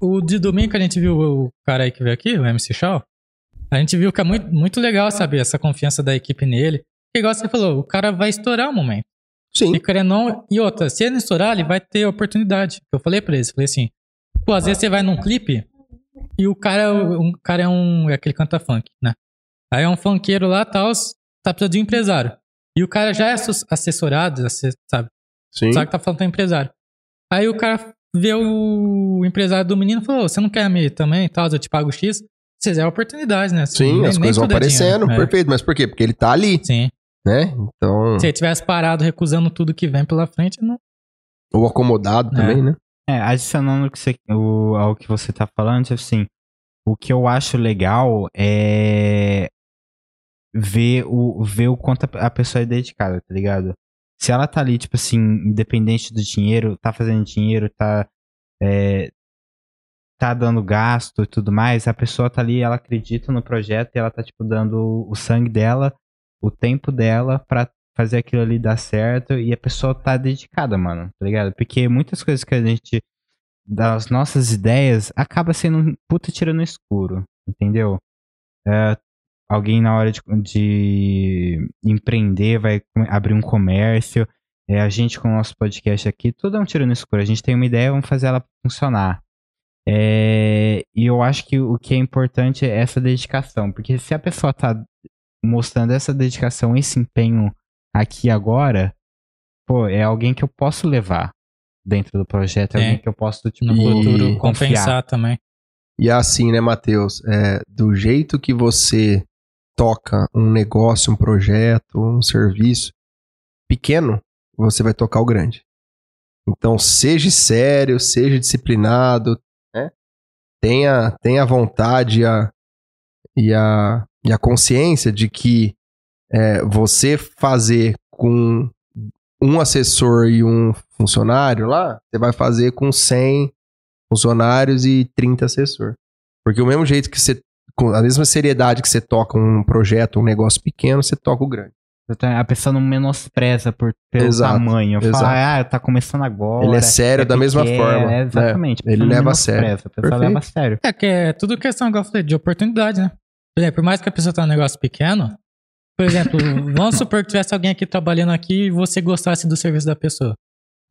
S3: O de domingo que a gente viu o cara aí que veio aqui, o MC Shaw, a gente viu que é muito, muito legal, sabe? Essa confiança da equipe nele. E igual você falou, o cara vai estourar o momento.
S1: Sim.
S3: E querendo não. E outra, se ele não estourar, ele vai ter oportunidade. Eu falei pra eles, falei assim, pô, às vezes você vai num clipe e o cara, é um cara é um. É aquele canta funk, né? Aí é um funkeiro lá, tal, tá precisando de um empresário. E o cara já é assessorado, asse- sabe?
S1: Sim.
S3: Sabe que tá falando com o empresário. Aí o cara vê o empresário do menino e falou: você não quer me também, tal, eu te pago X. Vocês é oportunidade, né?
S1: Sim,
S3: Nem-
S1: as
S3: nem
S1: coisas vão
S3: é
S1: aparecendo.
S3: É.
S1: Perfeito. Mas por quê? Porque ele tá ali,
S3: Sim.
S1: né? Então.
S3: Se ele tivesse parado recusando tudo que vem pela frente, não.
S1: Ou acomodado
S3: É.
S1: também, né?
S2: É, adicionando o que você- o- ao que você tá falando, tipo assim, o que eu acho legal é ver o, ver o quanto a pessoa é dedicada, tá ligado? Se ela tá ali, tipo assim, independente do dinheiro, tá fazendo dinheiro, tá, é, tá dando gasto e tudo mais, a pessoa tá ali, ela acredita no projeto e ela tá, tipo, dando o sangue dela, o tempo dela pra fazer aquilo ali dar certo e a pessoa tá dedicada, mano, tá ligado? Porque muitas coisas que a gente das nossas ideias acaba sendo um puta tiro no escuro, entendeu? É, alguém na hora de, de empreender vai abrir um comércio, é, a gente com o nosso podcast aqui, tudo é um tiro no escuro. A gente tem uma ideia, vamos fazer ela funcionar. É, e eu acho que o que é importante é essa dedicação, porque se a pessoa tá mostrando essa dedicação, esse empenho aqui agora, pô, é alguém que eu posso levar dentro do projeto, é
S3: É.
S2: alguém que eu posso, tipo,
S3: No futuro
S2: confiar.
S3: compensar também.
S1: E é assim, né, Matheus? É, do jeito que você toca um negócio, um projeto, um serviço pequeno, você vai tocar o grande. Então, seja sério, seja disciplinado, né? Tenha, tenha vontade e a, e, a, e a consciência de que é, você fazer com um assessor e um funcionário lá, você vai fazer com 100 funcionários e 30 assessor. Porque o mesmo jeito que você, com a mesma seriedade que você toca um projeto, um negócio pequeno, você toca o grande.
S2: A pessoa não menospreza por pelo
S1: Exato,
S2: tamanho.
S1: exato.
S2: Fala, ah, tá começando agora.
S1: Ele é sério da mesma
S2: pequeno",
S1: forma.
S2: é, exatamente.
S1: É, ele leva a sério.
S2: A pessoa leva a sério.
S3: É que é tudo questão, igual eu falei, de oportunidade, né? Por exemplo, por mais que a pessoa tenha um negócio pequeno, por exemplo, (laughs) vamos supor que tivesse alguém aqui trabalhando aqui e você gostasse do serviço da pessoa.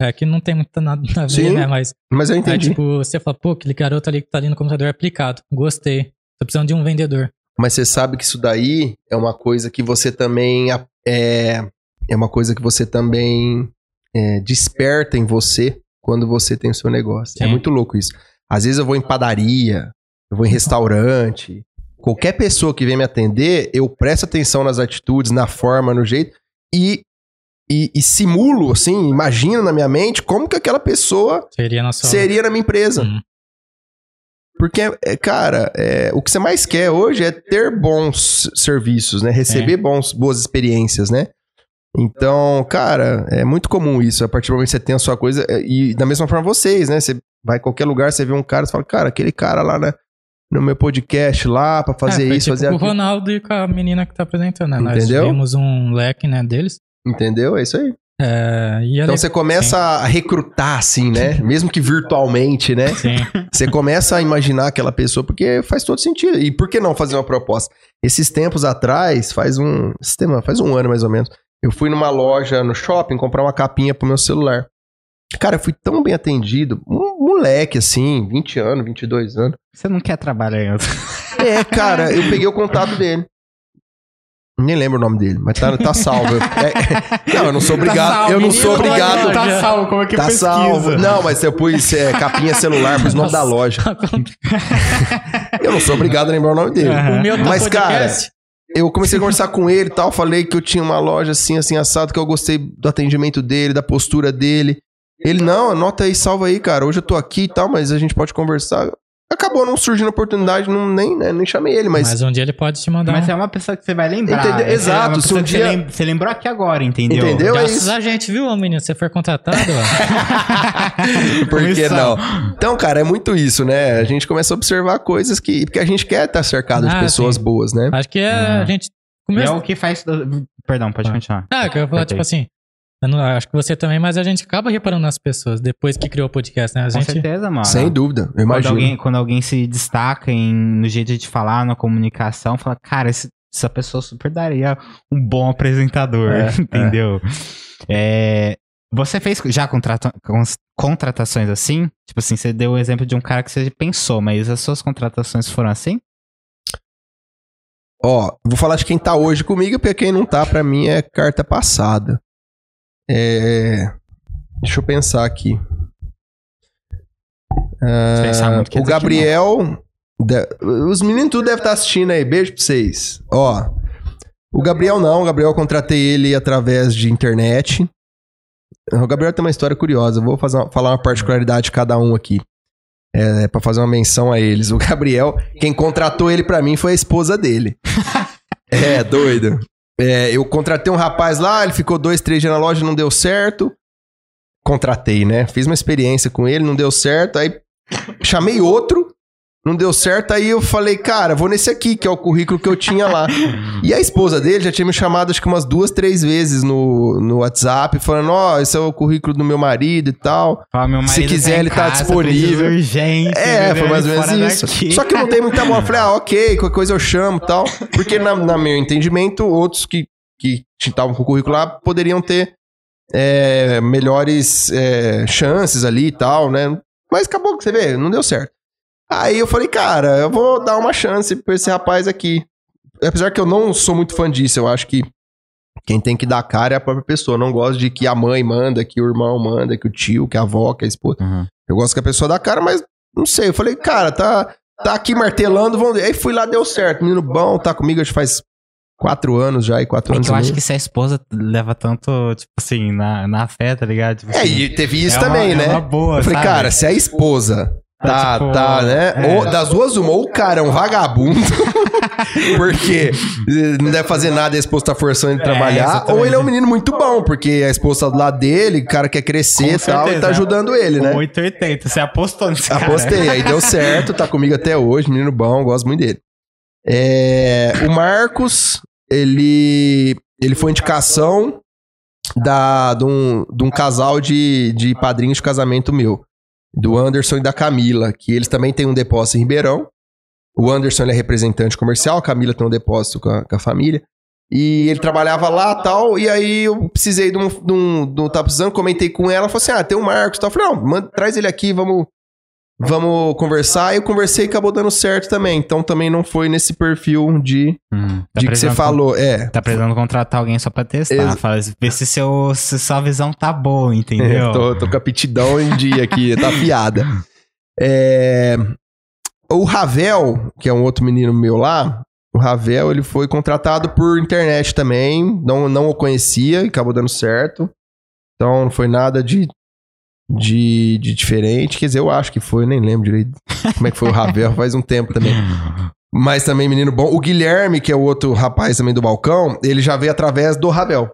S3: É que não tem muito nada a ver,
S1: Sim,
S3: né? Mas
S1: Mas eu
S3: é
S1: entendi.
S3: tipo, você fala, pô, aquele garoto ali que tá ali no computador é aplicado. Gostei. Tô precisando de um vendedor.
S1: Mas você sabe que isso daí é uma coisa que você também é, é uma coisa que você também é, desperta em você quando você tem o seu negócio. É
S3: Sim.
S1: muito louco isso. Às vezes eu vou em padaria, eu vou em restaurante, qualquer pessoa que vem me atender, eu presto atenção nas atitudes, na forma, no jeito e e, e simulo, assim, imagino na minha mente como que aquela pessoa
S3: Seria na sua.
S1: seria na minha empresa.
S3: Hum.
S1: Porque, é, cara, é, o que você mais quer hoje é ter bons serviços, né? Receber bons, boas experiências, né? Então, cara, é muito comum isso. A partir do momento que você tem a sua coisa, é, e da mesma forma vocês, né? Você vai em qualquer lugar, você vê um cara, você fala, cara, aquele cara lá né, no meu podcast lá, pra fazer
S3: É,
S1: isso,
S3: tipo
S1: fazer
S3: com o
S1: aquilo.
S3: Ronaldo e com a menina que tá apresentando, né?
S1: Entendeu?
S3: Nós vimos um leque, né, deles.
S1: Entendeu? É isso aí.
S3: É, e
S1: Então
S3: ali-
S1: você começa a recrutar, assim, né? Mesmo que virtualmente, né?
S3: Sim. (laughs)
S1: Você começa a imaginar aquela pessoa porque faz todo sentido. E por que não fazer uma proposta? Esses tempos atrás, faz um. esse tema- faz um ano mais ou menos. Eu fui numa loja no shopping comprar uma capinha pro meu celular. Cara, eu fui tão bem atendido. Um moleque, assim, 20 anos, 22 anos.
S2: Você não quer trabalhar em outro.
S1: É, cara, eu peguei o contato dele. Nem lembro o nome dele, mas tá, tá salvo. É- não, eu não sou obrigado. eu não sou
S3: menino,
S1: obrigado.
S2: Tá salvo, como é que
S1: Tá
S2: pesquisa?
S1: salvo. Não, mas eu pus é, capinha celular, pus o nome da loja. Eu não sou obrigado a lembrar o nome dele.
S3: O meu tá
S1: Mas, cara. Eu comecei a conversar com ele e tal, falei que eu tinha uma loja assim, assim, assado, que eu gostei do atendimento dele, da postura dele. Ele, não, anota aí, salva aí, cara. Hoje eu tô aqui e tal, mas a gente pode conversar. Acabou não surgindo oportunidade, não, nem, né, nem chamei ele, mas.
S3: Mas um dia ele pode te mandar
S2: Mas é uma pessoa que você vai lembrar.
S1: Entendeu?
S2: Essa é
S1: Exato, se um
S2: que
S1: dia-
S2: Você, lem- você lembrou aqui agora, entendeu?
S1: Entendeu? É
S3: Graças
S1: isso.
S3: a gente, viu, menino? Você foi contratado, ó. (laughs)
S1: Por que não? Então, cara, é muito isso, né? A gente começa a observar coisas que. Porque a gente quer estar cercado de
S3: Ah,
S1: pessoas
S3: sim.
S1: boas, né?
S3: Acho que é
S2: Ah.
S3: a gente... Começa...
S2: é o que faz. Perdão, pode
S3: Ah.
S2: continuar.
S3: Ah, que eu ia falar, tipo assim... Eu não, acho que você também, mas a gente acaba reparando nas pessoas depois que criou o podcast, né? A
S2: Com
S3: gente...
S2: certeza, mano.
S1: Sem dúvida, eu
S2: Quando
S1: imagino.
S2: alguém, quando alguém se destaca em, no jeito de falar, na comunicação, fala, cara, esse- essa pessoa super daria um bom apresentador,
S1: É, (laughs)
S2: entendeu? É, você fez já contrata- contratações assim? Tipo assim, você deu o exemplo de um cara que você pensou, mas as suas contratações foram assim?
S1: Ó, vou falar de quem tá hoje comigo, porque quem não tá, pra mim, é carta passada. É. Deixa eu pensar aqui. Ah,
S2: pensar
S1: o Gabriel. de- Os meninos tudo devem estar assistindo aí. Beijo pra vocês. Ó. O Gabriel não, o Gabriel eu contratei ele através de internet. O Gabriel tem uma história curiosa. Eu vou fazer uma- falar uma particularidade de cada um aqui. É, pra fazer uma menção a eles. O Gabriel, quem contratou ele pra mim foi a esposa dele. (laughs) é, doido. É, eu contratei um rapaz lá, ele ficou dois, três dias na loja, não deu certo. Contratei, né? Fiz uma experiência com ele, não deu certo. Aí chamei outro, não deu certo. Aí eu falei, cara, vou nesse aqui, que é o currículo que eu tinha lá. E a esposa dele já tinha me chamado acho que umas duas, três vezes no, no WhatsApp, falando: Ó, esse é o currículo do meu marido e tal.
S2: Fala, meu
S1: Se
S2: marido
S1: quiser,
S2: em
S1: ele tá
S2: casa,
S1: disponível.
S2: precisa Urgente,
S1: É,
S2: entendeu?
S1: foi mais ou menos isso.
S2: daqui.
S1: Só que eu não dei muita bola. Eu falei, ah, ok, qualquer coisa eu chamo e tal. Porque, na, na meu entendimento, outros que que estavam com o currículo lá poderiam ter é, melhores é, chances ali e tal, né? Mas acabou que você vê, não deu certo. Aí eu falei, cara, eu vou dar uma chance pra esse rapaz aqui. Apesar que eu não sou muito fã disso, eu acho que quem tem que dar cara é a própria pessoa. Eu não gosto de que a mãe manda, que o irmão manda, que o tio, que a avó, que a esposa.
S2: Uhum.
S1: Eu gosto que a pessoa dá cara, mas não sei. Eu falei, cara, tá, tá aqui martelando, vamos ver. Aí fui lá, deu certo. Menino bom, tá comigo acho que faz quatro anos já, e quatro
S2: É
S1: anos
S2: que eu acho que se a esposa leva tanto, tipo assim, na, na fé, tá ligado? Tipo
S1: É,
S2: assim,
S1: e teve isso
S2: é
S1: também,
S2: uma-
S1: né?
S2: É uma boa,
S1: eu falei,
S2: sabe?
S1: cara, se a esposa tá,
S2: Tá, tipo,
S1: tá, né?
S2: é.
S1: Ou, das duas, uma, ou o cara é um vagabundo, (laughs) porque não deve fazer nada e a esposa tá forçando ele
S2: É,
S1: trabalhar,
S2: exatamente.
S1: ou ele é um menino muito bom, porque a esposa tá do lado dele, o cara quer crescer e tal, e tá
S2: né?
S1: ajudando ele, né?
S2: 880, você apostou nesse cara.
S1: Apostei, aí deu certo, tá comigo até hoje, menino bom, gosto muito dele. É, o Marcos, ele ele foi indicação da, de, um, de um casal de, de padrinhos de casamento meu. Do Anderson e da Camila, que eles também têm um depósito em Ribeirão. O Anderson é representante comercial, a Camila tem um depósito com a, com a família. E ele trabalhava lá tal, e aí eu precisei de um, de um, de um tá precisando, comentei com ela, falou assim: ah, tem um Marcos tal. Eu falei, não, manda, traz ele aqui, vamos, vamos conversar. E eu conversei e acabou dando certo também. Então também não foi nesse perfil de,
S2: Hum, tá
S1: de que você falou. É.
S2: Tá precisando contratar alguém só pra testar.
S1: Ex-
S2: Fala, ver se, seu, se sua visão tá boa, entendeu?
S1: tô, tô com a aptidão em dia aqui, (laughs) tá afiada. É, o Ravel, que é um outro menino meu lá, o Ravel, ele foi contratado por internet também, não, não o conhecia, e acabou dando certo. Então não foi nada de, de, de diferente. Quer dizer, eu acho que foi, nem lembro direito (laughs) como é que foi o Ravel, faz um tempo também. Mas também menino bom. O Guilherme, que é o outro rapaz também do balcão, ele já veio através do Ravel.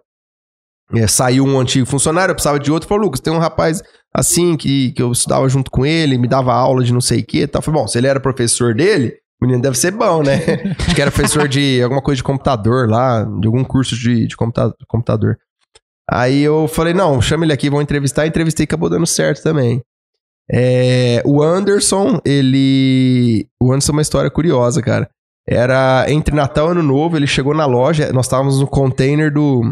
S1: É, saiu um antigo funcionário, eu precisava de outro. Falou, Lucas, tem um rapaz assim que, que eu estudava junto com ele, me dava aula de não sei o que tal. Falei, bom, se ele era professor dele, o menino deve ser bom, né? (laughs) Acho que era professor de alguma coisa de computador lá, de algum curso de, de computa- computador. Aí eu falei, não, chama ele aqui, vamos entrevistar. Entrevistei, acabou dando certo também. É, o Anderson, ele. O Anderson é uma história curiosa, cara. Era entre Natal e Ano Novo, ele chegou na loja, nós estávamos no container do.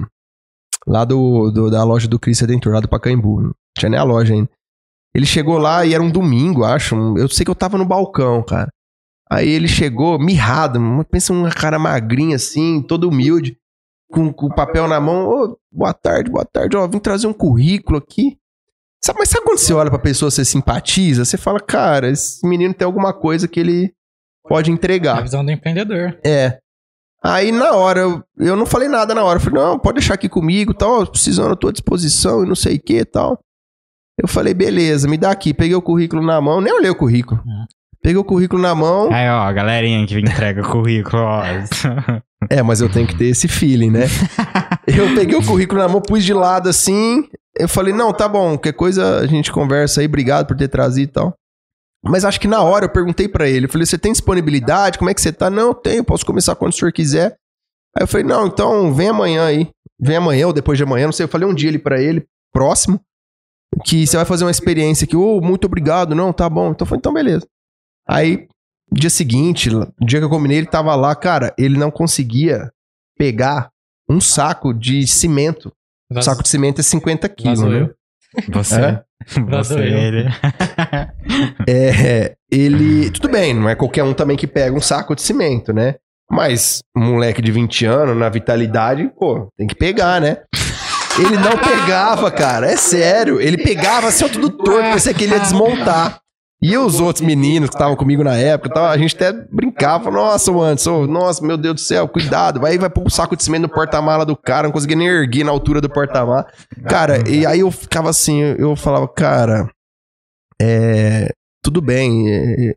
S1: Lá do, do- da loja do Cris Redentor, lá do Pacaembu. Não tinha nem a loja ainda. Ele chegou lá e era um domingo, acho. Eu sei que eu tava no balcão, cara. Aí ele chegou mirrado, pensa um cara magrinho assim, todo humilde, com, com o papel na mão. Ô, boa tarde, boa tarde, ó, vim trazer um currículo aqui. Sabe, mas sabe quando você olha pra pessoa, você simpatiza? Você fala, cara, esse menino tem alguma coisa que ele pode
S3: É a
S1: entregar.
S3: visão do empreendedor.
S1: É. Aí na hora, eu, eu não falei nada na hora. Eu falei, não, pode deixar aqui comigo, tal, precisando, eu tô à disposição e não sei o que tal. Eu falei, beleza, me dá aqui. Peguei o currículo na mão, nem olhei o currículo.
S3: Uhum.
S1: Peguei o currículo na mão.
S2: Aí, ó, a galerinha que entrega o currículo, ó. (laughs)
S1: É, mas eu tenho que ter esse feeling, né? (laughs) eu peguei o currículo na mão, pus de lado assim. Eu falei, não, tá bom, qualquer coisa a gente conversa aí, obrigado por ter trazido e tal. Mas acho que na hora eu perguntei pra ele, eu falei, você tem disponibilidade? Como é que você tá? Não, tenho, posso começar quando o senhor quiser. Aí eu falei, não, então vem amanhã aí. Vem amanhã ou depois de amanhã, não sei. Eu falei um dia ali pra ele, próximo, que você vai fazer uma experiência aqui. Ô, muito obrigado, não, tá bom. Então foi, então beleza. Aí, dia seguinte, dia que eu combinei, ele tava lá, cara, ele não conseguia pegar um saco de cimento.
S3: Vaz-
S1: saco de cimento é 50 quilos,
S3: Vazou
S1: né?
S3: eu.
S2: Você.
S1: É?
S2: Você, ele. (laughs)
S1: É, ele. Tudo bem, não é qualquer um também que pega um saco de cimento, né? Mas um moleque de 20 anos, na vitalidade, pô, tem que pegar, né? Ele não pegava, cara, é sério. Ele pegava assim, ó, tudo torto, parecia que ele ia desmontar. E os outros meninos que estavam comigo na época, a gente até brincava, nossa, Anderson, nossa, meu Deus do céu, cuidado. Aí vai pôr um saco de cimento no porta-mala do cara, não conseguia nem erguer na altura do porta-mala. Cara, e aí eu ficava assim, eu falava, cara, é, tudo bem, é,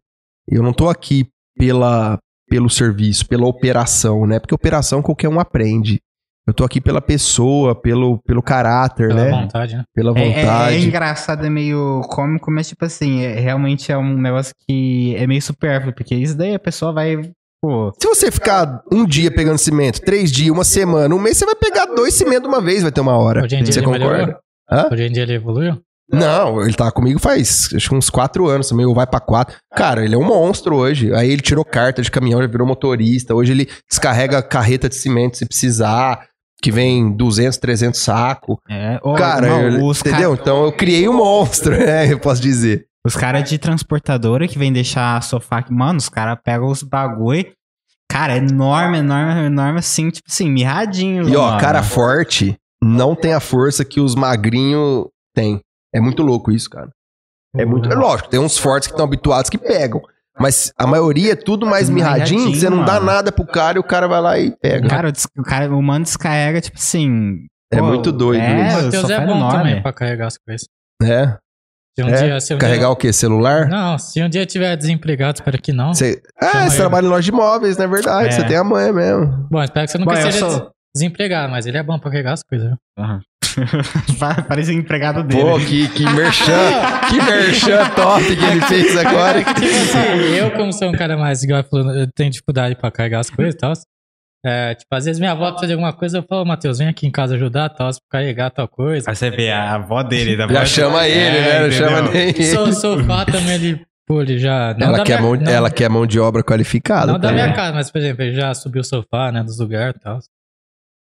S1: eu não tô aqui pela, pelo serviço, pela operação, né? Porque operação qualquer um aprende. Eu tô aqui pela pessoa, pelo, pelo caráter,
S3: Pela
S1: né?
S3: vontade, né?
S1: Pela
S2: É, é- é
S1: vontade.
S2: engraçado, é meio cômico, mas tipo assim, é- realmente é um negócio que é meio supérfluo, porque isso daí a pessoa vai, pô...
S1: Se você ficar um dia pegando cimento, três dias, uma semana, um mês, você vai pegar dois cimentos de uma vez, vai ter uma hora.
S3: Hoje em dia
S1: Você
S3: ele
S1: concorda?
S3: Hoje em dia ele evoluiu?
S1: Não, ele tá comigo faz acho que uns quatro anos também, ou vai pra quatro. Cara, ele é um monstro hoje. Aí ele tirou carta de caminhão, já virou motorista. Hoje ele descarrega carreta de cimento se precisar, que vem 200, 300 saco.
S2: É, ô,
S1: Cara,
S2: não,
S1: eu-
S2: os
S1: entendeu?
S2: cara-
S1: Então eu criei um monstro, né? (laughs) Eu posso dizer.
S2: Os caras de transportadora que vem deixar sofá aqui, mano, os caras pegam os bagulho. Cara, é enorme, enorme, enorme, assim, tipo assim, mirradinho.
S1: E ó,
S2: mano.
S1: cara forte não tem a força que os magrinhos têm. É muito louco isso, cara. É muito. É lógico, tem uns fortes que estão habituados que pegam. Mas a maioria é tudo mais mirradinho, você não dá
S2: mano.
S1: nada pro cara e o cara vai lá e pega.
S2: Cara, o, cara, o mano descarrega, tipo assim.
S1: É muito doido
S2: É,
S1: isso.
S3: o Matheus é bom
S2: enorme.
S3: também pra carregar as coisas.
S1: É.
S3: Se um
S1: É?
S3: dia, se um
S1: Carregar
S3: dia...
S1: o quê? Celular?
S3: Não, se um dia tiver desempregado, espero que não. Chama
S1: Ah, você trabalha em loja de imóveis, não é verdade?
S2: É.
S1: Você tem a mãe mesmo.
S3: Bom, espero que você nunca
S2: Bom,
S3: seja
S2: sou-
S3: des- desempregado, mas ele é bom pra carregar as coisas. viu? (laughs)
S2: Pa- Parece o empregado dele.
S1: Pô, que, que merchan, que merchan top que ele fez agora.
S3: Tipo assim, eu, como sou um cara mais igual falando, eu tenho dificuldade pra carregar as coisas e tal. É, tipo, às vezes minha avó precisa de alguma coisa, eu falo, Matheus, vem aqui em casa ajudar, tal, carregar tal coisa.
S2: Aí você vê a avó dele. Da
S1: Já chama ele,
S2: É,
S1: né? Não
S2: entendeu?
S1: chama nem ele.
S3: So, sofá também, ele, pô, ele já... não
S1: Ela
S3: da
S1: quer,
S3: minha-
S1: mão,
S3: não-
S1: ela quer mão de obra qualificada.
S3: Não da
S1: também.
S3: minha casa, mas, por exemplo, ele já subiu o sofá, né, dos lugares e tal.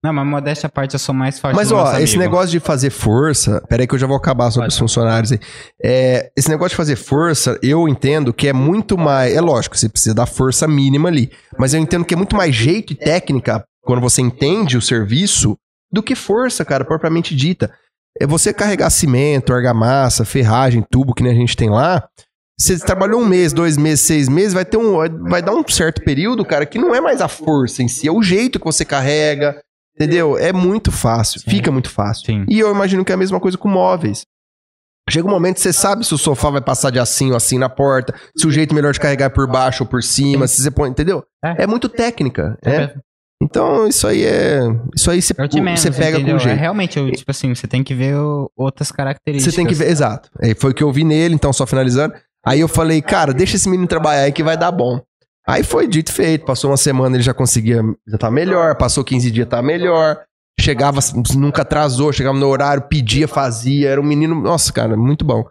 S2: Não, mas modéstia à parte, eu sou mais forte
S1: Mas ó, esse negócio de fazer força. Peraí que eu já vou acabar sobre
S3: Pode.
S1: os funcionários aí. É, esse negócio de fazer força, eu entendo que é muito mais. É lógico, você precisa da força mínima ali. Mas eu entendo que é muito mais jeito e técnica quando você entende o serviço do que força, cara, propriamente dita. É você carregar cimento, argamassa, ferragem, tubo que nem a gente tem lá. Você trabalhou um mês, dois meses, seis meses, vai ter um. Vai dar um certo período, cara, que não é mais a força em si, é o jeito que você carrega. Entendeu? É muito fácil,
S3: Sim.
S1: fica muito fácil.
S2: Sim.
S1: E eu imagino que é a mesma coisa com móveis. Chega um momento que você sabe se o sofá vai passar de assim ou assim na porta, se o jeito melhor de carregar é por baixo ou por cima, se você põe, entendeu?
S2: É.
S1: É, muito técnica,
S2: É
S1: né? Então isso aí é, isso aí você, você pega
S2: entendeu?
S1: com
S2: É,
S1: jeito.
S2: realmente, eu, tipo assim, você tem que ver o- outras características.
S1: Você tem que ver, exato. É, foi o que eu vi nele, então só finalizando. Aí eu falei, cara, deixa esse menino trabalhar aí que vai dar bom. Aí foi dito e feito, passou uma semana ele já conseguia, já tá melhor, passou 15 dias tá melhor. Chegava, nunca atrasou, chegava no horário, pedia, fazia, era um menino, nossa, cara, muito bom.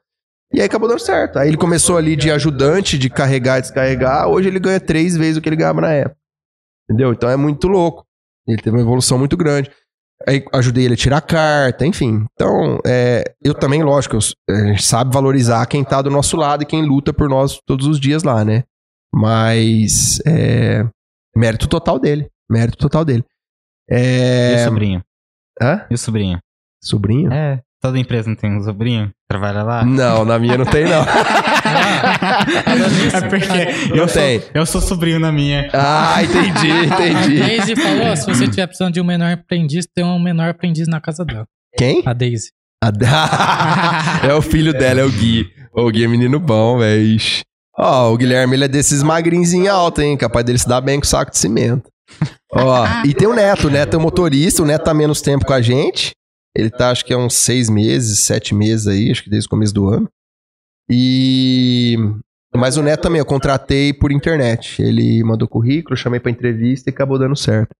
S1: E aí acabou dando certo. Aí ele começou ali de ajudante, de carregar e descarregar, hoje ele ganha três vezes o que ele ganhava na época. Entendeu? Então é muito louco. Ele teve uma evolução muito grande. Aí ajudei ele a tirar carta, enfim. Então, é, eu também, lógico, eu- gente sabe valorizar quem tá do nosso lado e quem luta por nós todos os dias lá, né? Mas é, mérito total dele. Mérito total dele.
S2: E o
S1: É,
S2: sobrinho?
S1: hã?
S2: E o sobrinho?
S1: Sobrinho?
S2: É, toda empresa não tem um sobrinho? Trabalha lá?
S1: Não, na minha não tem, não. (laughs)
S2: é porque
S1: Não
S2: eu sou, eu sou sobrinho na minha.
S1: Ah, entendi,
S3: A
S1: entendi.
S3: Daisy falou, se você tiver precisando de um menor aprendiz, tem um menor aprendiz na casa dela.
S1: Quem?
S3: A Daisy.
S1: A- (laughs) é o filho dela, é o Gui. O Gui é menino bom, velho. Ó, o Guilherme, ele é desses magrinhos alto, hein? Capaz dele se dar bem com saco de cimento. (laughs) Ó, e tem o Neto. O Neto é o motorista. O Neto tá menos tempo com a gente. Ele tá, acho que é uns seis meses, sete meses aí. Acho que desde o começo do ano. E... Mas o Neto também, eu contratei por internet. Ele mandou currículo, chamei pra entrevista e acabou dando certo.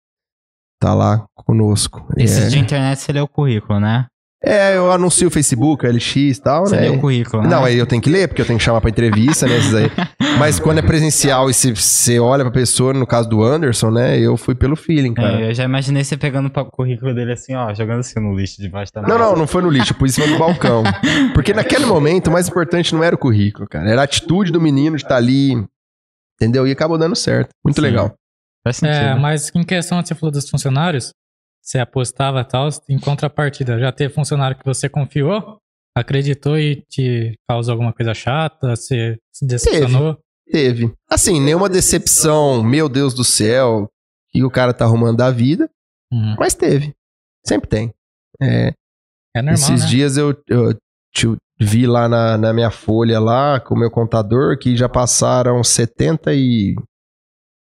S1: Tá lá conosco.
S2: Esses
S1: é.
S2: de internet lê o currículo, né?
S1: É, eu anuncio o Facebook, o LX e tal,
S2: Você
S1: né?
S2: lê o currículo, né?
S1: Não, aí eu tenho que ler, porque eu tenho que chamar pra entrevista, né? Esses aí. (laughs) Mas quando é presencial e se você olha pra pessoa, no caso do Anderson, né? Eu fui pelo feeling, cara.
S2: É, eu já imaginei você pegando o currículo dele assim, ó, jogando assim no lixo debaixo da
S1: Não, não, não foi no lixo, eu pus em cima do balcão. Porque naquele momento, o mais importante não era o currículo, cara. Era a atitude do menino de estar ali, entendeu? E acabou dando certo. Muito
S2: Sim.
S1: legal.
S2: Faz sentido.
S3: É, mas em questão, você falou dos funcionários, você apostava e tal, em contrapartida, já teve funcionário que você confiou, acreditou e te causou alguma coisa chata, você se decepcionou?
S1: Teve. Assim, nenhuma decepção, meu Deus do céu, que o cara tá arrumando da vida,
S3: Uhum.
S1: mas teve. Sempre tem. É,
S3: É normal,
S1: Esses
S3: né?
S1: dias eu, eu te vi lá na, na minha folha lá com o meu contador que já passaram 70 e.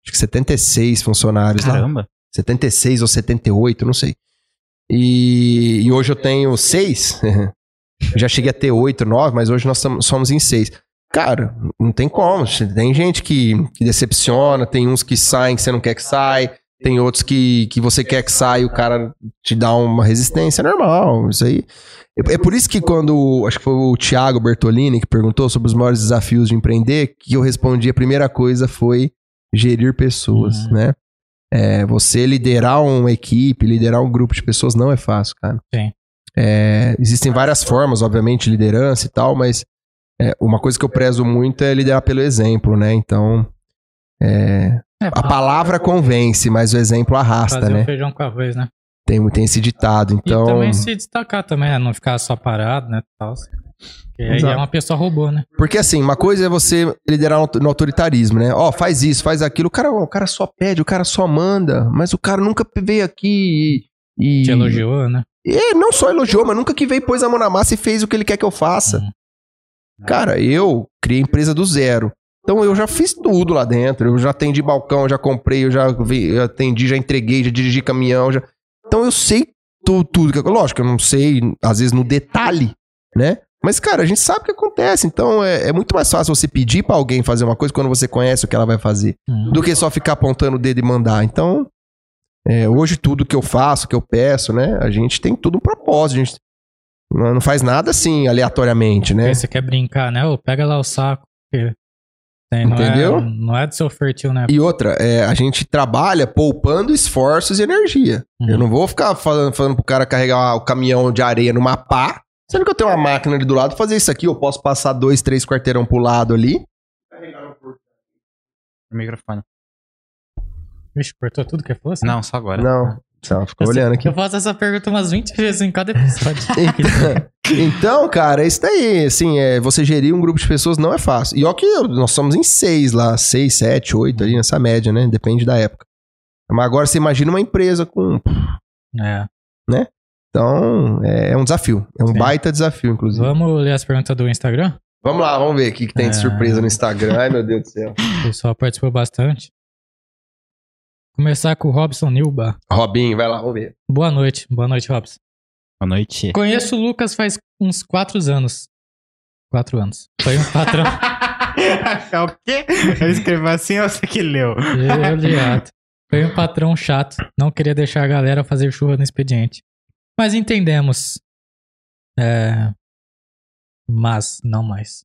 S1: Acho que 76 funcionários lá.
S2: Caramba.
S1: 76 ou 78, não sei. E, e hoje eu tenho seis. (laughs) já cheguei a ter oito, nove, mas hoje nós somos em seis. Cara, não tem como. Tem gente que, que decepciona, tem uns que saem que você não quer que saia, tem outros que, que você quer que saia e o cara te dá uma resistência. É normal, isso aí. É é por isso que quando, acho que foi o Thiago Bertolini que perguntou sobre os maiores desafios de empreender, que eu respondi a primeira coisa foi gerir pessoas,
S3: Uhum.
S1: né? É, você liderar uma equipe, liderar um grupo de pessoas não é fácil, cara.
S3: Sim.
S1: É, existem várias formas, obviamente, de liderança e tal, mas é, uma coisa que eu prezo muito é liderar pelo exemplo, né? Então, é,
S3: É,
S1: a palavra convence, mas o exemplo arrasta,
S3: fazer
S1: né?
S3: feijão com arroz, né?
S1: Tem, tem esse ditado, então...
S3: E também se destacar também, né? não ficar só parado, né? Tal. É uma pessoa robô, né?
S1: Porque assim, uma coisa é você liderar no- autoritarismo, né? Ó, faz isso, faz aquilo. O cara, o cara só pede, o cara só manda, mas o cara nunca veio aqui e. e-
S3: Te elogiou, né?
S1: É, não só elogiou, mas nunca que veio, pôs a mão na massa e fez o que ele quer que eu faça.
S3: Uhum.
S1: Cara, eu criei empresa do zero. Então eu já fiz tudo lá dentro. Eu já atendi balcão, já comprei, eu já vi- eu atendi, já entreguei, já dirigi caminhão. Já... Então eu sei tu- tudo. que Lógico, eu não sei, às vezes, no detalhe, né? Mas, cara, a gente sabe o que acontece. Então é, é muito mais fácil você pedir pra alguém fazer uma coisa quando você conhece o que ela vai fazer,
S3: Uhum.
S1: do que só ficar apontando o dedo e mandar. Então, É, hoje tudo que eu faço, que eu peço, né? A gente tem tudo um propósito. A gente não faz nada assim aleatoriamente, né?
S3: Você quer brincar, né? Ô, pega lá o saco. porque tem- não
S1: Entendeu?
S3: É, não é do seu fértil, né?
S1: E outra, é, a gente trabalha poupando esforços e energia.
S3: Uhum.
S1: Eu não vou ficar falando, falando pro cara carregar o caminhão de areia numa pá, sendo que eu tenho uma máquina ali do lado fazer isso aqui. Eu posso passar dois, três quarteirão pro lado ali.
S2: Microfone.
S3: Vixe, cortou tudo que fosse?
S2: Não, só agora.
S1: Não, só ficou
S3: Eu,
S1: olhando aqui.
S3: eu faço essa pergunta umas 20 vezes em cada episódio. (laughs)
S1: Então, então, cara, isso daí, assim, é, você gerir um grupo de pessoas não é fácil. E ó que nós somos em seis lá, seis, sete, oito, aí nessa média, né? Depende da época. Mas agora você imagina uma empresa com...
S3: é.
S1: Então, é, é um desafio. É um
S3: Sim.
S1: baita desafio, inclusive.
S3: Vamos ler as perguntas do Instagram?
S1: Vamos lá, vamos ver o que, que tem de
S3: É.
S1: surpresa no Instagram. Ai, meu Deus do céu. (laughs)
S3: O pessoal participou bastante. Começar com o Robson Nilba.
S1: Robinho, vai lá, vamos ver.
S3: Boa noite. Boa noite, Robson.
S2: Boa noite.
S3: Conheço o Lucas faz uns 4 anos. 4 anos. Foi um patrão. (laughs)
S2: É o quê? Eu escrevi assim ou você que leu?
S3: Eu li. Foi um patrão chato. Não queria deixar a galera fazer chuva no expediente. Mas entendemos. É... Mas, não mais.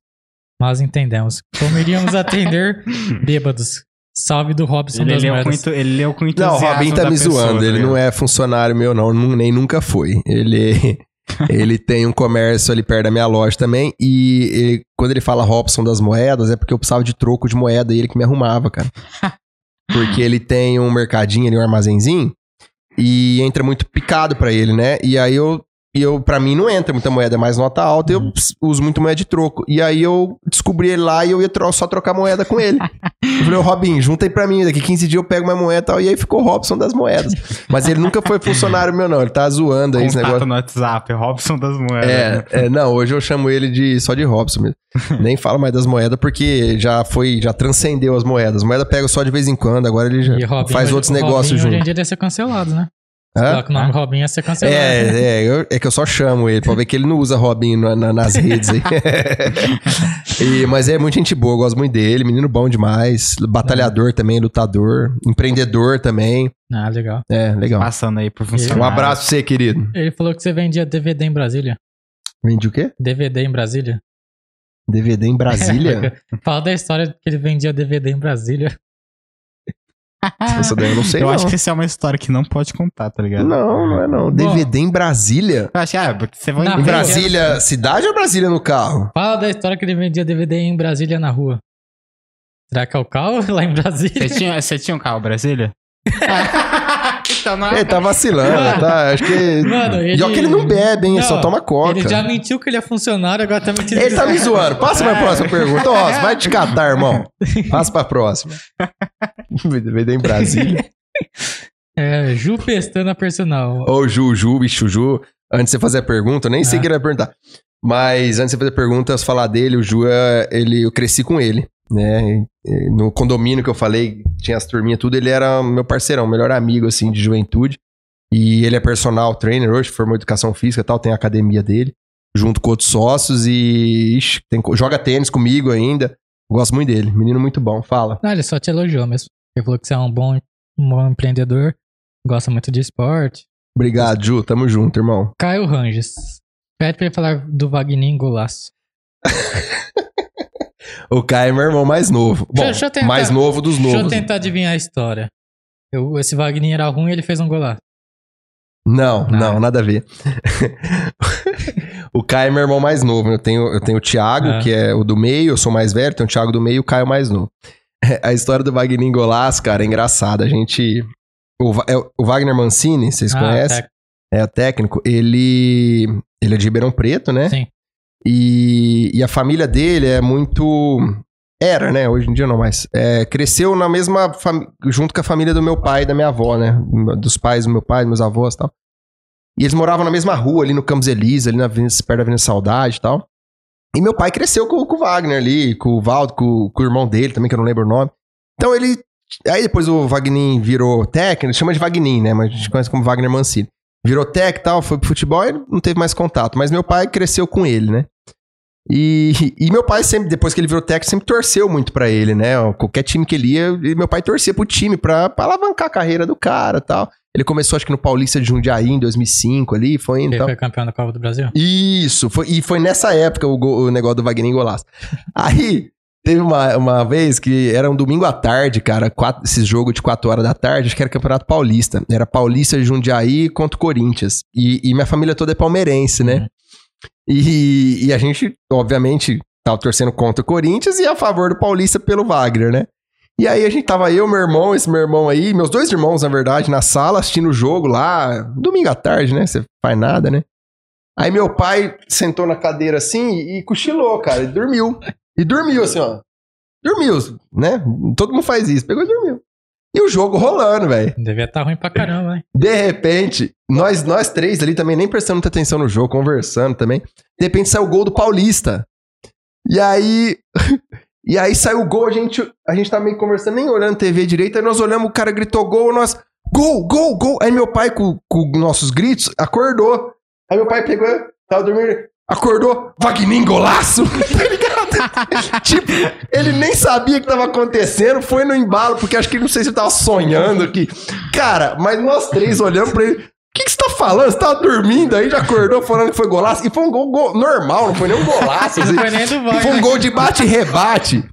S3: Mas entendemos. Como iríamos atender (laughs) bêbados. Salve do Robson
S2: Ele
S3: das
S2: leu, com
S3: Moedas.
S2: ele leu com
S1: Não, o
S2: entusiasmo
S1: Robinho tá me
S2: pessoa,
S1: zoando.
S2: tá
S1: Ele não é funcionário meu, não. Nem nunca foi. Ele, (laughs) ele tem um comércio ali perto da minha loja também. E ele- quando ele fala Robson das moedas, é porque eu precisava de troco de moeda e ele que me arrumava, cara. (laughs) Porque ele tem um mercadinho ali, um armazenzinho. E entra muito picado pra ele, né? E aí eu. E eu, pra mim, não entra muita moeda, é mais nota alta, eu
S3: Uhum.
S1: uso muito moeda de troco. E aí eu descobri ele lá e eu ia tro- só trocar moeda com ele. (laughs) Eu falei, ô Robinho, junta aí pra mim, daqui 15 dias eu pego uma moeda e tal. E aí ficou Robson das moedas. Mas ele nunca foi funcionário meu, não. Ele tá zoando aí esse
S2: Contato
S1: negócio.
S2: no WhatsApp, Robson das Moedas.
S1: É,
S2: né?
S1: é, não, hoje eu chamo ele de só de Robson mesmo. (laughs) Nem falo mais das moedas porque já foi, já transcendeu as moedas. As moedas pega só de vez em quando, agora ele já
S3: Robinho,
S1: faz
S3: hoje-
S1: outros negócios
S3: Robinho Hoje
S1: junto.
S3: em dia deve ser cancelado, né?
S1: Hã?
S3: Coloca o nome Robinho ia ser cancelado.
S1: É, é, eu- é que eu só chamo ele, pra ver que ele não usa Robinho na- na- nas redes aí. (laughs) E- mas é muito gente boa, eu gosto muito dele, menino bom demais. Batalhador também, lutador, empreendedor também.
S3: Ah, legal.
S1: É, legal.
S2: Passando aí por funcionário.
S1: Um abraço pra você, querido.
S3: Ele falou que você vendia DVD em Brasília.
S1: Vende o quê?
S3: DVD em Brasília?
S1: DVD em Brasília? (laughs)
S3: Fala da história que ele vendia DVD em Brasília. (laughs)
S1: Essa daí eu não sei,
S2: Eu
S1: não.
S2: acho que essa é uma história que não pode contar, tá ligado?
S1: Não, não é não. DVD em Brasília?
S2: Eu acho que, ah, porque você vai...
S3: Na
S1: Em Brasília, cidade ou Brasília no carro?
S3: Fala da história que ele vendia DVD em Brasília na rua. Será que é o carro (laughs) lá em Brasília?
S2: Você tinha, você tinha um carro Brasília? (laughs) não é...
S1: Ele tá vacilando,
S3: Mano,
S1: tá? Acho que.
S3: Mano, ele...
S1: E ó que ele não bebe, hein? Ele só
S3: Não,
S1: toma coca.
S3: Ele já mentiu que ele é funcionário, agora tá mentindo.
S1: Ele tá me zoando. Passa pra próxima pergunta. Ó, (laughs) vai te catar, irmão. Passa pra próxima. DVD em Brasília.
S3: É, Ju Pestana Personal.
S1: Ô, Ju, Ju, bicho, Ju. Antes de você fazer a pergunta, eu nem sei o
S3: Ah.
S1: que ele vai perguntar. Mas antes de você fazer a pergunta, se falar dele, o Ju, é- ele, eu cresci com ele, né? No condomínio que eu falei, tinha as turminhas, tudo, ele era meu parceirão, melhor amigo, assim, de juventude. E ele é personal trainer hoje, formou educação física e tal, tem a academia dele, junto com outros sócios e ixi, tem joga tênis comigo ainda. Gosto muito dele, menino muito bom. Fala.
S3: Não, ele só te elogiou mesmo. Ele falou que você é um bom, um bom empreendedor, gosta muito de esporte.
S1: Obrigado, Ju. Tamo junto, irmão.
S3: Caio Ranges. Pede pra ele falar do Vagninho Golaço. (laughs)
S1: O Caio é meu irmão mais novo. Bom,
S3: Deixa- eu tentar-
S1: mais novo dos
S3: Deixa eu
S1: novos.
S3: tentar adivinhar a história. Eu- esse Vagninho era ruim e ele fez um golaço.
S1: Não,
S3: Ah.
S1: não, nada a ver. (laughs) o Caio é meu irmão mais novo. Eu tenho, eu tenho o Thiago,
S3: Ah.
S1: que é o do meio, eu sou mais velho, tenho o Thiago do meio e o Caio mais novo. (laughs) A história do Wagner Golaz, cara, é engraçada. A gente. O, é o- Wagner Mancini, vocês
S3: Ah,
S1: conhecem? É o técnico. Ele. Ele é de Ribeirão Preto, né?
S3: Sim.
S1: E, e a família dele é muito. Era, né? Hoje em dia não mais. É, cresceu na mesma. fami- junto com a família do meu pai e da minha avó, né? Dos pais do meu pai, dos meus avós e tal. E eles moravam na mesma rua, ali no Campos Elísio, ali na Avenida, perto da Avenida Saudade e tal. E meu pai cresceu com, com o Wagner ali, com o Valdo, com, com o irmão dele também, que eu não lembro o nome. Então ele. Aí depois o Wagner virou técnico, chama de Wagner, né? Mas a gente conhece como Wagner Mancini. Virou técnico e tal, foi pro futebol e não teve mais contato. Mas meu pai cresceu com ele, né? E, e meu pai sempre, depois que ele virou técnico, sempre torceu muito pra ele, né? Qualquer time que ele ia, e meu pai torcia pro time pra, pra alavancar a carreira do cara e tal. Ele começou, acho que no Paulista de Jundiaí, em 2005 ali, foi
S3: Ele
S1: então...
S3: foi campeão da Copa do Brasil?
S1: Isso, foi, e foi nessa época o, go- o negócio do Wagner Golaço. (laughs) Aí, teve uma, uma vez que era um domingo à tarde, cara, quatro, esse jogo de 4 horas da tarde, acho que era Campeonato Paulista. Era Paulista de Jundiaí contra o Corinthians. E, e minha família toda é palmeirense, né?
S3: Uhum.
S1: E, e a gente, obviamente, tava torcendo contra o Corinthians e a favor do Paulista pelo Wagner, né? E aí a gente tava eu, meu irmão, esse meu irmão aí, meus dois irmãos, na verdade, na sala, assistindo o jogo lá, domingo à tarde, né? Você faz nada, né? Aí meu pai sentou na cadeira assim e, e cochilou, cara, e dormiu. E dormiu assim, ó. Dormiu, né? Todo mundo faz isso, pegou e dormiu. E o jogo rolando, velho.
S3: Devia estar ruim pra caramba, hein?
S1: De repente, nós, nós três ali também, nem prestando muita atenção no jogo, conversando também. De repente saiu o gol do Paulista. E aí. (laughs) e aí saiu o gol, a gente, a gente tá meio conversando, nem olhando TV direito. Aí nós olhamos, o cara gritou gol, nós. Gol, gol, gol. Aí meu pai, com, com nossos gritos, acordou. Aí meu pai pegou, tava dormindo, acordou, Wagner golaço. (laughs) tá (laughs) tipo, ele nem sabia o que tava acontecendo, foi no embalo, porque acho que não sei se ele tava sonhando aqui. Cara, mas nós três olhamos pra ele. O que, que você tá falando? Você tava dormindo aí, já acordou falando que foi golaço. E foi um gol, gol normal, não foi nem um golaço. (laughs) assim.
S3: Não foi nem do
S1: Foi um gol de bate e rebate.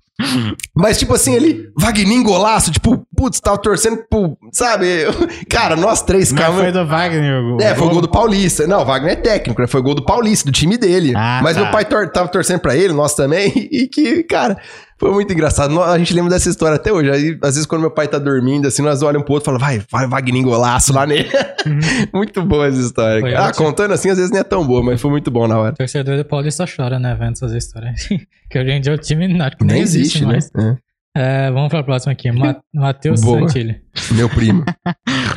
S1: Mas, tipo assim, ele, Wagner golaço, tipo, putz, tava torcendo pro, sabe? (laughs) Cara, nós três,
S2: Mas
S1: cara.
S2: foi do Wagner. o-
S1: É, foi o
S2: gol?
S1: gol do Paulista. Não, o Wagner é técnico, né? Foi o gol do Paulista, do time dele.
S2: Ah,
S1: Mas
S2: tá.
S1: meu pai tor tava torcendo pra ele, nós também, (laughs) e que, cara, foi muito engraçado. A gente lembra dessa história até hoje. Aí, às vezes, quando meu pai tá dormindo, assim, nós olhamos pro outro e falamos, vai, vai, Wagner golaço lá nele. (laughs) muito boa essa história.
S3: Foi.
S1: Ah,
S3: ótimo.
S1: contando assim, às vezes nem é tão boa, mas foi muito bom na hora.
S3: O torcedor do Paulista chora, né? Vendo essas histórias. (laughs) que hoje em dia o time não, nem,
S1: Nem
S3: existe,
S1: existe, né?
S3: mais. É, vamos pra próxima aqui. Ma (laughs) Matheus. Santilli.
S1: É, meu primo.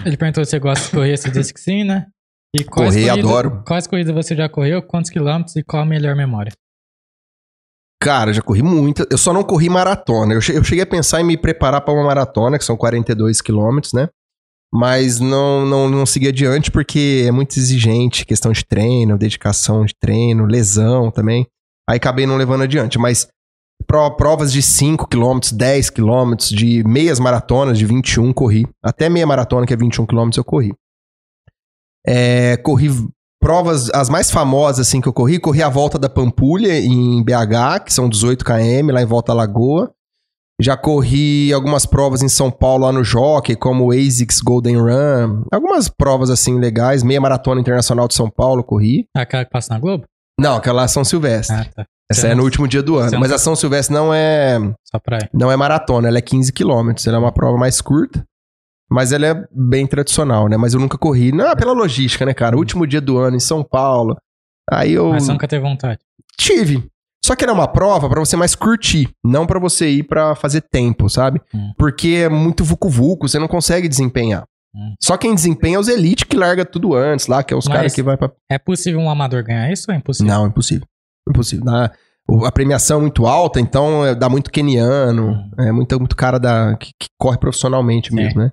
S3: Ele perguntou se você gosta de correr, você disse que sim, né? E quais
S1: Correr,
S3: corridas-
S1: adoro.
S3: Quais corridas você já correu, quantos quilômetros e qual a melhor memória?
S1: Cara, já corri muita. Eu só não corri maratona. Eu che- eu cheguei a pensar em me preparar pra uma maratona, que são 42 quilômetros, né? Mas não, não, não segui adiante porque é muito exigente, questão de treino, dedicação de treino, lesão também. Aí acabei não levando adiante. Mas pro- provas de 5 quilômetros, 10 quilômetros, de meias maratonas de 21 corri. Até meia maratona, que é 21 quilômetros, eu corri. É, corri provas, as mais famosas assim que eu corri, corri a volta da Pampulha em BH, que são 18 km, lá em Volta à Lagoa. Já corri algumas provas em São Paulo lá no Jockey, como o ASICS Golden Run. Algumas provas assim legais, meia maratona internacional de São Paulo corri.
S3: Aquela que passa na Globo?
S1: Não, aquela lá é São Silvestre.
S3: Ah, tá.
S1: Essa
S3: Você
S1: é
S3: não-
S1: no último dia do ano.
S3: você não-
S1: Mas a São Silvestre não é, não é maratona, ela é 15 quilômetros. Ela é uma prova mais curta. Mas ela é bem tradicional, né? Mas eu nunca corri. Não, pela logística, né, cara? Último dia do ano em São Paulo. Aí eu.
S3: Mas você nunca teve vontade.
S1: Tive. Só que era uma prova pra você mais curtir, não pra você ir pra fazer tempo, sabe?
S3: Hum.
S1: Porque é muito vucu-vucu, você não consegue desempenhar.
S3: Hum.
S1: Só quem desempenha é os elite que larga tudo antes lá, que é os caras que vai pra.
S3: É possível um amador ganhar isso ou é impossível?
S1: Não, impossível. Impossível. A premiação é muito alta, então é, dá muito keniano,
S3: Hum.
S1: é muito, muito cara da, que, que corre profissionalmente mesmo, né?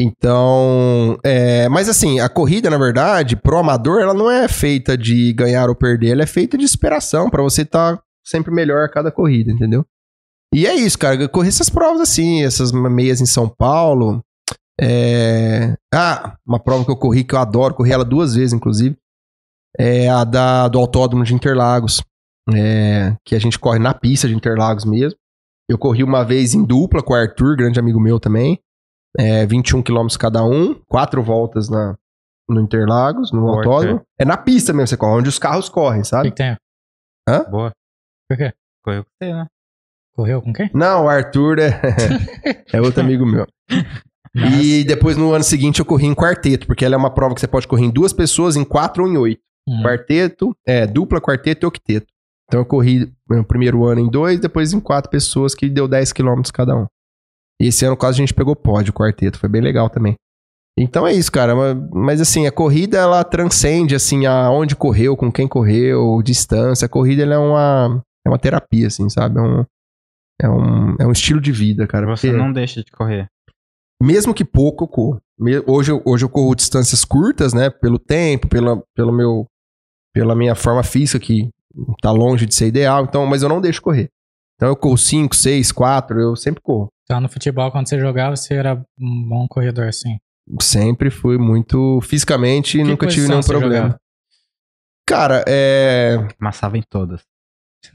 S1: Então, é, mas assim, a corrida, na verdade, pro amador, ela não é feita de ganhar ou perder, ela é feita de inspiração, pra você estar sempre melhor a cada corrida, entendeu? E é isso, cara, eu corri essas provas assim, essas meias em São Paulo. é, Ah, uma prova que eu corri que eu adoro, corri ela duas vezes, inclusive, é a da, do Autódromo de Interlagos, é, que a gente corre na pista de Interlagos mesmo. Eu corri uma vez em dupla com o Arthur, grande amigo meu também. É, 21 quilômetros cada um, quatro voltas na, no Interlagos, no
S2: Boa,
S1: autódromo. É na pista mesmo, você corre, onde os carros correm,
S3: O que,
S1: sabe?
S3: que tem?
S2: Boa.
S3: Por quê?
S2: Correu com você, né?
S3: Correu com quem?
S1: Não, o Arthur é, (laughs) é outro amigo meu. E depois no ano seguinte eu corri em quarteto, porque ela é uma prova que você pode correr em duas pessoas, em quatro ou em oito.
S3: Hum.
S1: Quarteto, é, dupla, quarteto e octeto. Então eu corri no primeiro ano em dois, depois em quatro pessoas, que deu 10 quilômetros cada um. E esse ano quase a gente pegou pódio, quarteto, foi bem legal também. Então é isso, cara. Mas, assim, a corrida ela transcende assim aonde correu, com quem correu, distância. A corrida ela é uma é uma terapia, assim, sabe? É um, é um, é um estilo de vida, cara.
S2: Você
S1: porque-
S2: não deixa de correr.
S1: mesmo que pouco eu corro. Hoje, eu- hoje eu corro distâncias curtas, né? Pelo tempo, pela, pelo meu, pela minha forma física, que tá longe de ser ideal. Então, mas eu não deixo correr. Então eu corro 5, 6, 4, eu sempre corro.
S3: Então no futebol, quando você jogava, você era um bom corredor, assim.
S1: Sempre fui muito fisicamente e
S3: Que
S1: nunca tive nenhum problema.
S3: jogava?
S1: Cara, é.
S2: Amassava em todas.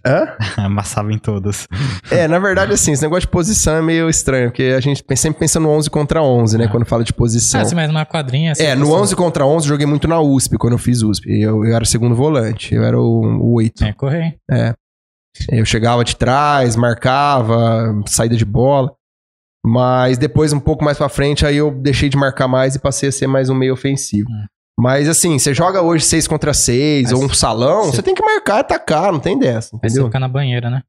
S1: Hã? (laughs)
S2: Amassava em todas.
S1: É, na verdade, assim, esse negócio de posição é meio estranho, porque a gente sempre pensa no 11 contra 11, né?
S3: Ah.
S1: Quando fala de posição.
S3: Ah, assim, mas numa quadrinha. assim,
S1: É, no
S3: você-
S1: 11 contra 11 eu joguei muito na USP, quando eu fiz USP. Eu, eu era segundo volante, eu era o, o 8.
S3: Tem que correr.
S1: Eu chegava de trás, marcava, saída de bola. Mas depois, um pouco mais pra frente, aí eu deixei de marcar mais e passei a ser mais um meio ofensivo.
S3: Hum.
S1: Mas assim, você joga hoje 6 contra 6
S3: Mas
S1: ou um salão,
S3: você-
S1: tem que marcar e atacar, não tem dessa,
S3: Aí você
S1: entendeu?
S3: fica na banheira, né?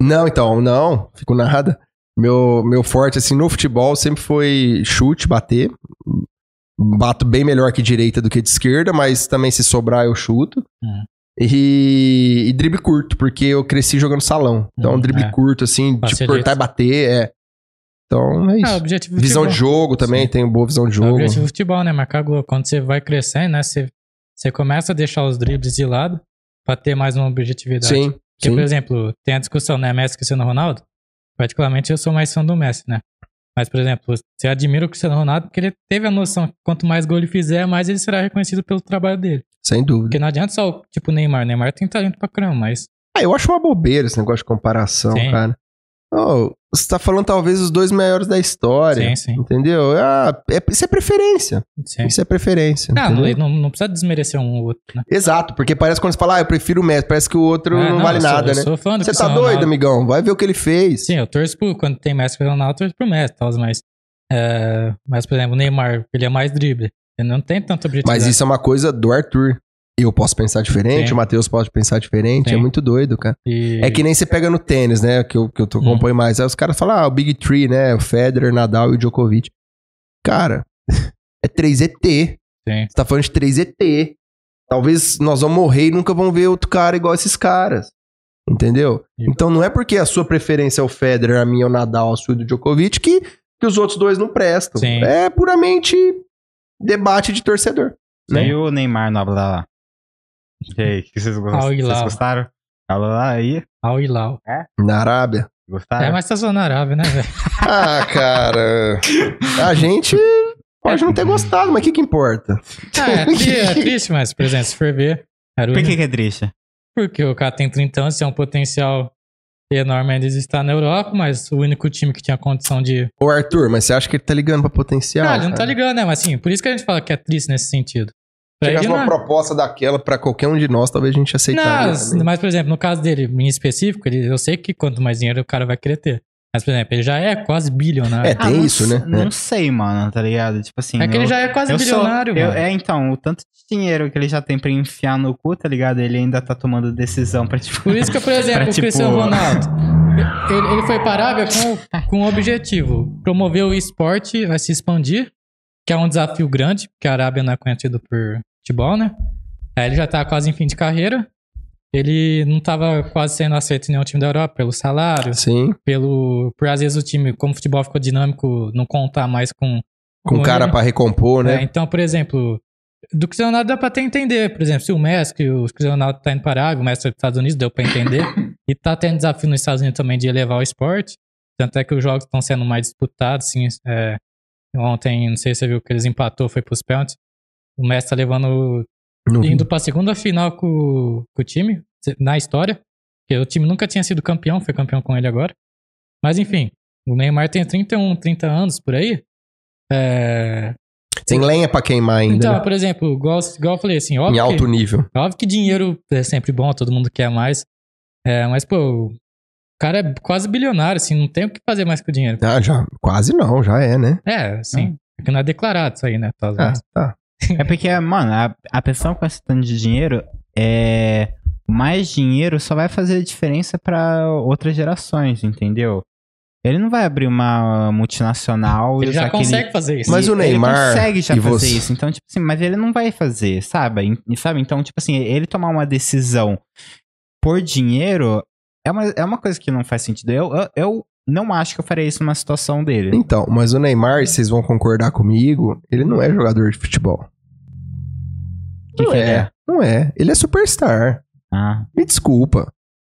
S1: Não, então, não, fico nada. Meu, meu forte, assim, no futebol sempre foi chute, bater. Bato bem melhor que direita do que de esquerda, mas também se sobrar eu chuto.
S3: Hum.
S1: E, e drible curto, porque eu cresci jogando salão. Então,
S3: Hum,
S1: drible
S3: é.
S1: curto, assim, tipo, cortar e bater, é. Então, é
S3: Ah, o
S1: isso. visão de
S3: futebol.
S1: jogo também,
S3: Sim.
S1: tenho boa visão de
S3: É o
S1: jogo.
S3: objetivo do futebol, né? Marcar gol. Quando você vai crescendo, né? Você, você começa a deixar os dribles de lado pra ter mais uma objetividade.
S1: Sim,
S3: Porque,
S1: sim.
S3: por exemplo, tem a discussão, né? Messi e Cristiano Ronaldo. Particularmente, eu sou mais fã do Messi, né? Mas, por exemplo, você admira o Cristiano Ronaldo porque ele teve a noção que quanto mais gol ele fizer, mais ele será reconhecido pelo trabalho dele.
S1: Sem dúvida.
S3: Porque não adianta só, tipo, o Neymar. O Neymar tem talento pra caramba, mas...
S1: Ah, eu acho uma bobeira esse negócio de comparação,
S3: Sim.
S1: cara. Oh, você tá falando talvez os dois maiores da história.
S3: Sim, sim.
S1: Entendeu? Ah, é- isso é preferência.
S3: Sim.
S1: Isso é preferência.
S3: Ah, não, não, não precisa desmerecer um ou outro, né?
S1: Exato, porque parece quando você fala, ah, eu prefiro o Messi, parece que o outro
S3: Ah,
S1: não, vale
S3: eu sou-
S1: nada, né? Você tá doido,
S3: Ronaldo.
S1: amigão? Vai ver o que ele fez.
S3: Sim, eu torço pro, quando tem Messi e Ronaldo, eu torço pro Messi tal, mas, é, mas, por exemplo, o Neymar, ele é mais drible. Ele não tem tanto objetivo.
S1: Mas isso é uma coisa do Arthur. Eu posso pensar diferente,
S3: Sim.
S1: o Matheus pode pensar diferente,
S3: Sim.
S1: é muito doido, cara.
S3: E...
S1: É que nem você pega no tênis, né? Que eu, que eu tô-
S3: Hum.
S1: acompanho mais. Aí os caras falam, ah, o Big Three, né? O Federer, Nadal e o Djokovic. Cara, (laughs) é 3ET.
S3: Sim.
S1: Você tá falando de 3ET. Talvez nós vamos morrer e nunca vamos ver outro cara igual esses caras. Entendeu?
S3: Sim.
S1: Então não é porque a sua preferência é o Federer, a minha é o Nadal, a sua é o Djokovic, que, que os outros dois não prestam.
S3: Sim.
S1: É puramente debate de torcedor. Né?
S2: E o Neymar no Ablá? E aí, que vocês, vocês gostaram? Ablá aí?
S3: Al Hilal.
S1: Na Arábia.
S2: Gostaram?
S3: É, mas tá zona Arábia, né, velho? (laughs)
S1: Ah, cara. A gente pode não ter gostado, mas o que, que importa?
S3: Ah, é, tri- é (laughs) triste, mas, por exemplo, se for ver... O
S2: Por que, que é triste?
S3: Porque o cara tem 30 anos, tem um potencial enorme ainda de estar na Europa, mas o único time que tinha condição de...
S1: Ô, Arthur, mas você acha que ele tá ligando pra potencial?
S3: ah, ele não tá ligando, né? Mas assim, por isso que a gente fala que é triste nesse sentido. Pra
S1: Chegasse
S3: ele
S1: uma
S3: não
S1: proposta daquela pra qualquer um de nós, talvez a gente também.
S3: mas, por exemplo, no caso dele, em específico, ele, eu sei que quanto mais dinheiro o cara vai querer ter. Mas, por exemplo, ele já é quase bilionário.
S1: É, tem
S2: não
S1: isso, né?
S2: Não
S1: É.
S2: sei, mano, tá ligado? Tipo assim.
S3: É que ele
S2: eu-
S3: já é quase
S2: eu sou-
S3: bilionário,
S2: eu-
S3: mano.
S2: É, então, o tanto de dinheiro que ele já tem pra enfiar no cu, tá ligado? Ele ainda tá tomando decisão pra, tipo...
S3: Por isso que, por (laughs) exemplo,
S2: Pra,
S3: o
S2: tipo-
S3: Cristiano Ronaldo, ele, ele foi para a Arábia com, com um objetivo, promover o esporte, vai se expandir, que é um desafio grande, porque a Arábia não é conhecida por futebol, né? Aí ele já tá quase em fim de carreira, ele não tava quase sendo aceito em nenhum time da Europa, pelo salário,
S1: Sim,
S3: pelo... Por às vezes o time, como o futebol ficou dinâmico, não contar mais com...
S1: com cara
S3: ele.
S1: pra recompor,
S3: É,
S1: né?
S3: então, por exemplo, do Cristiano Ronaldo dá pra até entender. Por exemplo, se o Messi, que o Cristiano Ronaldo tá indo para a o Messi foi dos Estados Unidos, deu pra entender. (coughs) e tá tendo desafio nos Estados Unidos também de elevar o esporte. Tanto é que os jogos estão sendo mais disputados, assim. é, ontem, não sei se você viu que eles empatou, foi pros pênaltis. O Messi tá levando,
S1: Não
S3: indo pra segunda final com, com o time, na história. Porque o time nunca tinha sido campeão, foi campeão com ele agora. Mas enfim, o Neymar tem 31, 30 anos por aí. É,
S1: Tem lenha pra queimar ainda,
S3: então,
S1: né?
S3: por exemplo, igual, igual eu falei assim,
S1: Em
S3: óbvio,
S1: alto
S3: que,
S1: nível.
S3: óbvio que dinheiro é sempre bom, todo mundo quer mais. É, mas, pô, cara é quase bilionário, assim, não tem o que fazer mais com o dinheiro.
S1: Ah, já. Quase não, já é, né?
S3: É, assim, porque não é declarado isso aí, né? Tá,
S1: Ah, tá.
S2: É porque, mano, a, a pessoa com esse tanto de dinheiro, é... mais dinheiro só vai fazer diferença pra outras gerações, entendeu? Ele não vai abrir uma multinacional
S3: Ele
S2: e
S3: já
S2: aquele-
S3: consegue fazer isso.
S1: Mas o Neymar
S2: Ele consegue já
S1: e
S2: fazer
S1: você-
S2: isso. Então, tipo assim, mas ele não vai fazer, sabe? E- Sabe? Então, tipo assim, ele tomar uma decisão por dinheiro é uma, é uma coisa que não faz sentido. Eu, eu, eu não acho que eu faria isso numa situação dele.
S1: Então, mas o Neymar, vocês vão concordar comigo, ele não é jogador de futebol.
S2: Que
S1: não
S2: que
S1: é.
S2: é?
S1: Não é. Ele é superstar.
S2: Ah,
S1: Me desculpa.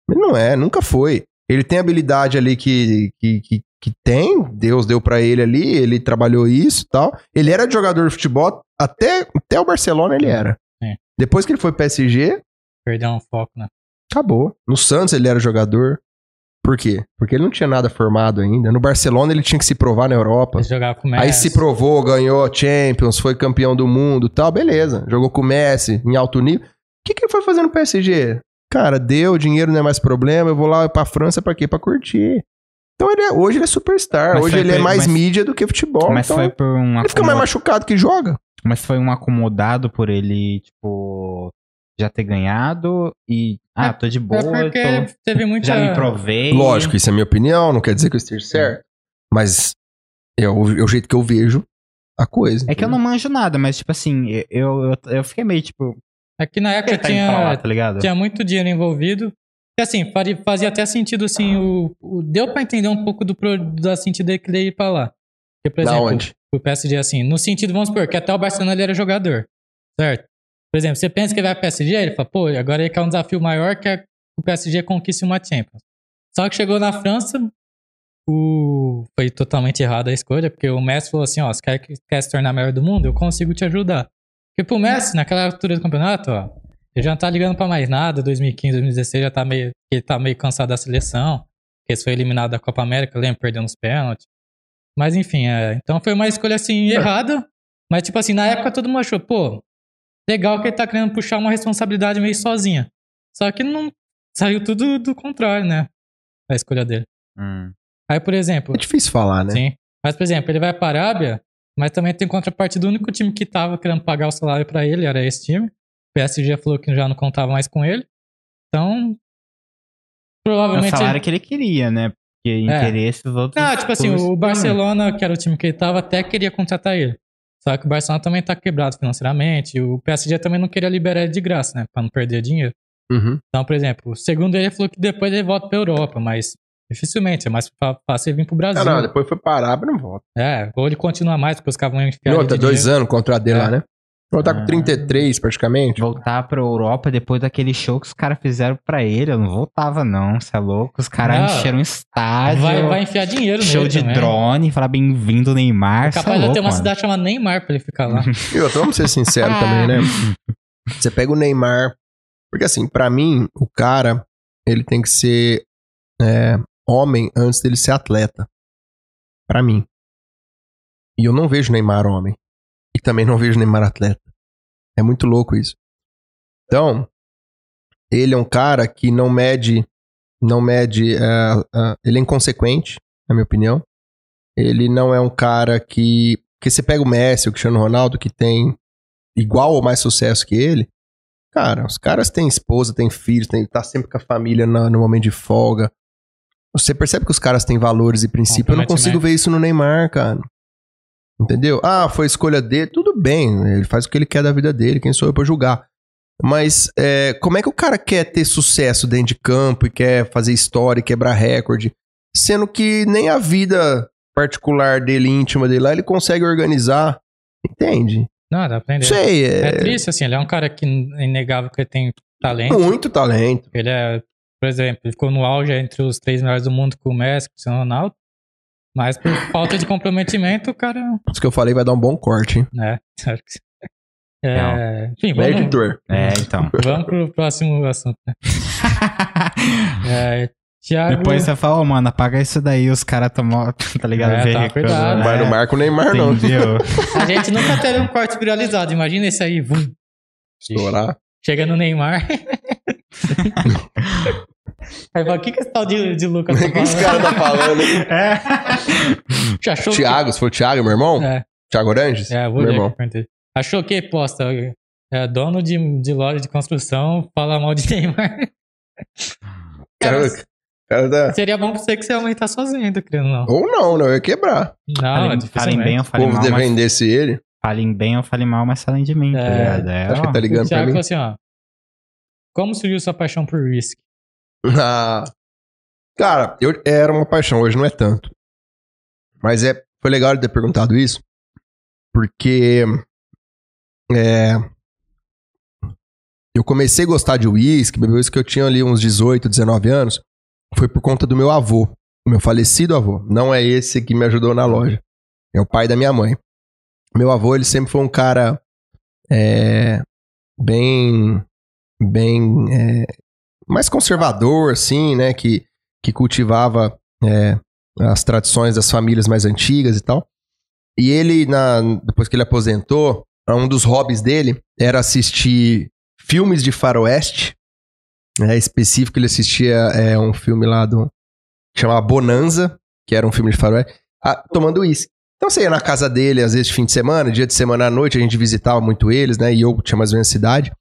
S1: Ele não é, nunca foi. Ele tem habilidade ali que, que, que que tem, Deus deu pra ele ali, ele trabalhou isso e tal. Ele era jogador de futebol, até, até o Barcelona ele era.
S3: É.
S1: Depois que ele foi PSG,
S3: Perdeu um foco, né?
S1: Acabou. No Santos ele era jogador. Por quê? Porque ele não tinha nada formado ainda. No Barcelona ele tinha que se provar na Europa.
S3: Ele jogava com o Messi.
S1: Aí se provou, ganhou Champions, foi campeão do mundo tal, beleza. Jogou com o Messi em alto nível. O que, que ele foi fazer no PSG? Cara, deu, dinheiro não é mais problema, eu vou lá pra França pra quê? Pra curtir. Então ele é- hoje ele é superstar,
S2: Mas
S1: hoje ele é mais
S2: mas-
S1: mídia do que futebol.
S2: Mas
S1: então
S2: foi por um
S1: ele fica mais machucado que joga.
S2: Mas foi um acomodado por ele, tipo, já ter ganhado e. Ah, tô de boa,
S3: É porque
S2: tô-
S3: teve muita...
S2: já me provei.
S1: Lógico, isso é minha opinião, não quer dizer que eu esteja certo. Mas é o, é o jeito que eu vejo a coisa.
S2: É que eu não manjo nada, mas, tipo assim, eu, eu, eu fiquei meio, tipo,
S3: É que na época
S2: ele tá pra lá,
S3: tinha,
S2: tá
S3: tinha muito dinheiro envolvido. E assim, fazia até sentido, assim, o, o- deu pra entender um pouco do, pro- da sentido dele querer ir pra lá. Porque, por
S1: Da
S3: exemplo,
S1: onde?
S3: o PSG, assim, no sentido, vamos supor, que até o Barcelona ele era jogador, certo? Por exemplo, você pensa que ele vai pro PSG, ele fala, pô, agora ele quer um desafio maior que o PSG conquiste uma Champions. Só que chegou na França, o... foi totalmente errada a escolha, porque o Messi falou assim, ó, você quer, que- quer se tornar melhor do mundo? Eu consigo te ajudar. Porque pro Messi, naquela altura do campeonato, ó, ele já não tá ligando pra mais nada, 2015, 2016 já tá meio, ele tá meio cansado da seleção, porque ele foi eliminado da Copa América, lembra, perdendo os pênaltis. Mas enfim, é, então foi uma escolha assim, errada, mas tipo assim, na época todo mundo achou, pô, legal que ele tá querendo puxar uma responsabilidade meio sozinha. Só que não saiu tudo do contrário, né? A escolha dele.
S2: Hum.
S3: Aí, por exemplo,
S1: É difícil falar, né?
S3: Sim. Mas, por exemplo, ele vai pra Arábia, mas também tem contrapartida. O único time que tava querendo pagar o salário pra ele era esse time. O PSG falou que já não contava mais com ele. Então,
S2: É o
S3: provavelmente.
S2: salário que ele queria, né? Porque interesse dos outros.
S3: Ah, tipo assim, o Barcelona, que era o time que ele tava, até queria contratar ele. Só que o Barcelona também tá quebrado financeiramente. O PSG também não queria liberar ele de graça, né? Pra não perder dinheiro.
S1: Uhum.
S3: Então, por exemplo, segundo ele, ele falou que depois ele volta pra Europa, mas dificilmente. É mais fácil ele vir pro Brasil.
S1: Ah, não, depois foi parar, Arábia não volta.
S3: É, ou ele continua mais, porque os caras vão enfiar
S1: outra, dois
S3: dinheiro.
S1: anos contra a dele
S3: É.
S1: lá, né? Vou tá com
S2: Ah.
S1: 33 praticamente.
S2: Voltar pra Europa depois daquele show que os caras fizeram pra ele. Eu não voltava, não. Você é louco? Os caras
S3: Não.
S2: encheram um estádio.
S3: Vai, vai enfiar dinheiro
S2: Show
S3: nele
S2: de
S3: também.
S2: drone, falar bem-vindo, Neymar. é
S3: Capaz de
S2: louco,
S3: ter uma
S2: mano.
S3: cidade chamada Neymar pra ele ficar lá. (laughs)
S1: E outra, vamos ser sinceros (laughs) também, né? Você pega o Neymar. Porque assim, pra mim, o cara, ele tem que ser é, homem antes dele ser atleta. Pra mim. E eu não vejo Neymar homem. E também não vejo Neymar atleta. É muito louco isso. Então, ele é um cara que não mede. Não mede. é, é, ele é inconsequente, na minha opinião. Ele não é um cara que. Porque você pega o Messi, o Cristiano Ronaldo, que tem igual ou mais sucesso que ele. Cara, os caras têm esposa, têm filhos, têm, tá sempre com a família na- no momento de folga. Você percebe que os caras têm valores e princípios. Eu não consigo ver isso no Neymar, cara. Entendeu? Ah, foi escolha dele, tudo bem. Ele faz o que ele quer da vida dele, quem sou eu pra julgar. Mas é, como é que o cara quer ter sucesso dentro de campo e quer fazer história e quebrar recorde, sendo que nem a vida particular dele, íntima dele lá, ele consegue organizar? Entende?
S3: Não, dá pra aprender.
S1: Sei,
S3: É
S1: é,
S3: triste, assim, ele é um cara que é inegável que ele tem talento.
S1: muito talento.
S3: Ele é, por exemplo, ele ficou no auge entre os três melhores do mundo com o Messi, com o Ronaldo. Mas por falta de comprometimento, o cara,
S1: Isso que eu falei vai dar um bom corte, hein?
S3: né? É, enfim,
S1: É
S3: vamos,
S1: editor.
S2: É, então.
S3: vamos pro próximo assunto. Né? (laughs) É, Thiago,
S2: Depois você fala, ô, mano, apaga isso daí, os caras tomam, tá ligado?
S3: É, tá, cuidado.
S2: né?
S1: Mas não marca o Neymar, não.
S2: Entendeu?
S3: a gente nunca teve um corte viralizado. Imagina esse aí, vum,
S1: Estourar.
S3: chega no Neymar. (laughs) Aí fala, o que que esse tal de, de Lucas tá
S1: O (laughs) que esse
S3: falando?
S1: cara tá falando?
S2: É.
S3: Já achou que-
S1: Thiago, se for o Thiago, meu irmão?
S3: É,
S1: Thiago Oranges?
S3: é, vou
S1: meu irmão.
S3: Achou que posta é, dono de, de loja de construção fala mal de Neymar. (laughs)
S1: Cara, cara tá...
S3: Seria bom pra você que você aumentar suas vendas, querendo ou não.
S1: Ou não, não, eu ia quebrar.
S3: Não,
S2: Falem, falem bem ou
S1: Se o
S2: falem
S1: povo
S2: mal, mas,
S1: ele.
S2: falem bem ou falem mal, mas falem de mim, tá
S3: É,
S2: ligado? É,
S1: Acho que
S2: ó.
S1: tá
S3: O
S1: ligando pra
S3: Thiago
S1: mim.
S3: falou assim, ó. Como surgiu sua paixão por Risk? (laughs)
S1: Ah, cara, eu, era uma paixão, hoje não é tanto. Mas é, foi legal ter perguntado isso, porque é, eu comecei a gostar de uísque, beber uísque que eu tinha ali uns 18, 19 anos, foi por conta do meu avô. meu falecido avô. Não é esse que me ajudou na loja. É o pai da minha mãe. Meu avô, ele sempre foi um cara é, bem, bem é, mais conservador, assim, né? Que, que cultivava é, as tradições das famílias mais antigas e tal. E ele, na, depois que ele aposentou, um dos hobbies dele era assistir filmes de faroeste. É, específico, ele assistia é, um filme lá do. que chamava Bonanza, que era um filme de faroeste, a, tomando uísque. Então você ia na casa dele, às vezes fim de semana, dia de semana à noite, a gente visitava muito eles, né? E eu tinha mais ou menos cidade.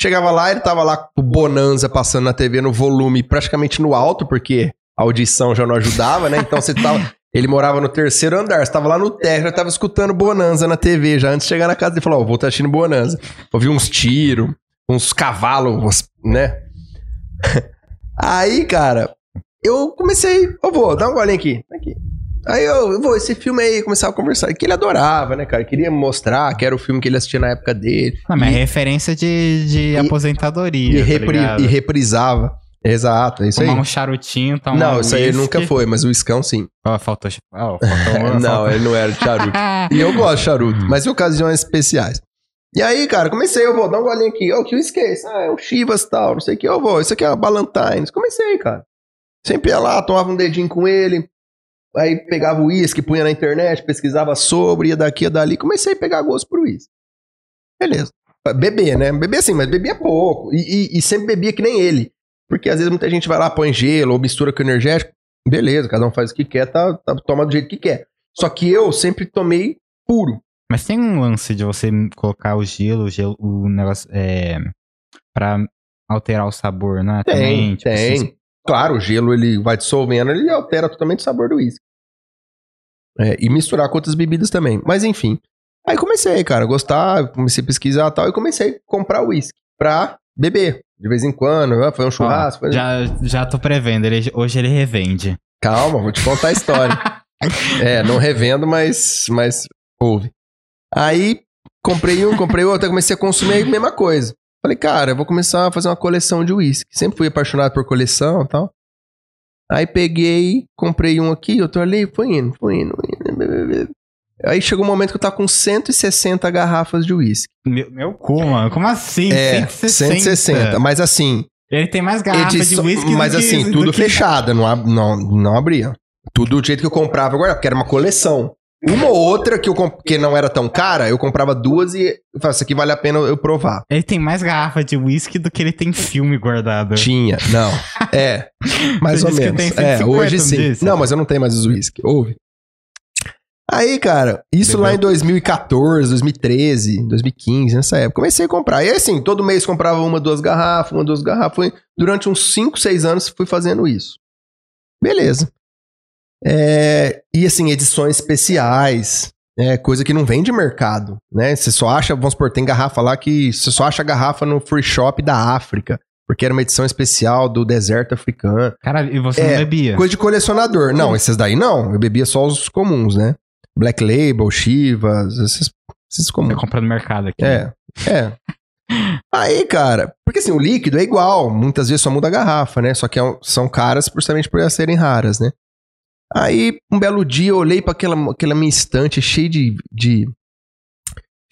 S1: Chegava lá, ele tava lá com Bonanza passando na TV no volume praticamente no alto, porque a audição já não ajudava, né? Então você tava. (laughs) Ele morava no terceiro andar, você tava lá no térreo, já tava escutando Bonanza na TV, já antes de chegar na casa, ele falou, ó, oh, vou estar assistindo Bonanza. Ouvi uns tiros, uns cavalos, né? (laughs) Aí, cara, eu comecei, eu vou, dá um golinho aqui. aqui. Aí eu, vou, esse filme aí, começava a conversar, que ele adorava, né, cara? Queria mostrar que era o filme que ele assistia na época dele.
S2: Não, mas é referência de, de
S1: e,
S2: aposentadoria.
S1: E, tá repri, e reprisava. Exato, é isso
S2: tomar
S1: aí.
S2: um charutinho, tomar
S1: Não,
S2: um
S1: isso aí
S2: whisky.
S1: nunca foi, mas o iscão sim.
S2: Ó, faltou... Ó, faltou (laughs)
S1: não, ele não era de charuto. (laughs) e eu gosto de charuto, mas em ocasiões especiais. E aí, cara, comecei, eu vou dar um golinho aqui. Ó, que whisky é esse? Ah, é o Chivas tal, não sei o que. Eu vou, isso aqui é a Ballantines. Comecei, cara. Sempre ia lá, tomava um dedinho com ele. Aí pegava o uísque, punha na internet, pesquisava sobre, ia daqui, ia dali. Comecei a pegar gosto pro uísque. Beleza. Beber, né? Beber assim, mas bebia pouco. E, e- e sempre bebia que nem ele. Porque às vezes muita gente vai lá, põe gelo ou mistura com energético. Beleza, cada um faz o que quer, tá, tá- toma do jeito que quer. Só que eu sempre tomei puro.
S2: Mas tem um lance de você colocar o gelo, o gelo, o negócio, é... Pra alterar o sabor, né?
S1: Tem,
S2: Também, tipo,
S1: tem. Claro, o gelo ele vai dissolvendo, ele altera totalmente o sabor do uísque. É, e misturar com outras bebidas também. Mas enfim. Aí comecei, cara, a gostar, comecei a pesquisar e tal, e comecei a comprar uísque pra beber. De vez em quando, ah, foi um churrasco.
S2: já, já tô prevendo, ele, hoje ele revende.
S1: Calma, vou te contar a história. (laughs) é, não revendo, mas, mas ouve. Aí comprei um, comprei outro, comecei a consumir a mesma coisa. Falei, cara, eu vou começar a fazer uma coleção de uísque. Sempre fui apaixonado por coleção e tal. Aí peguei, comprei um aqui, outro ali, foi indo, foi indo. indo. Aí chegou um momento que eu tava com 160 garrafas de uísque.
S2: Meu, meu cu, mano. Como assim?
S1: É,
S2: 160.
S1: 160. Mas assim,
S2: Ele tem mais garrafa
S1: Edição-
S2: de whisky
S1: mas
S2: do que,
S1: assim,
S2: do
S1: tudo
S2: que-
S1: fechada, não, não, não abria. Tudo do jeito que eu comprava agora, porque era uma coleção. Uma ou outra que, eu comp- que não era tão cara, eu comprava duas e eu falava, isso aqui vale a pena eu provar.
S2: Ele tem mais garrafa de whisky do que ele tem filme guardado.
S1: Tinha, não. (laughs) É, mais
S2: Você
S1: ou menos.
S2: tem
S1: É,
S2: 150,
S1: hoje sim.
S2: disse?
S1: Não, mas eu não tenho mais os whisky. Ouve. Aí, cara, isso
S2: Bebeu?
S1: lá em 2014, 2013, 2015, nessa época. Comecei a comprar. E assim, todo mês comprava uma, duas garrafas, uma, duas garrafas. Foi- Durante uns 5, 6 anos fui fazendo isso. Beleza. É, e assim, edições especiais. É, coisa que não vem de mercado, né? Você só acha, vamos supor, tem garrafa lá que você só acha garrafa no free shop da África, porque era uma edição especial do deserto africano.
S2: Cara, e você
S1: É,
S2: não bebia?
S1: Coisa de colecionador. Não, esses daí não. Eu bebia só os comuns, né? Black Label, Chivas, esses, esses
S2: Você
S1: comuns.
S2: compra no mercado aqui.
S1: É, é. (laughs) Aí, cara, porque assim, o líquido é igual, muitas vezes só muda a garrafa, né? Só que é são caras justamente por elas serem raras, né? Aí, um belo dia, eu olhei para aquela, aquela minha estante cheia de, de.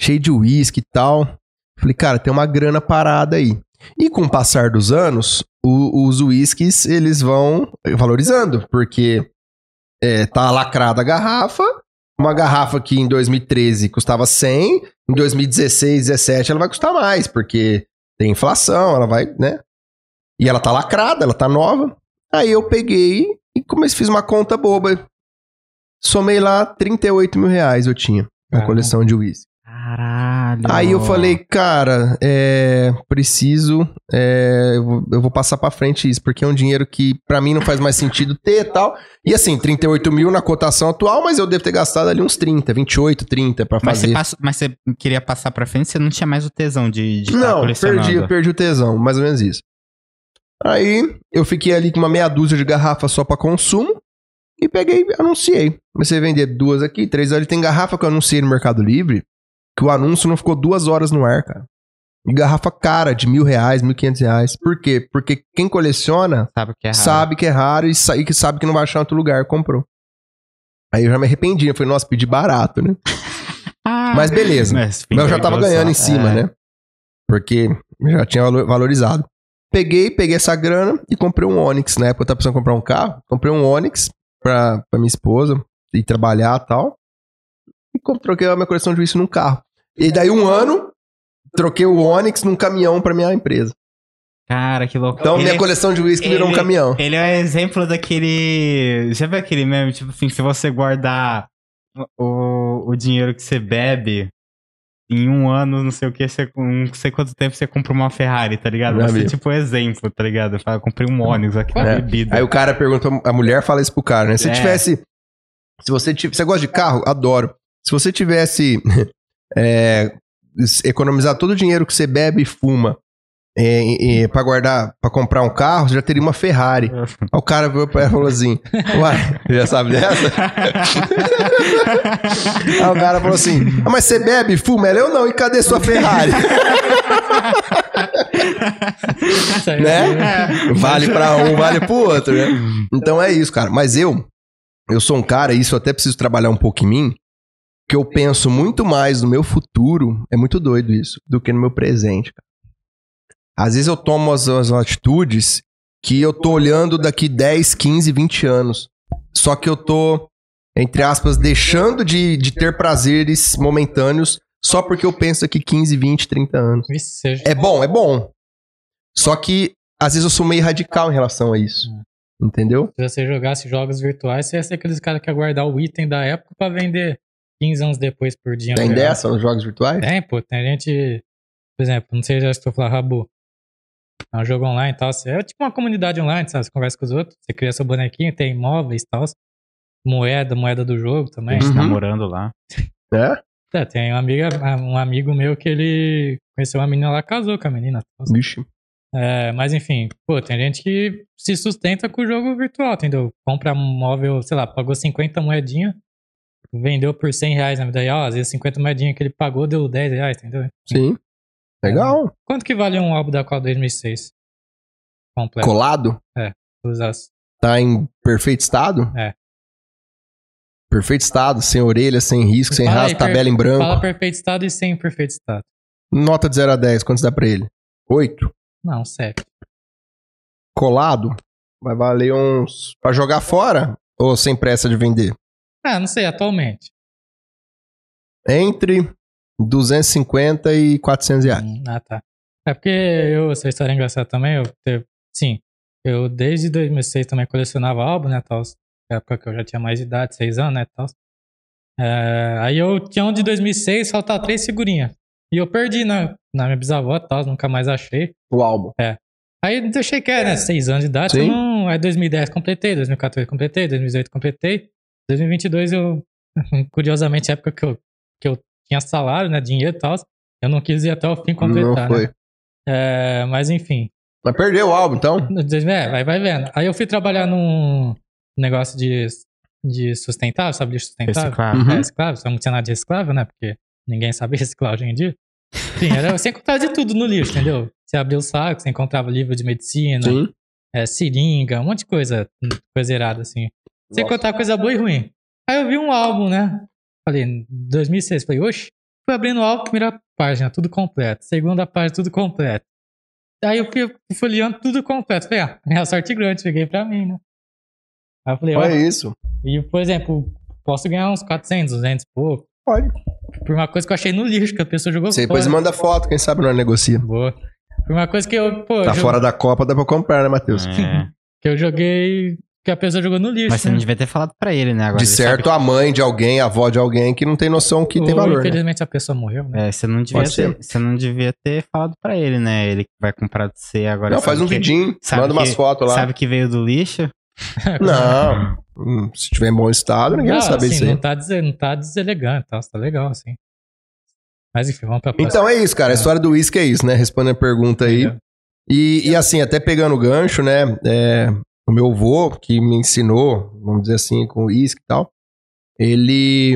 S1: cheio de uísque e tal. Falei, cara, tem uma grana parada aí. E com o passar dos anos, o- os uísques, eles vão valorizando, porque é, tá lacrada a garrafa, uma garrafa que em 2013 custava 100, em 2016, 17 ela vai custar mais, porque tem inflação, ela vai, né? E ela tá lacrada, ela tá nova. Aí eu peguei e comecei, fiz uma conta boba. Somei lá 38 mil reais eu tinha na
S2: Caramba.
S1: coleção de uísque.
S2: Caralho.
S1: Aí eu falei, cara, é, preciso, é, eu, vou, eu vou passar pra frente isso, porque é um dinheiro que pra mim não faz mais sentido ter e tal. E assim, 38 mil na cotação atual, mas eu devo ter gastado ali uns 30, 28, 30 pra
S2: Mas
S1: fazer.
S2: você, passou- mas você queria passar pra frente, você não tinha mais o tesão de, de tá
S1: Não, perdi, perdi o tesão, mais ou menos isso. Aí eu fiquei ali com uma meia dúzia de garrafas só pra consumo e peguei e anunciei. Comecei a vender duas aqui, três ali. Tem garrafa que eu anunciei no Mercado Livre que o anúncio não ficou duas horas no ar, cara. E garrafa cara, de mil reais, mil quinhentos reais. Por quê? Porque quem coleciona
S2: Sabe que é raro.
S1: sabe que é raro e sa- que sabe que não vai achar em outro lugar, comprou. Aí eu já me arrependi, eu falei, nossa, pedi barato, né? (laughs)
S2: Ah,
S1: Mas beleza.
S2: Mas,
S1: eu já tava ganhando em cima,
S2: É.
S1: né? Porque já tinha valo- valorizado. Peguei, peguei essa grana e comprei um Onix. Na época eu tava precisando comprar um carro. Comprei um Onix pra, pra minha esposa ir trabalhar e tal. E troquei a minha coleção de uísque num carro. E daí um ano, troquei o Onix num caminhão pra minha empresa.
S2: Cara, que louco.
S1: Então
S2: Ele-
S1: minha coleção de uísque virou um caminhão.
S2: Ele é um exemplo daquele. Já viu aquele meme? Tipo assim, se você guardar o, o dinheiro que você bebe, em um ano, não sei o que, você, não sei quanto tempo você compra uma Ferrari, tá ligado? Você, tipo, exemplo, tá ligado? Fala, comprei um Onix aqui na
S1: É.
S2: bebida.
S1: Aí o cara pergunta, a mulher fala isso pro cara, né? Se
S2: É.
S1: tivesse. Se você tivesse. Você gosta de carro? Adoro. Se você tivesse. (laughs) é, economizar todo o dinheiro que você bebe e fuma é, é, pra guardar, pra comprar um carro, você já teria uma Ferrari. Aí o cara veio pra ela e falou assim: Uai, já sabe dessa? Aí o cara falou assim: ah, Mas você bebe e fuma? Ela, eu não, e cadê sua Ferrari?
S3: Isso aí,
S1: né? Vale pra um, vale pro outro, né? Então é isso, cara. Mas eu, eu sou um cara, e isso eu até preciso trabalhar um pouco em mim, que eu penso muito mais no meu futuro, é muito doido isso, do que no meu presente, cara. Às vezes eu tomo as, as atitudes que eu tô olhando daqui 10, 15, 20 anos. Só que eu tô, entre aspas, deixando de, de ter prazeres momentâneos só porque eu penso daqui 15, 20, 30 anos. É bom, é bom. Só que às vezes eu sou meio radical em relação a isso. Entendeu?
S3: Se você jogasse jogos virtuais, você ia ser aqueles caras que ia guardar o item da época pra vender 15 anos depois por dinheiro.
S1: Tem
S3: real.
S1: dessa nos jogos virtuais?
S3: Tem, pô. Tem gente. Por exemplo, não sei se já estou falando Rabu. É um jogo online e tal. você- É tipo uma comunidade online, sabe? Você conversa com os outros, você cria seu bonequinho, tem imóveis e tal. Moeda, moeda do jogo também.
S2: Gente
S1: Uhum.
S2: namorando lá. (laughs)
S1: É?
S3: É, tem uma amiga, um amigo meu que ele conheceu uma menina lá, casou com a menina.
S1: Vixe.
S3: É, mas enfim, pô, tem gente que se sustenta com o jogo virtual, entendeu? Compra um móvel, sei lá, pagou 50 moedinhas, vendeu por 100 reais na vida real, às vezes 50 moedinhas que ele pagou deu 10 reais, entendeu?
S1: Sim. Legal.
S3: Quanto que vale um álbum da Copa 2006? Completo.
S1: Colado?
S3: Usasse.
S1: Tá em perfeito estado?
S3: É.
S1: Perfeito estado, sem orelha, sem risco, sem
S3: per-
S1: tabela em branco.
S3: Fala perfeito estado e sem perfeito estado.
S1: Nota de 0 a 10, quanto você dá pra ele? 8.
S3: Não, 7.
S1: Colado? Vai valer uns. Pra jogar fora? Ou sem pressa de vender?
S3: Ah, não sei, atualmente.
S1: Entre 250 e 400 reais.
S3: Hum, Ah, tá. É porque eu, essa história é engraçada também, eu, te- sim, eu desde 2006 também colecionava álbum, né, tal, época que eu já tinha mais de idade, 6 anos, né, tal. É, aí eu tinha um de 2006, faltava três figurinhas. E eu perdi na, na minha bisavó, tal, nunca mais achei.
S1: O álbum.
S3: Aí deixei que era, né, 6 anos de idade,
S1: Sim.
S3: então, aí 2010 completei, 2014 completei, 2018 completei. 2022 eu, (laughs) curiosamente, época eu, que eu tinha salário, né, dinheiro e tal, eu não quis ir até o fim completar,
S1: Não foi.
S3: né. É, mas enfim,
S1: Mas perdeu o álbum, então? (laughs)
S3: é, vai, vai vendo. Aí eu fui trabalhar num negócio de, de sustentável, sabe, de sustentável.
S2: Reciclável.
S1: Uhum.
S3: É, reciclável, só não tinha nada de reciclável, né, porque ninguém sabia (laughs) reciclar hoje em dia. Enfim, era, você encontrava de tudo no lixo, entendeu? Você abria o saco, você encontrava livro de medicina,
S1: Sim.
S3: é, seringa, um monte de coisa, coisa errada, assim. Você
S1: Nossa.
S3: encontrava coisa boa e ruim. Aí eu vi um álbum, né? Falei, 2006, falei, oxe, fui abrindo o álbum, primeira página, tudo completo. Segunda página, tudo completo. Aí eu fui folheando tudo completo. Falei, ah, é a sorte grande, peguei pra mim, né? Aí eu falei, ó,
S1: Olha isso.
S3: e por exemplo, posso ganhar uns 400, 200 e pouco.
S1: Pode.
S3: Por uma coisa que eu achei no lixo, que a pessoa jogou
S1: Você
S3: fora.
S1: depois manda foto, quem sabe nós negocia.
S3: Boa. Por uma coisa que eu, pô,
S1: Tá
S3: jo-
S1: fora da Copa, dá pra comprar, né, Matheus?
S2: É. (laughs)
S3: que eu joguei, que a pessoa jogou no lixo.
S2: Mas você
S3: né?
S2: não devia ter falado pra ele, né? Agora
S1: De certo, a mãe de alguém, a avó de alguém que não tem noção que tem
S3: Ou,
S1: valor. Né?
S3: Infelizmente a pessoa morreu, né?
S2: É, você não devia
S1: Pode ser.
S2: ter, você não devia ter falado pra ele, né? Ele que vai comprar de você agora.
S1: Não, faz um
S2: que-
S1: vidinho, manda umas fotos lá.
S2: Sabe que veio do lixo? (laughs)
S1: Não. Hum, Se tiver em bom estado, ninguém vai
S3: Não,
S1: saber
S3: assim,
S1: isso aí.
S3: Não tá, não tá deselegante, tá, tá legal, assim. Mas enfim, vamos pra próxima.
S1: Então é isso, cara. A história do uísque é isso, né? Respondendo a pergunta aí. E, e assim, até pegando o gancho, né? é, o meu avô, que me ensinou, vamos dizer assim, com uísque e tal, ele,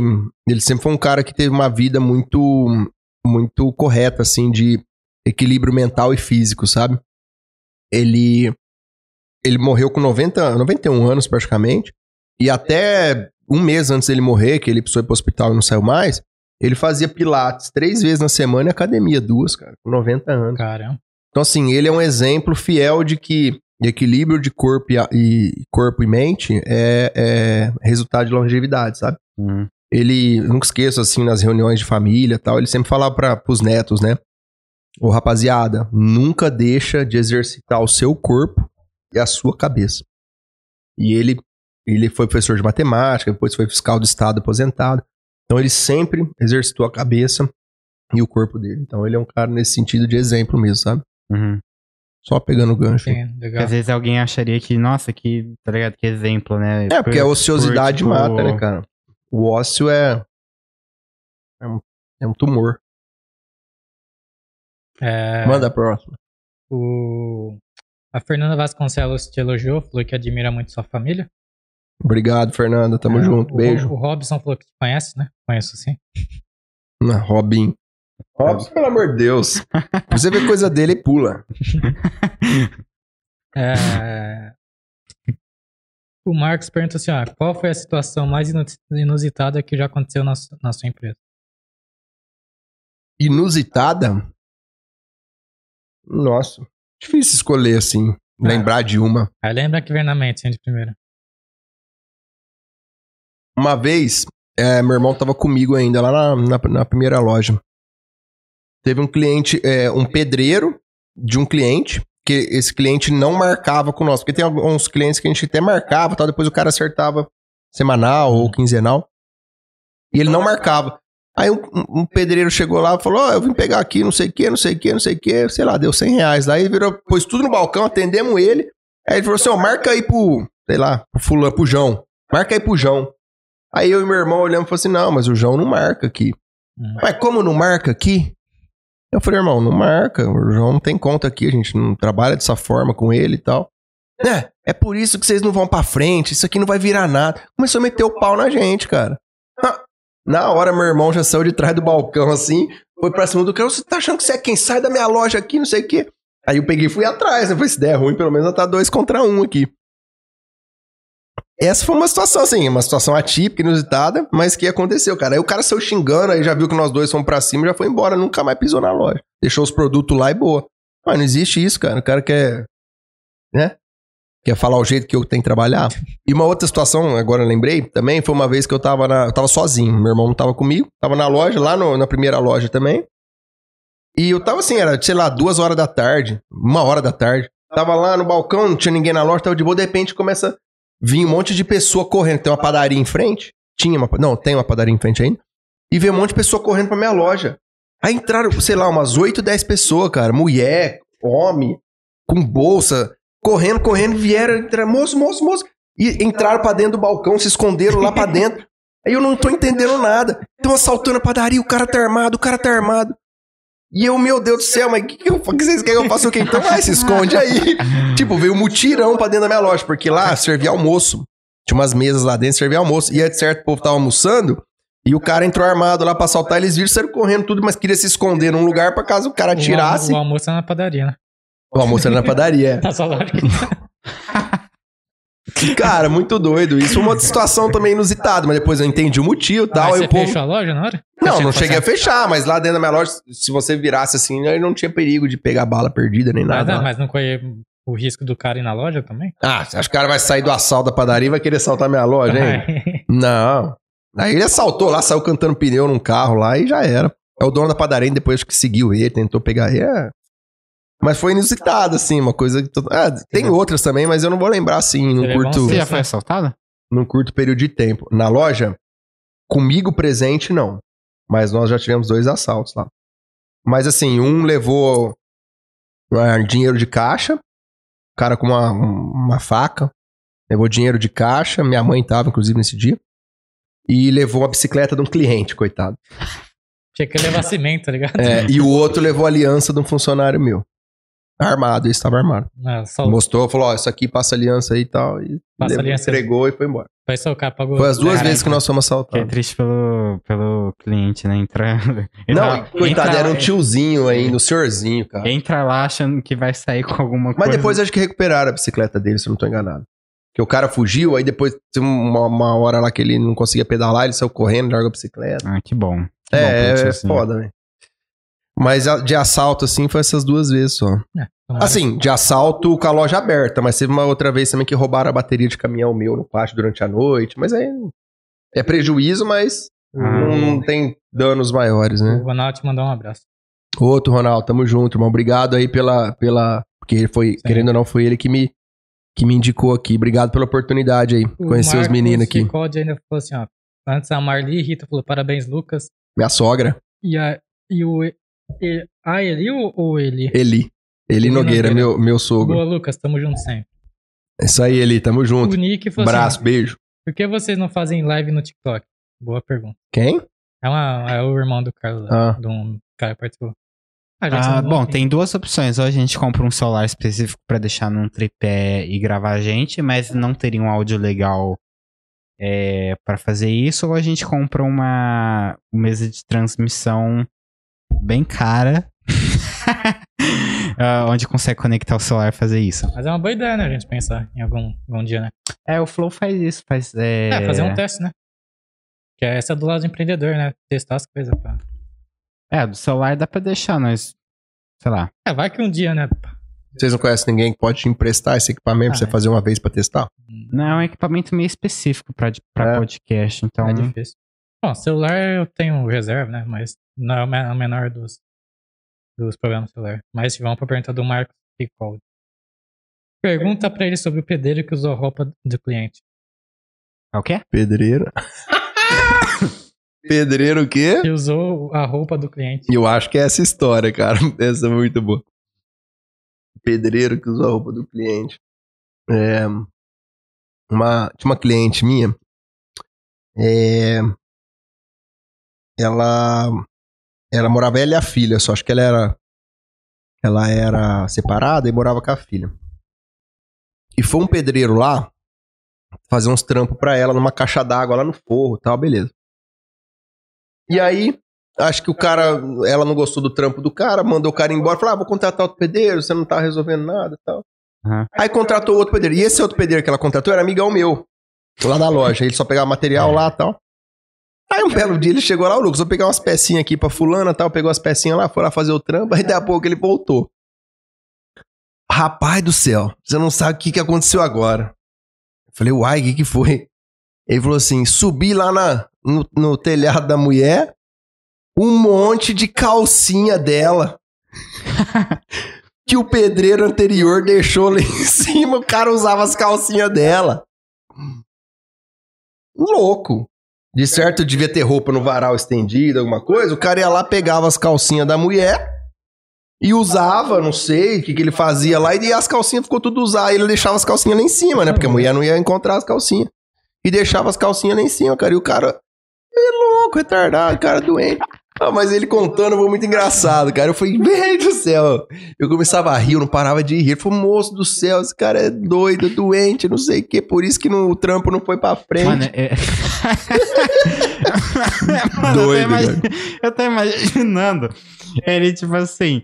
S1: ele sempre foi um cara que teve uma vida muito, muito correta, assim, de. equilíbrio mental e físico, sabe? Ele ele morreu com 90, 91 anos praticamente, e até um mês antes dele morrer, que ele precisou ir pro hospital e não saiu mais, ele fazia pilates três vezes na semana e academia duas, cara, com 90 anos.
S3: Caramba.
S1: Então, assim, ele é um exemplo fiel de que equilíbrio de corpo e, e corpo e mente é, é, resultado de longevidade, sabe?
S2: Hum.
S1: Ele, nunca esqueço, assim, nas reuniões de família e tal, ele sempre falava para os netos, né? Ô, rapaziada, nunca deixa de exercitar o seu corpo e a sua cabeça. E ele, ele foi professor de matemática, depois foi fiscal do Estado aposentado. Então ele sempre exercitou a cabeça e o corpo dele. Então ele é um cara nesse sentido de exemplo mesmo, sabe?
S2: Uhum.
S1: Só pegando o gancho.
S3: Sim.
S2: Às vezes alguém acharia que, nossa, que, tá ligado? Que exemplo, né?
S1: É, porque a
S2: Por-
S1: ociosidade
S2: por, tipo,
S1: mata, né, cara? O ócio é. É um, é um tumor.
S3: É,
S1: Manda a próxima.
S3: o... A Fernanda Vasconcelos te elogiou, falou que admira muito sua família.
S1: Obrigado, Fernanda. Tamo
S3: É,
S1: junto.
S3: o-
S1: Beijo.
S3: O Robson falou que te conhece, né? Conheço sim.
S1: Robin. Robson, pelo amor de Deus. (laughs) Você vê coisa dele e pula. (laughs)
S3: É... O Marcos pergunta assim: ó, qual foi a situação mais inu- inusitada que já aconteceu na, su- na sua empresa?
S1: Inusitada? Nossa. Difícil escolher, assim. Lembrar de uma.
S3: Aí lembra que vem na mente, assim, de primeira.
S1: Uma vez, é, meu irmão tava comigo ainda lá na, na, na primeira loja. Teve um cliente, é, um pedreiro de um cliente, que esse cliente não marcava com nós. Porque tem alguns clientes que a gente até marcava, tal, depois o cara acertava semanal ou quinzenal. E ele não marcava. Aí um, um- pedreiro chegou lá e falou: Ó, eu vim pegar aqui, não sei o que, não sei o que, não sei o que, sei lá, deu 100 reais. Daí virou, pôs tudo no balcão, atendemos ele. Aí ele falou assim: ó, marca aí pro, sei lá, pro fulano, pro João. Marca aí pro João. Aí eu e meu irmão olhamos e falamos assim: não, mas o João não marca aqui.
S3: Hum.
S1: Mas como não marca aqui? Eu falei, irmão, não marca. O João não tem conta aqui, a gente não trabalha dessa forma com ele e tal. É, é por isso que vocês não vão pra frente, isso aqui não vai virar nada. Começou a meter o pau na gente, cara. Na hora, meu irmão já saiu de trás do balcão assim, foi pra cima do cara. Você tá achando que você é quem sai da minha loja aqui, não sei o quê. Aí eu peguei e fui atrás. Eu falei, se der ruim, pelo menos tá dois contra um aqui. Essa foi uma situação, assim, uma situação atípica, inusitada, mas que aconteceu, cara. Aí o cara saiu xingando, aí já viu que nós dois fomos pra cima já foi embora, nunca mais pisou na loja. Deixou os produtos lá e boa. Mas não existe isso, cara. O cara quer. Né? Quer falar o jeito que eu tenho que trabalhar. E uma outra situação, agora lembrei, também foi uma vez que eu tava na. Eu tava sozinho. Meu irmão não tava comigo. Tava na loja, lá no- na primeira loja também. E eu tava assim, era, sei lá, duas horas da tarde, uma hora da tarde. Tava lá no balcão, não tinha ninguém na loja, tava de boa, de repente começa a vir um monte de pessoa correndo. Tem uma padaria em frente. Tinha uma. Não, tem uma padaria em frente ainda. E veio um monte de pessoa correndo pra minha loja. Aí entraram, sei lá, umas 8, 10 pessoas, cara. Mulher, homem, com bolsa, correndo, correndo, vieram, entraram, moço, moço, moço. E entraram pra dentro do balcão, se esconderam lá pra dentro. Aí eu não tô entendendo nada. Estão assaltando a padaria, o cara tá armado, o cara tá armado. E eu, meu Deus do céu, mas o que, que, vocês querem que eu faça o quê? Então vai, se esconde aí. (laughs) tipo, veio um mutirão pra dentro da minha loja, porque lá servia almoço. Tinha umas mesas lá dentro, servia almoço. E aí, de certo, o povo tava almoçando. E o cara entrou armado lá pra assaltar, eles viram, saíram correndo tudo, mas queria se esconder num lugar pra caso o cara tirasse.
S3: O almoço é na padaria, né?
S1: O almoço era na padaria. é. (laughs)
S3: Tá só lógico. (laughs)
S1: Cara, muito doido. Isso foi uma outra situação também inusitada, mas depois eu entendi o motivo e tal. Aí
S3: você
S1: povo...
S3: fechou a loja na hora?
S1: Não, não cheguei a
S3: fosse-
S1: fechar, mas lá dentro da minha loja, se você virasse assim, aí não tinha perigo de pegar bala perdida nem nada.
S3: não, mas não corre o risco do cara ir na loja também?
S1: Ah, acha que o cara vai sair do assalto da padaria e vai querer assaltar minha loja, hein? (laughs) Não. Aí ele assaltou lá, saiu cantando pneu num carro lá e já era. É o dono da padaria, depois que seguiu ele, tentou pegar ele. é. Mas foi inusitado, assim, uma coisa. que Ah, tem outras também, mas eu não vou lembrar assim, num curto,
S2: Você já foi assaltado?
S1: num curto período de tempo. Na loja, comigo presente, não. Mas nós já tivemos dois assaltos lá. Mas assim, um levou ah, dinheiro de caixa, o cara com uma, uma faca, levou dinheiro de caixa, minha mãe tava, inclusive, nesse dia. E levou a bicicleta de um cliente, coitado. (laughs)
S3: Tinha que levar cimento, tá ligado?
S1: É, e o outro levou a aliança de um funcionário meu. Armado, ele estava armado.
S3: Ah, só
S1: Mostrou, falou, ó, isso aqui passa aliança aí e tal. E
S3: Passa aliança.
S1: entregou e foi embora.
S3: foi só o cara pagou.
S1: Foi as duas
S2: Caraca.
S1: vezes que nós fomos
S2: Que é
S1: assaltados.
S2: triste pelo, pelo cliente, né? Entra,
S1: Não, coitado,
S2: entra-
S1: era um tiozinho ainda, um senhorzinho, cara.
S2: Entra lá achando que vai sair com alguma
S1: Mas
S2: coisa.
S1: depois acho que recuperaram a bicicleta dele, se eu não tô enganado. Que o cara fugiu, aí depois teve uma, uma hora lá que ele não conseguia pedalar, ele saiu correndo, largou a bicicleta.
S2: Ah, que bom. Que bom
S1: É, é,
S2: tiozinho.
S1: foda, velho. Mas de assalto, assim, foi essas duas vezes só.
S3: É, tomara.
S1: Assim, de assalto com a loja aberta, mas teve uma outra vez também que roubaram a bateria de caminhão meu no pátio durante a noite. Mas aí é prejuízo, mas
S2: Ah.
S1: não, tem danos maiores,
S3: O
S1: né?
S3: Ronaldo te mandou um abraço.
S1: Outro, Ronaldo, tamo junto, irmão. Obrigado aí pela. pela porque ele foi, querendo ou não, foi ele que me, que me indicou aqui. Obrigado pela oportunidade aí.
S3: O
S1: Conhecer os
S3: Marcos
S1: meninos aqui.
S3: Ficode ainda falou assim, ó. Antes a Marli Rita falou parabéns, Lucas.
S1: Minha sogra,
S3: E, a, e o. Ah, ele ou o ele?
S1: Eli. Eli
S3: Eli
S1: Nogueira,
S3: Nogueira.
S1: meu, meu sogro.
S3: Boa, Lucas, tamo junto sempre.
S1: É isso aí, Eli, tamo
S3: O
S1: junto.
S3: Nick falou
S1: Abraço,
S3: assim:
S1: beijo.
S3: por que vocês não fazem live no TikTok? Boa pergunta.
S1: Quem?
S3: É, uma, é o irmão do Carlos, lá,
S1: Ah.
S3: de um cara que participou. Ah,
S2: Ah, bom, tem duas opções. Ou a gente compra um celular específico pra deixar num tripé e gravar a gente, mas não teria um áudio legal é, para fazer isso, ou a gente compra uma mesa de transmissão bem cara, (laughs) ah, onde consegue conectar o celular e fazer isso.
S3: Mas é uma boa ideia, né? A gente pensar em algum, algum dia, né?
S2: É, o Flow faz isso, faz. É,
S3: É, fazer um teste, né? Que é essa do lado do empreendedor, né? Testar as coisas. Pra...
S2: É, do celular dá pra deixar, nós. Sei lá.
S3: É, vai que um dia, né?
S1: Vocês não conhecem ninguém que pode te emprestar esse equipamento pra
S3: Ah,
S1: você
S3: é.
S1: fazer uma vez pra testar?
S2: Não, é um equipamento meio específico pra, pra
S1: É.
S2: podcast, então.
S3: É difícil. Bom, celular eu tenho reserva, né? Mas não é o me- o menor dos, dos problemas do celular. Mas vamos pra pergunta do Marcos Picold. Pergunta pra ele sobre o pedreiro que usou roupa do cliente.
S2: É o quê?
S1: Pedreiro. (laughs) Pedreiro o quê?
S3: Que usou a roupa do cliente.
S1: E eu acho que é essa história, cara. (laughs) Essa é muito boa. Pedreiro que usou a roupa do cliente. É, uma, tinha uma cliente minha. é, ela, ela morava ela e a filha, só acho que ela era ela era separada e morava com a filha. E foi um pedreiro lá fazer uns trampos pra ela numa caixa d'água lá no forro, e tal, beleza. E aí Acho que o cara, ela não gostou do trampo do cara, mandou o cara embora, falou: ah, vou contratar outro pedreiro, você não tá resolvendo nada e tal.
S2: Uhum.
S1: Aí contratou outro pedreiro. E esse outro pedreiro que ela contratou era amigão meu, lá da loja. Ele só pegava material lá e tal. Aí um belo dia ele chegou lá, ô Lucas, vou pegar umas pecinhas aqui pra fulana tal. Pegou as pecinhas lá, foi lá fazer o trampo. Aí daqui a pouco ele voltou. Rapaz do céu, você não sabe o que, que aconteceu agora. Eu falei, uai, o que, que foi? Ele falou assim: subi lá na, no, no telhado da mulher, um monte de calcinha dela. que o pedreiro anterior deixou lá em cima, o cara usava as calcinhas dela. Louco. De certo, devia ter roupa no varal estendida, alguma coisa. O cara ia lá, pegava as calcinhas da mulher e usava, não sei o que, que ele fazia lá, e as calcinhas ficou tudo usar. Ele deixava as calcinhas lá em cima, né? Porque a mulher não ia encontrar as calcinhas. E deixava as calcinhas lá em cima, cara. E o cara. É louco, retardado, cara doente. Ah, mas ele contando foi muito engraçado, cara. Eu falei, velho do céu. Eu começava a rir, eu não parava de rir. Ele falou, moço do céu, esse cara é doido, doente, não sei o quê. Por isso que no, o trampo não foi pra frente.
S2: Mano, é... (laughs) Mano,
S1: Doido,
S2: eu, tô eu tô imaginando ele, tipo assim,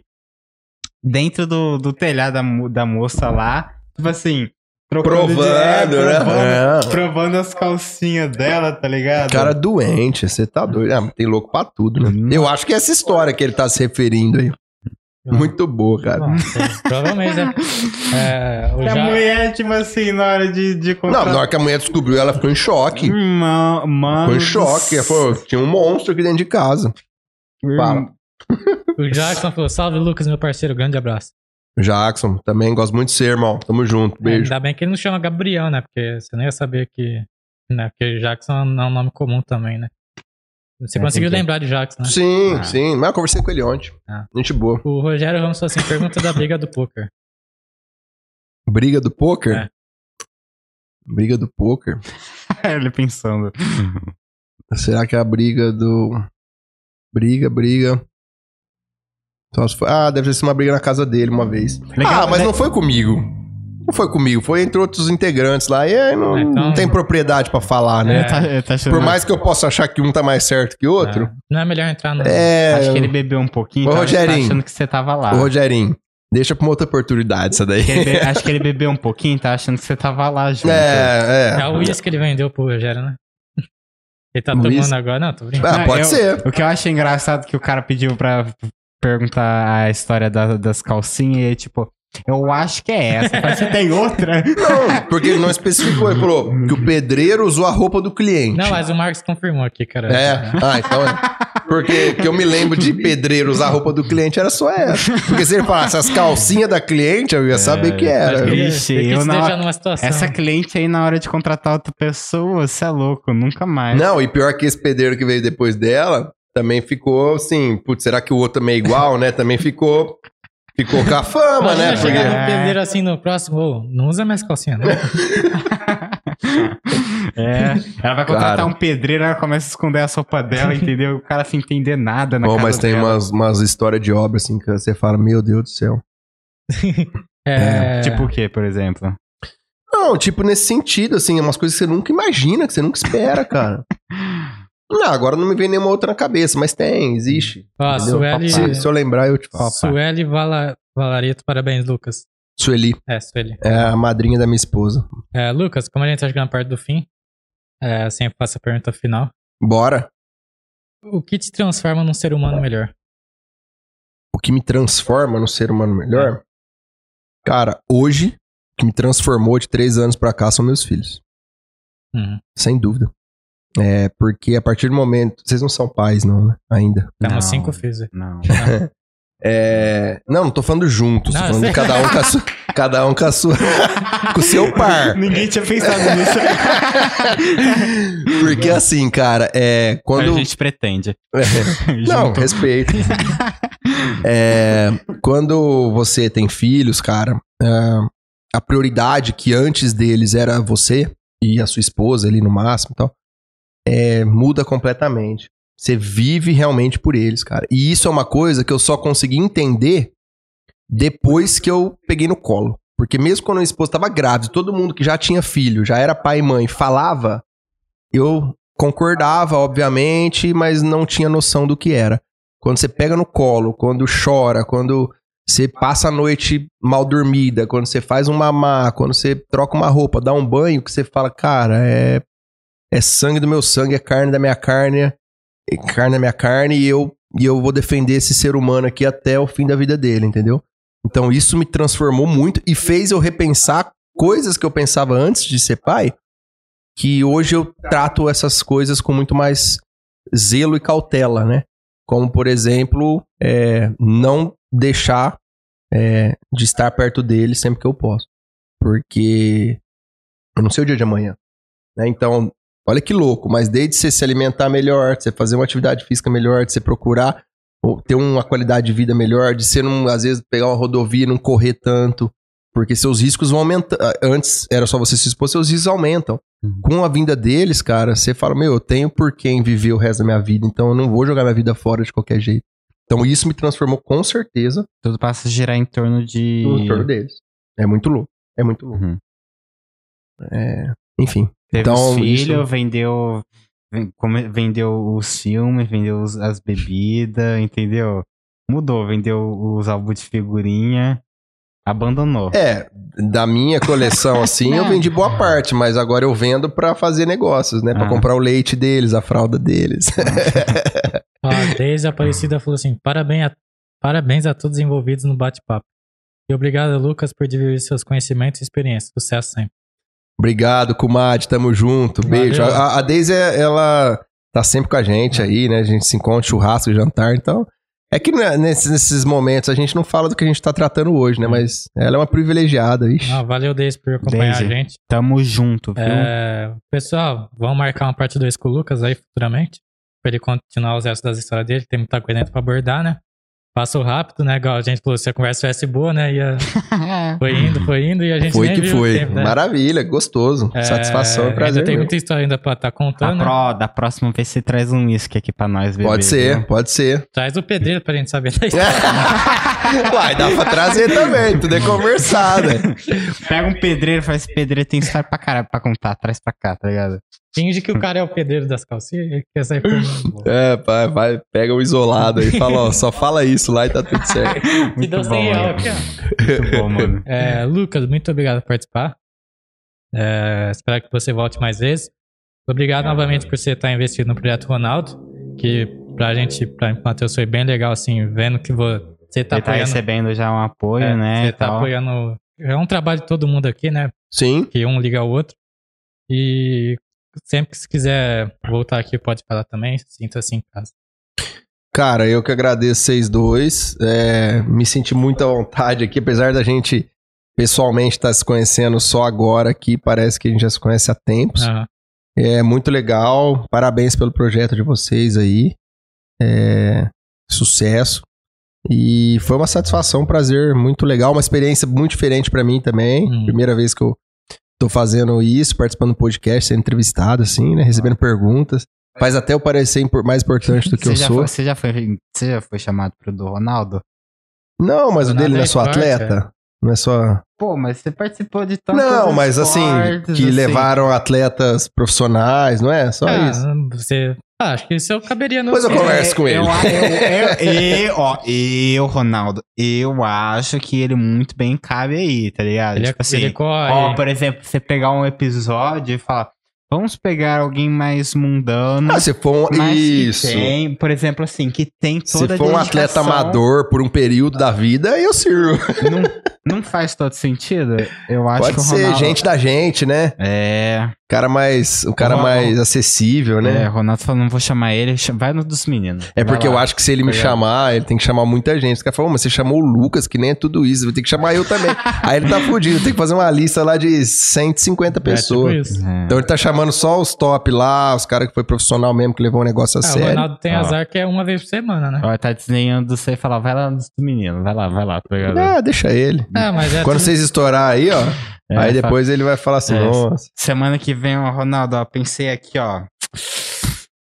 S2: dentro do, do telhado da, da moça lá, tipo assim, trocando de-
S1: Provando,
S2: é,
S1: né?
S2: provando,
S1: É.
S2: provando as calcinhas dela, tá ligado?
S1: Cara doente, você tá doido. Ah, mas tem louco pra tudo, né?
S2: Hum.
S1: Eu acho que é essa história que ele tá se referindo aí. Muito boa, cara.
S3: Provavelmente, né? (laughs) É,
S2: a mulher, tipo assim, na hora de, de
S1: Não, na hora que a mulher descobriu, ela ficou em choque.
S2: Ma- Mano
S1: Ficou em choque. Ela falou, tinha um monstro aqui dentro de casa. Fala.
S3: O Jackson falou: Salve, Lucas, meu parceiro, grande abraço.
S1: Jackson, também gosto muito de ser, irmão. Tamo junto. Beijo.
S3: Ainda bem que ele não chama Gabriel, né? Porque você não ia saber que. Né? Porque Jackson não é um nome comum também, né? Você
S2: É,
S3: conseguiu lembrar de Jackson, né?
S1: Sim,
S2: Ah.
S1: sim. Mas eu conversei com ele ontem.
S3: Ah.
S1: Gente boa.
S3: O Rogério Ramos falou assim: pergunta da briga do poker. (laughs)
S1: Briga do poker?
S3: É.
S1: Briga do poker? (laughs)
S2: ele pensando.
S1: Será que é a briga do. Briga, briga. Se foi- ah, deve ter sido uma briga na casa dele uma vez.
S2: Legal,
S1: ah, mas
S2: né?
S1: não foi comigo. Não foi comigo, foi entre outros integrantes lá. E aí não,
S3: Então-
S1: não tem propriedade pra falar, né?
S2: Ele tá, ele tá
S1: Por mais que eu possa achar que um tá mais certo que outro.
S3: É. Não é melhor entrar no.
S1: É.
S2: Acho que ele bebeu um pouquinho,
S1: Ô,
S2: então ele tá
S1: Rogerinho.
S2: achando que você tava lá.
S1: Ô, Rogerinho, deixa pra uma outra oportunidade essa daí.
S2: Que ele be- (laughs) Acho que ele bebeu um pouquinho, tá achando que você tava lá junto.
S1: É,
S3: É
S1: é.
S3: o uísque que ele vendeu pro Rogério, né? Ele tá
S1: Um
S3: tomando agora. Não, tô brincando.
S1: Ah, pode
S2: eu-
S1: ser.
S2: O que eu acho engraçado é que o cara pediu pra perguntar a história da- das calcinhas e tipo, eu acho que é essa. Mas você tem outra? (laughs)
S1: Não, porque ele não especificou. Ele falou que o pedreiro usou a roupa do cliente.
S3: Não, mas o Marcos confirmou aqui, cara.
S1: É. Ah, então é. Porque que eu me lembro de pedreiro usar a roupa do cliente era só essa. Porque se ele falasse as calcinhas da cliente, eu ia saber que era.
S2: Ixi,
S3: ele quis
S2: eu não-
S3: deixar numa situação.
S2: Essa cliente aí, na hora de contratar outra pessoa, você é louco, nunca mais.
S1: Não, e pior que esse pedreiro que veio depois dela, também ficou assim, putz, será que o outro também é igual, né? Também ficou ficou com a fama,
S3: Imagina
S1: né?
S3: chegar
S1: Porque-
S3: no pedreiro assim no próximo, ô, não usa mais calcinha, não. (laughs)
S2: É, ela vai contratar
S1: Cara.
S2: um pedreiro, ela começa a esconder a sopa dela, entendeu? O cara sem entender nada na
S1: Bom,
S2: casa
S1: mas tem
S2: dela.
S1: umas, umas histórias de obra assim que você fala, meu Deus do céu. (laughs)
S3: É,
S2: Tipo o quê, por exemplo?
S1: Não, tipo, nesse sentido, assim, umas coisas que você nunca imagina, que você nunca espera, cara. (laughs) Não, agora não me vem nenhuma outra na cabeça, mas tem, existe. Entendeu?
S3: Sueli,
S1: Se, se eu lembrar, eu te falo.
S3: Sueli Vala, Valareto, parabéns, Lucas.
S1: Sueli
S3: É, Sueli.
S1: é a madrinha da minha esposa.
S3: É, Lucas, como a gente tá chegando perto do fim, é, sempre faço a pergunta final.
S1: Bora.
S3: O que te transforma num ser humano melhor?
S1: O que me transforma no ser humano melhor? Cara, hoje, o que me transformou de três anos pra cá são meus filhos.
S3: Uhum.
S1: Sem dúvida. É, porque a partir do momento. Vocês não são pais, não, né? Ainda.
S3: Temos
S2: Não.
S3: cinco filhos. aí.
S2: Não. (laughs)
S1: É. Não, não tô falando juntos,
S3: Não,
S1: tô
S3: eu
S1: falando cada um com a sua. Cada um com a sua. com o seu par.
S2: Ninguém tinha pensado nisso.
S1: Porque assim, cara, é. Quando.
S2: A gente pretende. (laughs)
S1: Não,
S2: Junto.
S1: respeito. É, quando você tem filhos, cara, é, a prioridade que antes deles era você e a sua esposa ali no máximo e tal, é, muda completamente. Você vive realmente por eles, cara. E isso é uma coisa que eu só consegui entender depois que eu peguei no colo. Porque mesmo quando a esposa estava grávida, todo mundo que já tinha filho, já era pai e mãe, falava, eu concordava, obviamente, mas não tinha noção do que era. Quando você pega no colo, quando chora, quando você passa a noite mal dormida, quando você faz um mamá, quando você troca uma roupa, dá um banho, que você fala, cara, é, é sangue do meu sangue, é carne da minha carne, é carne da minha carne, e eu, e eu vou defender esse ser humano aqui até o fim da vida dele, entendeu? Então isso me transformou muito e fez eu repensar coisas que eu pensava antes de ser pai, que hoje eu trato essas coisas com muito mais zelo e cautela, né? Como, por exemplo, é, não deixar é, de estar perto dele sempre que eu posso. Porque eu não sei o dia de amanhã. né? Então, olha que louco, mas desde você se alimentar melhor, de você fazer uma atividade física melhor, de você procurar ou ter uma qualidade de vida melhor, de você não, às vezes, pegar uma rodovia e não correr tanto, porque seus riscos vão aumentar. Antes era só você se expor, seus riscos aumentam.
S2: Uhum.
S1: Com a vinda deles, cara, você fala, meu, eu tenho por quem viver o resto da minha vida, então eu não vou jogar minha vida fora de qualquer jeito. Então isso me transformou com certeza
S2: Tudo passa a girar em torno de.
S1: no torno deles. É muito louco. É muito louco.
S2: Uhum.
S1: É, enfim.
S2: Teve
S1: Então,
S2: os filhos,
S1: isso-
S2: vendeu. Vendeu os filmes, vendeu as bebidas, entendeu? Mudou, vendeu os álbuns de figurinha, abandonou.
S1: É, da minha coleção, (laughs) assim, eu
S2: É.
S1: vendi boa parte, mas agora eu vendo pra fazer negócios, né? Pra
S2: Ah.
S1: comprar o leite deles, a fralda deles.
S3: Ó, (laughs) a Aparecida falou assim: parabéns a, parabéns a todos envolvidos no bate-papo. E obrigado, Lucas, por dividir seus conhecimentos e experiências. Sucesso sempre.
S1: Obrigado, Kumad, tamo junto. Beijo.
S3: Valeu.
S1: A, a Deise, ela tá sempre com a gente aí, né? A gente se encontra, churrasco, jantar, então. É que né, nesses, nesses momentos a gente não fala do que a gente tá tratando hoje, né? Mas ela é uma privilegiada, ixi.
S3: Ah, valeu, Deise, por acompanhar
S2: Deise.
S3: a gente.
S2: Tamo junto, viu?
S3: É, pessoal, vamos marcar uma parte 2 com o Lucas aí futuramente. Pra ele continuar os restos das histórias dele. Tem muita coisa dentro pra abordar, né? Passou rápido, né? Igual a gente falou, se a conversa tivesse boa, né? Ia, (laughs) foi indo, foi indo e a gente
S1: Foi
S3: nem
S1: que
S3: viu o
S1: foi.
S3: tempo, né?
S1: Maravilha, gostoso.
S3: É,
S1: Satisfação e
S3: Ainda
S1: prazer.
S3: tem
S1: mesmo.
S3: muita história ainda pra estar
S2: Da,
S3: contando. né?
S2: pro- da próxima vez você traz um uísque aqui pra nós beber.
S1: Pode ser,
S2: viu?
S1: pode ser.
S3: Traz o pedreiro pra gente saber da (laughs) história.
S1: Uai, dá pra trazer também, tudo é conversado. né?
S2: Pega um pedreiro esse pedreiro tem história pra caralho pra contar, traz pra cá, tá ligado?
S3: Finge que o cara é o pedreiro das calcinhas e quer sair por (laughs)
S1: É, vai, vai, pega o isolado aí, fala, ó, só fala isso lá e tá tudo certo. (laughs)
S2: Muito
S3: 100
S2: bom,
S3: real
S2: mano.
S3: aqui, ó.
S2: Muito bom, mano. (laughs)
S3: É, Lucas, muito obrigado por participar. É, espero que você volte mais vezes. Obrigado novamente por você estar investindo no projeto Ronaldo, que pra gente, pra Matheus, foi bem legal, assim, vendo que vo- você tá
S2: tá recebendo já um apoio,
S3: é,
S2: né?
S3: Você
S2: e
S3: tá
S2: tal.
S3: apoiando. É um trabalho de todo mundo aqui, né?
S1: Sim,
S3: Que um liga ao outro. E sempre que você quiser voltar aqui, pode falar também. Sinta-se em casa.
S1: cara, eu que agradeço vocês dois. É, me senti muito à vontade aqui, apesar da gente pessoalmente estar se conhecendo só agora aqui, parece que a gente já se conhece há tempos. É muito legal. Parabéns pelo projeto de vocês aí. É, sucesso. E foi uma satisfação, um prazer muito legal, uma experiência muito diferente pra mim também.
S3: Hum.
S1: Primeira vez que eu tô fazendo isso, participando do podcast, sendo entrevistado assim, né, recebendo perguntas. Faz até eu parecer mais importante do que (laughs)
S2: Você
S1: eu
S2: já,
S1: sou.
S2: foi, você, já foi, você já foi chamado pro do Ronaldo?
S1: Não, mas o dele não é só
S3: Ronaldo é
S1: atleta. Não é só.
S2: Pô, mas você participou de tantos
S1: Não, mas assim,
S2: esportes,
S1: que
S2: assim.
S1: levaram atletas profissionais, não é? Só
S3: Ah,
S1: isso.
S3: Você. Ah, acho que isso eu caberia no.
S1: Depois eu converso com ele.
S2: Eu, eu, eu, (laughs) eu- ó, eu, Ronaldo, eu acho que ele muito bem cabe aí, tá ligado?
S3: Ele, é-
S2: tipo assim,
S3: ele corre.
S2: ó, por exemplo, você pegar um episódio e falar, vamos pegar alguém mais mundano,
S1: Ah, se for um...
S2: mas
S1: Isso.
S2: que tem, por exemplo, assim, que tem toda
S1: Se for
S2: a
S1: um atleta amador por um período da vida, eu sirvo. (laughs)
S2: Não, não faz todo sentido? Eu acho
S1: Pode
S2: que o
S1: ser
S2: Ronaldo...
S1: gente da gente, né?
S2: É,
S1: cara mais, o cara mais acessível,
S2: é,
S1: né?
S2: Ronaldo falou, não vou chamar ele, vai no dos meninos.
S1: É, porque
S2: lá.
S1: eu acho que se ele me chamar, ele tem que chamar muita gente. Os caras falam, "Ô, mas você chamou o Lucas, que nem é tudo isso, vai ter que chamar eu também. (laughs) Aí ele tá fudido, tem que fazer uma lista lá de 150
S3: É, tipo
S1: pessoas.
S3: isso.
S2: É.
S1: Então ele tá chamando só os top lá, os caras que foi profissional mesmo, que levou o negócio a
S3: Ah, o
S1: sério.
S3: Ronaldo tem
S2: Ah.
S3: azar que é uma vez por semana, né?
S2: Ó, tá desenhando você e falar, vai lá nos do menino, vai lá, vai lá, tá ligado?
S1: Ah, deixa ele.
S3: Ah, mas é
S1: Quando
S3: tudo-
S1: vocês estourar aí, ó,
S2: É,
S1: aí depois ele vai falar assim,
S2: É,
S1: nossa.
S2: Semana que vem, ó, Ronaldo, ó, pensei aqui, ó.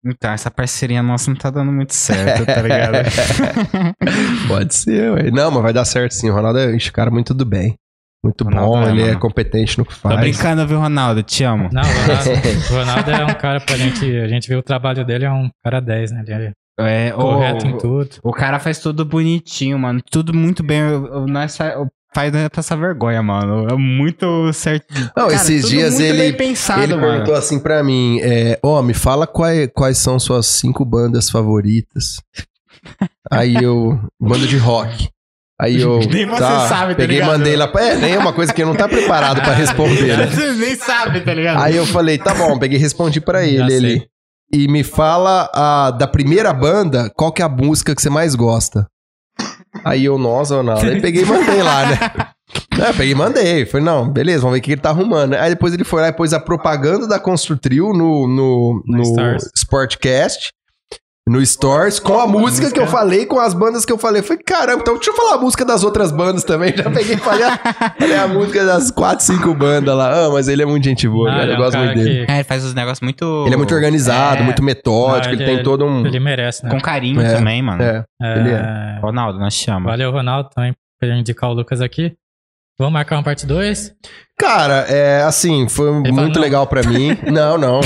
S2: Então, essa parceria nossa não tá dando muito certo, tá ligado? (laughs)
S1: Pode ser, ué. Não, mas vai dar certo sim. O Ronaldo é esse cara muito do bem. Muito
S2: Ronaldo
S1: bom,
S2: é,
S1: ele é
S2: mano.
S1: competente no que faz.
S2: Tô brincando, viu, Ronaldo? Te amo.
S3: Não, o Ronaldo, (laughs) o Ronaldo é um cara pra gente. A gente vê o trabalho dele, é um cara 10, né? Ele é
S2: É,
S3: correto em
S2: o,
S3: tudo.
S2: o cara faz tudo bonitinho, mano. Tudo muito bem. O, o, nós o é pra essa vergonha, mano. É muito certo.
S1: Não,
S2: Cara,
S1: esses dias ele,
S2: pensado,
S1: ele
S2: mano.
S1: perguntou assim pra mim: é, Ó, me fala quais, quais são suas cinco bandas favoritas. Aí eu. Banda de rock. Aí eu. (laughs)
S2: Nem você
S1: tá,
S2: sabe, tá
S1: Peguei e
S2: ligado?
S1: mandei lá. pra- É, nem é uma coisa que eu não tá preparado pra responder, né? (laughs)
S2: Você nem sabe, tá ligado?
S1: Aí eu falei, tá bom, peguei e respondi pra
S3: Já
S1: ele. Ele. E me fala a, da primeira banda, qual que é a música que você mais gosta? Aí eu, nossa, Ronaldo. Aí (laughs) peguei e mandei lá, né? Não, eu peguei e mandei. Falei, não, beleza, vamos ver o que ele tá arrumando. Aí depois ele foi lá e pôs a propaganda da Construtrio no, no,
S3: No
S1: no. Sportcast. No Stores, com a música que eu falei, com as bandas que eu falei. Eu Falei, caramba, então deixa eu falar a música das outras bandas também. (laughs) Já peguei e falei, a- falei a música das quatro, cinco bandas lá. Ah, mas ele é muito gente boa,
S3: Ah,
S1: Eu
S3: é um
S1: gosto muito dele.
S3: que-
S2: É, ele faz os negócios muito.
S1: Ele é muito organizado,
S2: É,
S1: muito metódico,
S3: Não,
S1: ele,
S3: ele-
S1: tem todo um.
S3: Ele merece, né?
S2: Com carinho
S1: É,
S2: também, mano.
S1: É.
S3: É,
S1: ele
S2: Ronaldo, nós te chamamos.
S3: Valeu, Ronaldo, também, por indicar o Lucas aqui. Vamos marcar uma parte 2?
S1: Cara, é assim, foi
S3: fala,
S1: muito legal pra mim. (laughs) Não, não.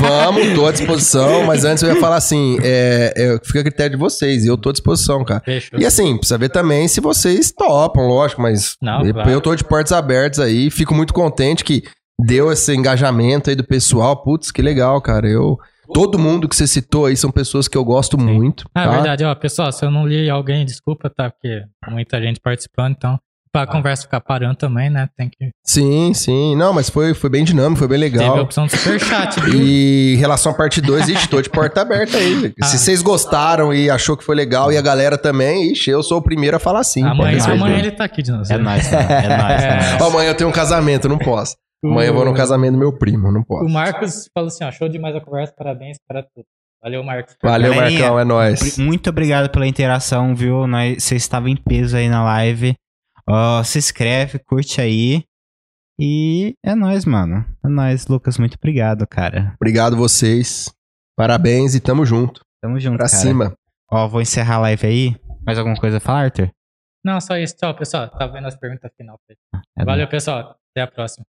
S1: Vamos, tô à disposição. Mas antes eu ia falar assim: é, é, fica a critério de vocês, e eu tô à disposição, cara.
S3: Fechou.
S1: E assim, precisa ver também se vocês topam, lógico, mas
S3: Não,
S1: eu,
S3: claro.
S1: eu tô de portas abertas aí. Fico muito contente que deu esse engajamento aí do pessoal. Putz, que legal, cara. Eu. Todo mundo que você citou aí são pessoas que eu gosto muito.
S3: Ah,
S1: tá?
S3: verdade, ó, pessoal, se eu não li alguém, desculpa, tá? Porque muita gente participando, então, pra conversa ficar parando também, né? Tem que.
S1: Sim, sim. Não, mas foi, foi bem dinâmico, foi bem
S3: Teve a
S1: legal.
S3: opção do superchat, (laughs) viu?
S1: E em relação à parte 2, ixi, tô de porta aberta aí. (laughs)
S3: Ah.
S1: Se vocês gostaram e achou que foi legal e a galera também, ixi, eu sou o primeiro a falar sim.
S3: amanhã, amanhã ele tá aqui de novo.
S2: É nóis, né? É (laughs) nóis, né?
S1: Ó, amanhã eu tenho um casamento, não posso. Amanhã eu vou no casamento do meu primo, não
S3: O
S1: posso.
S3: Marcos falou assim, ó, show demais a conversa, parabéns para tudo. Valeu, Marcos.
S1: Valeu,
S2: Galerinha,
S1: Marcão, é nóis.
S2: Muito obrigado pela interação, viu? Nós, você estava em peso aí na live. Ó, se inscreve, curte aí. E é nóis, mano. É nóis, Lucas. Muito obrigado, cara.
S1: Obrigado vocês. Parabéns e tamo junto.
S2: Tamo junto,
S1: Pra
S2: cara.
S1: cima.
S2: Ó, vou encerrar a live aí. Mais alguma coisa a falar, Arthur?
S3: Não, só isso. Tchau, pessoal. Tá vendo as perguntas final.
S2: É
S3: Valeu, pessoal. Até a próxima.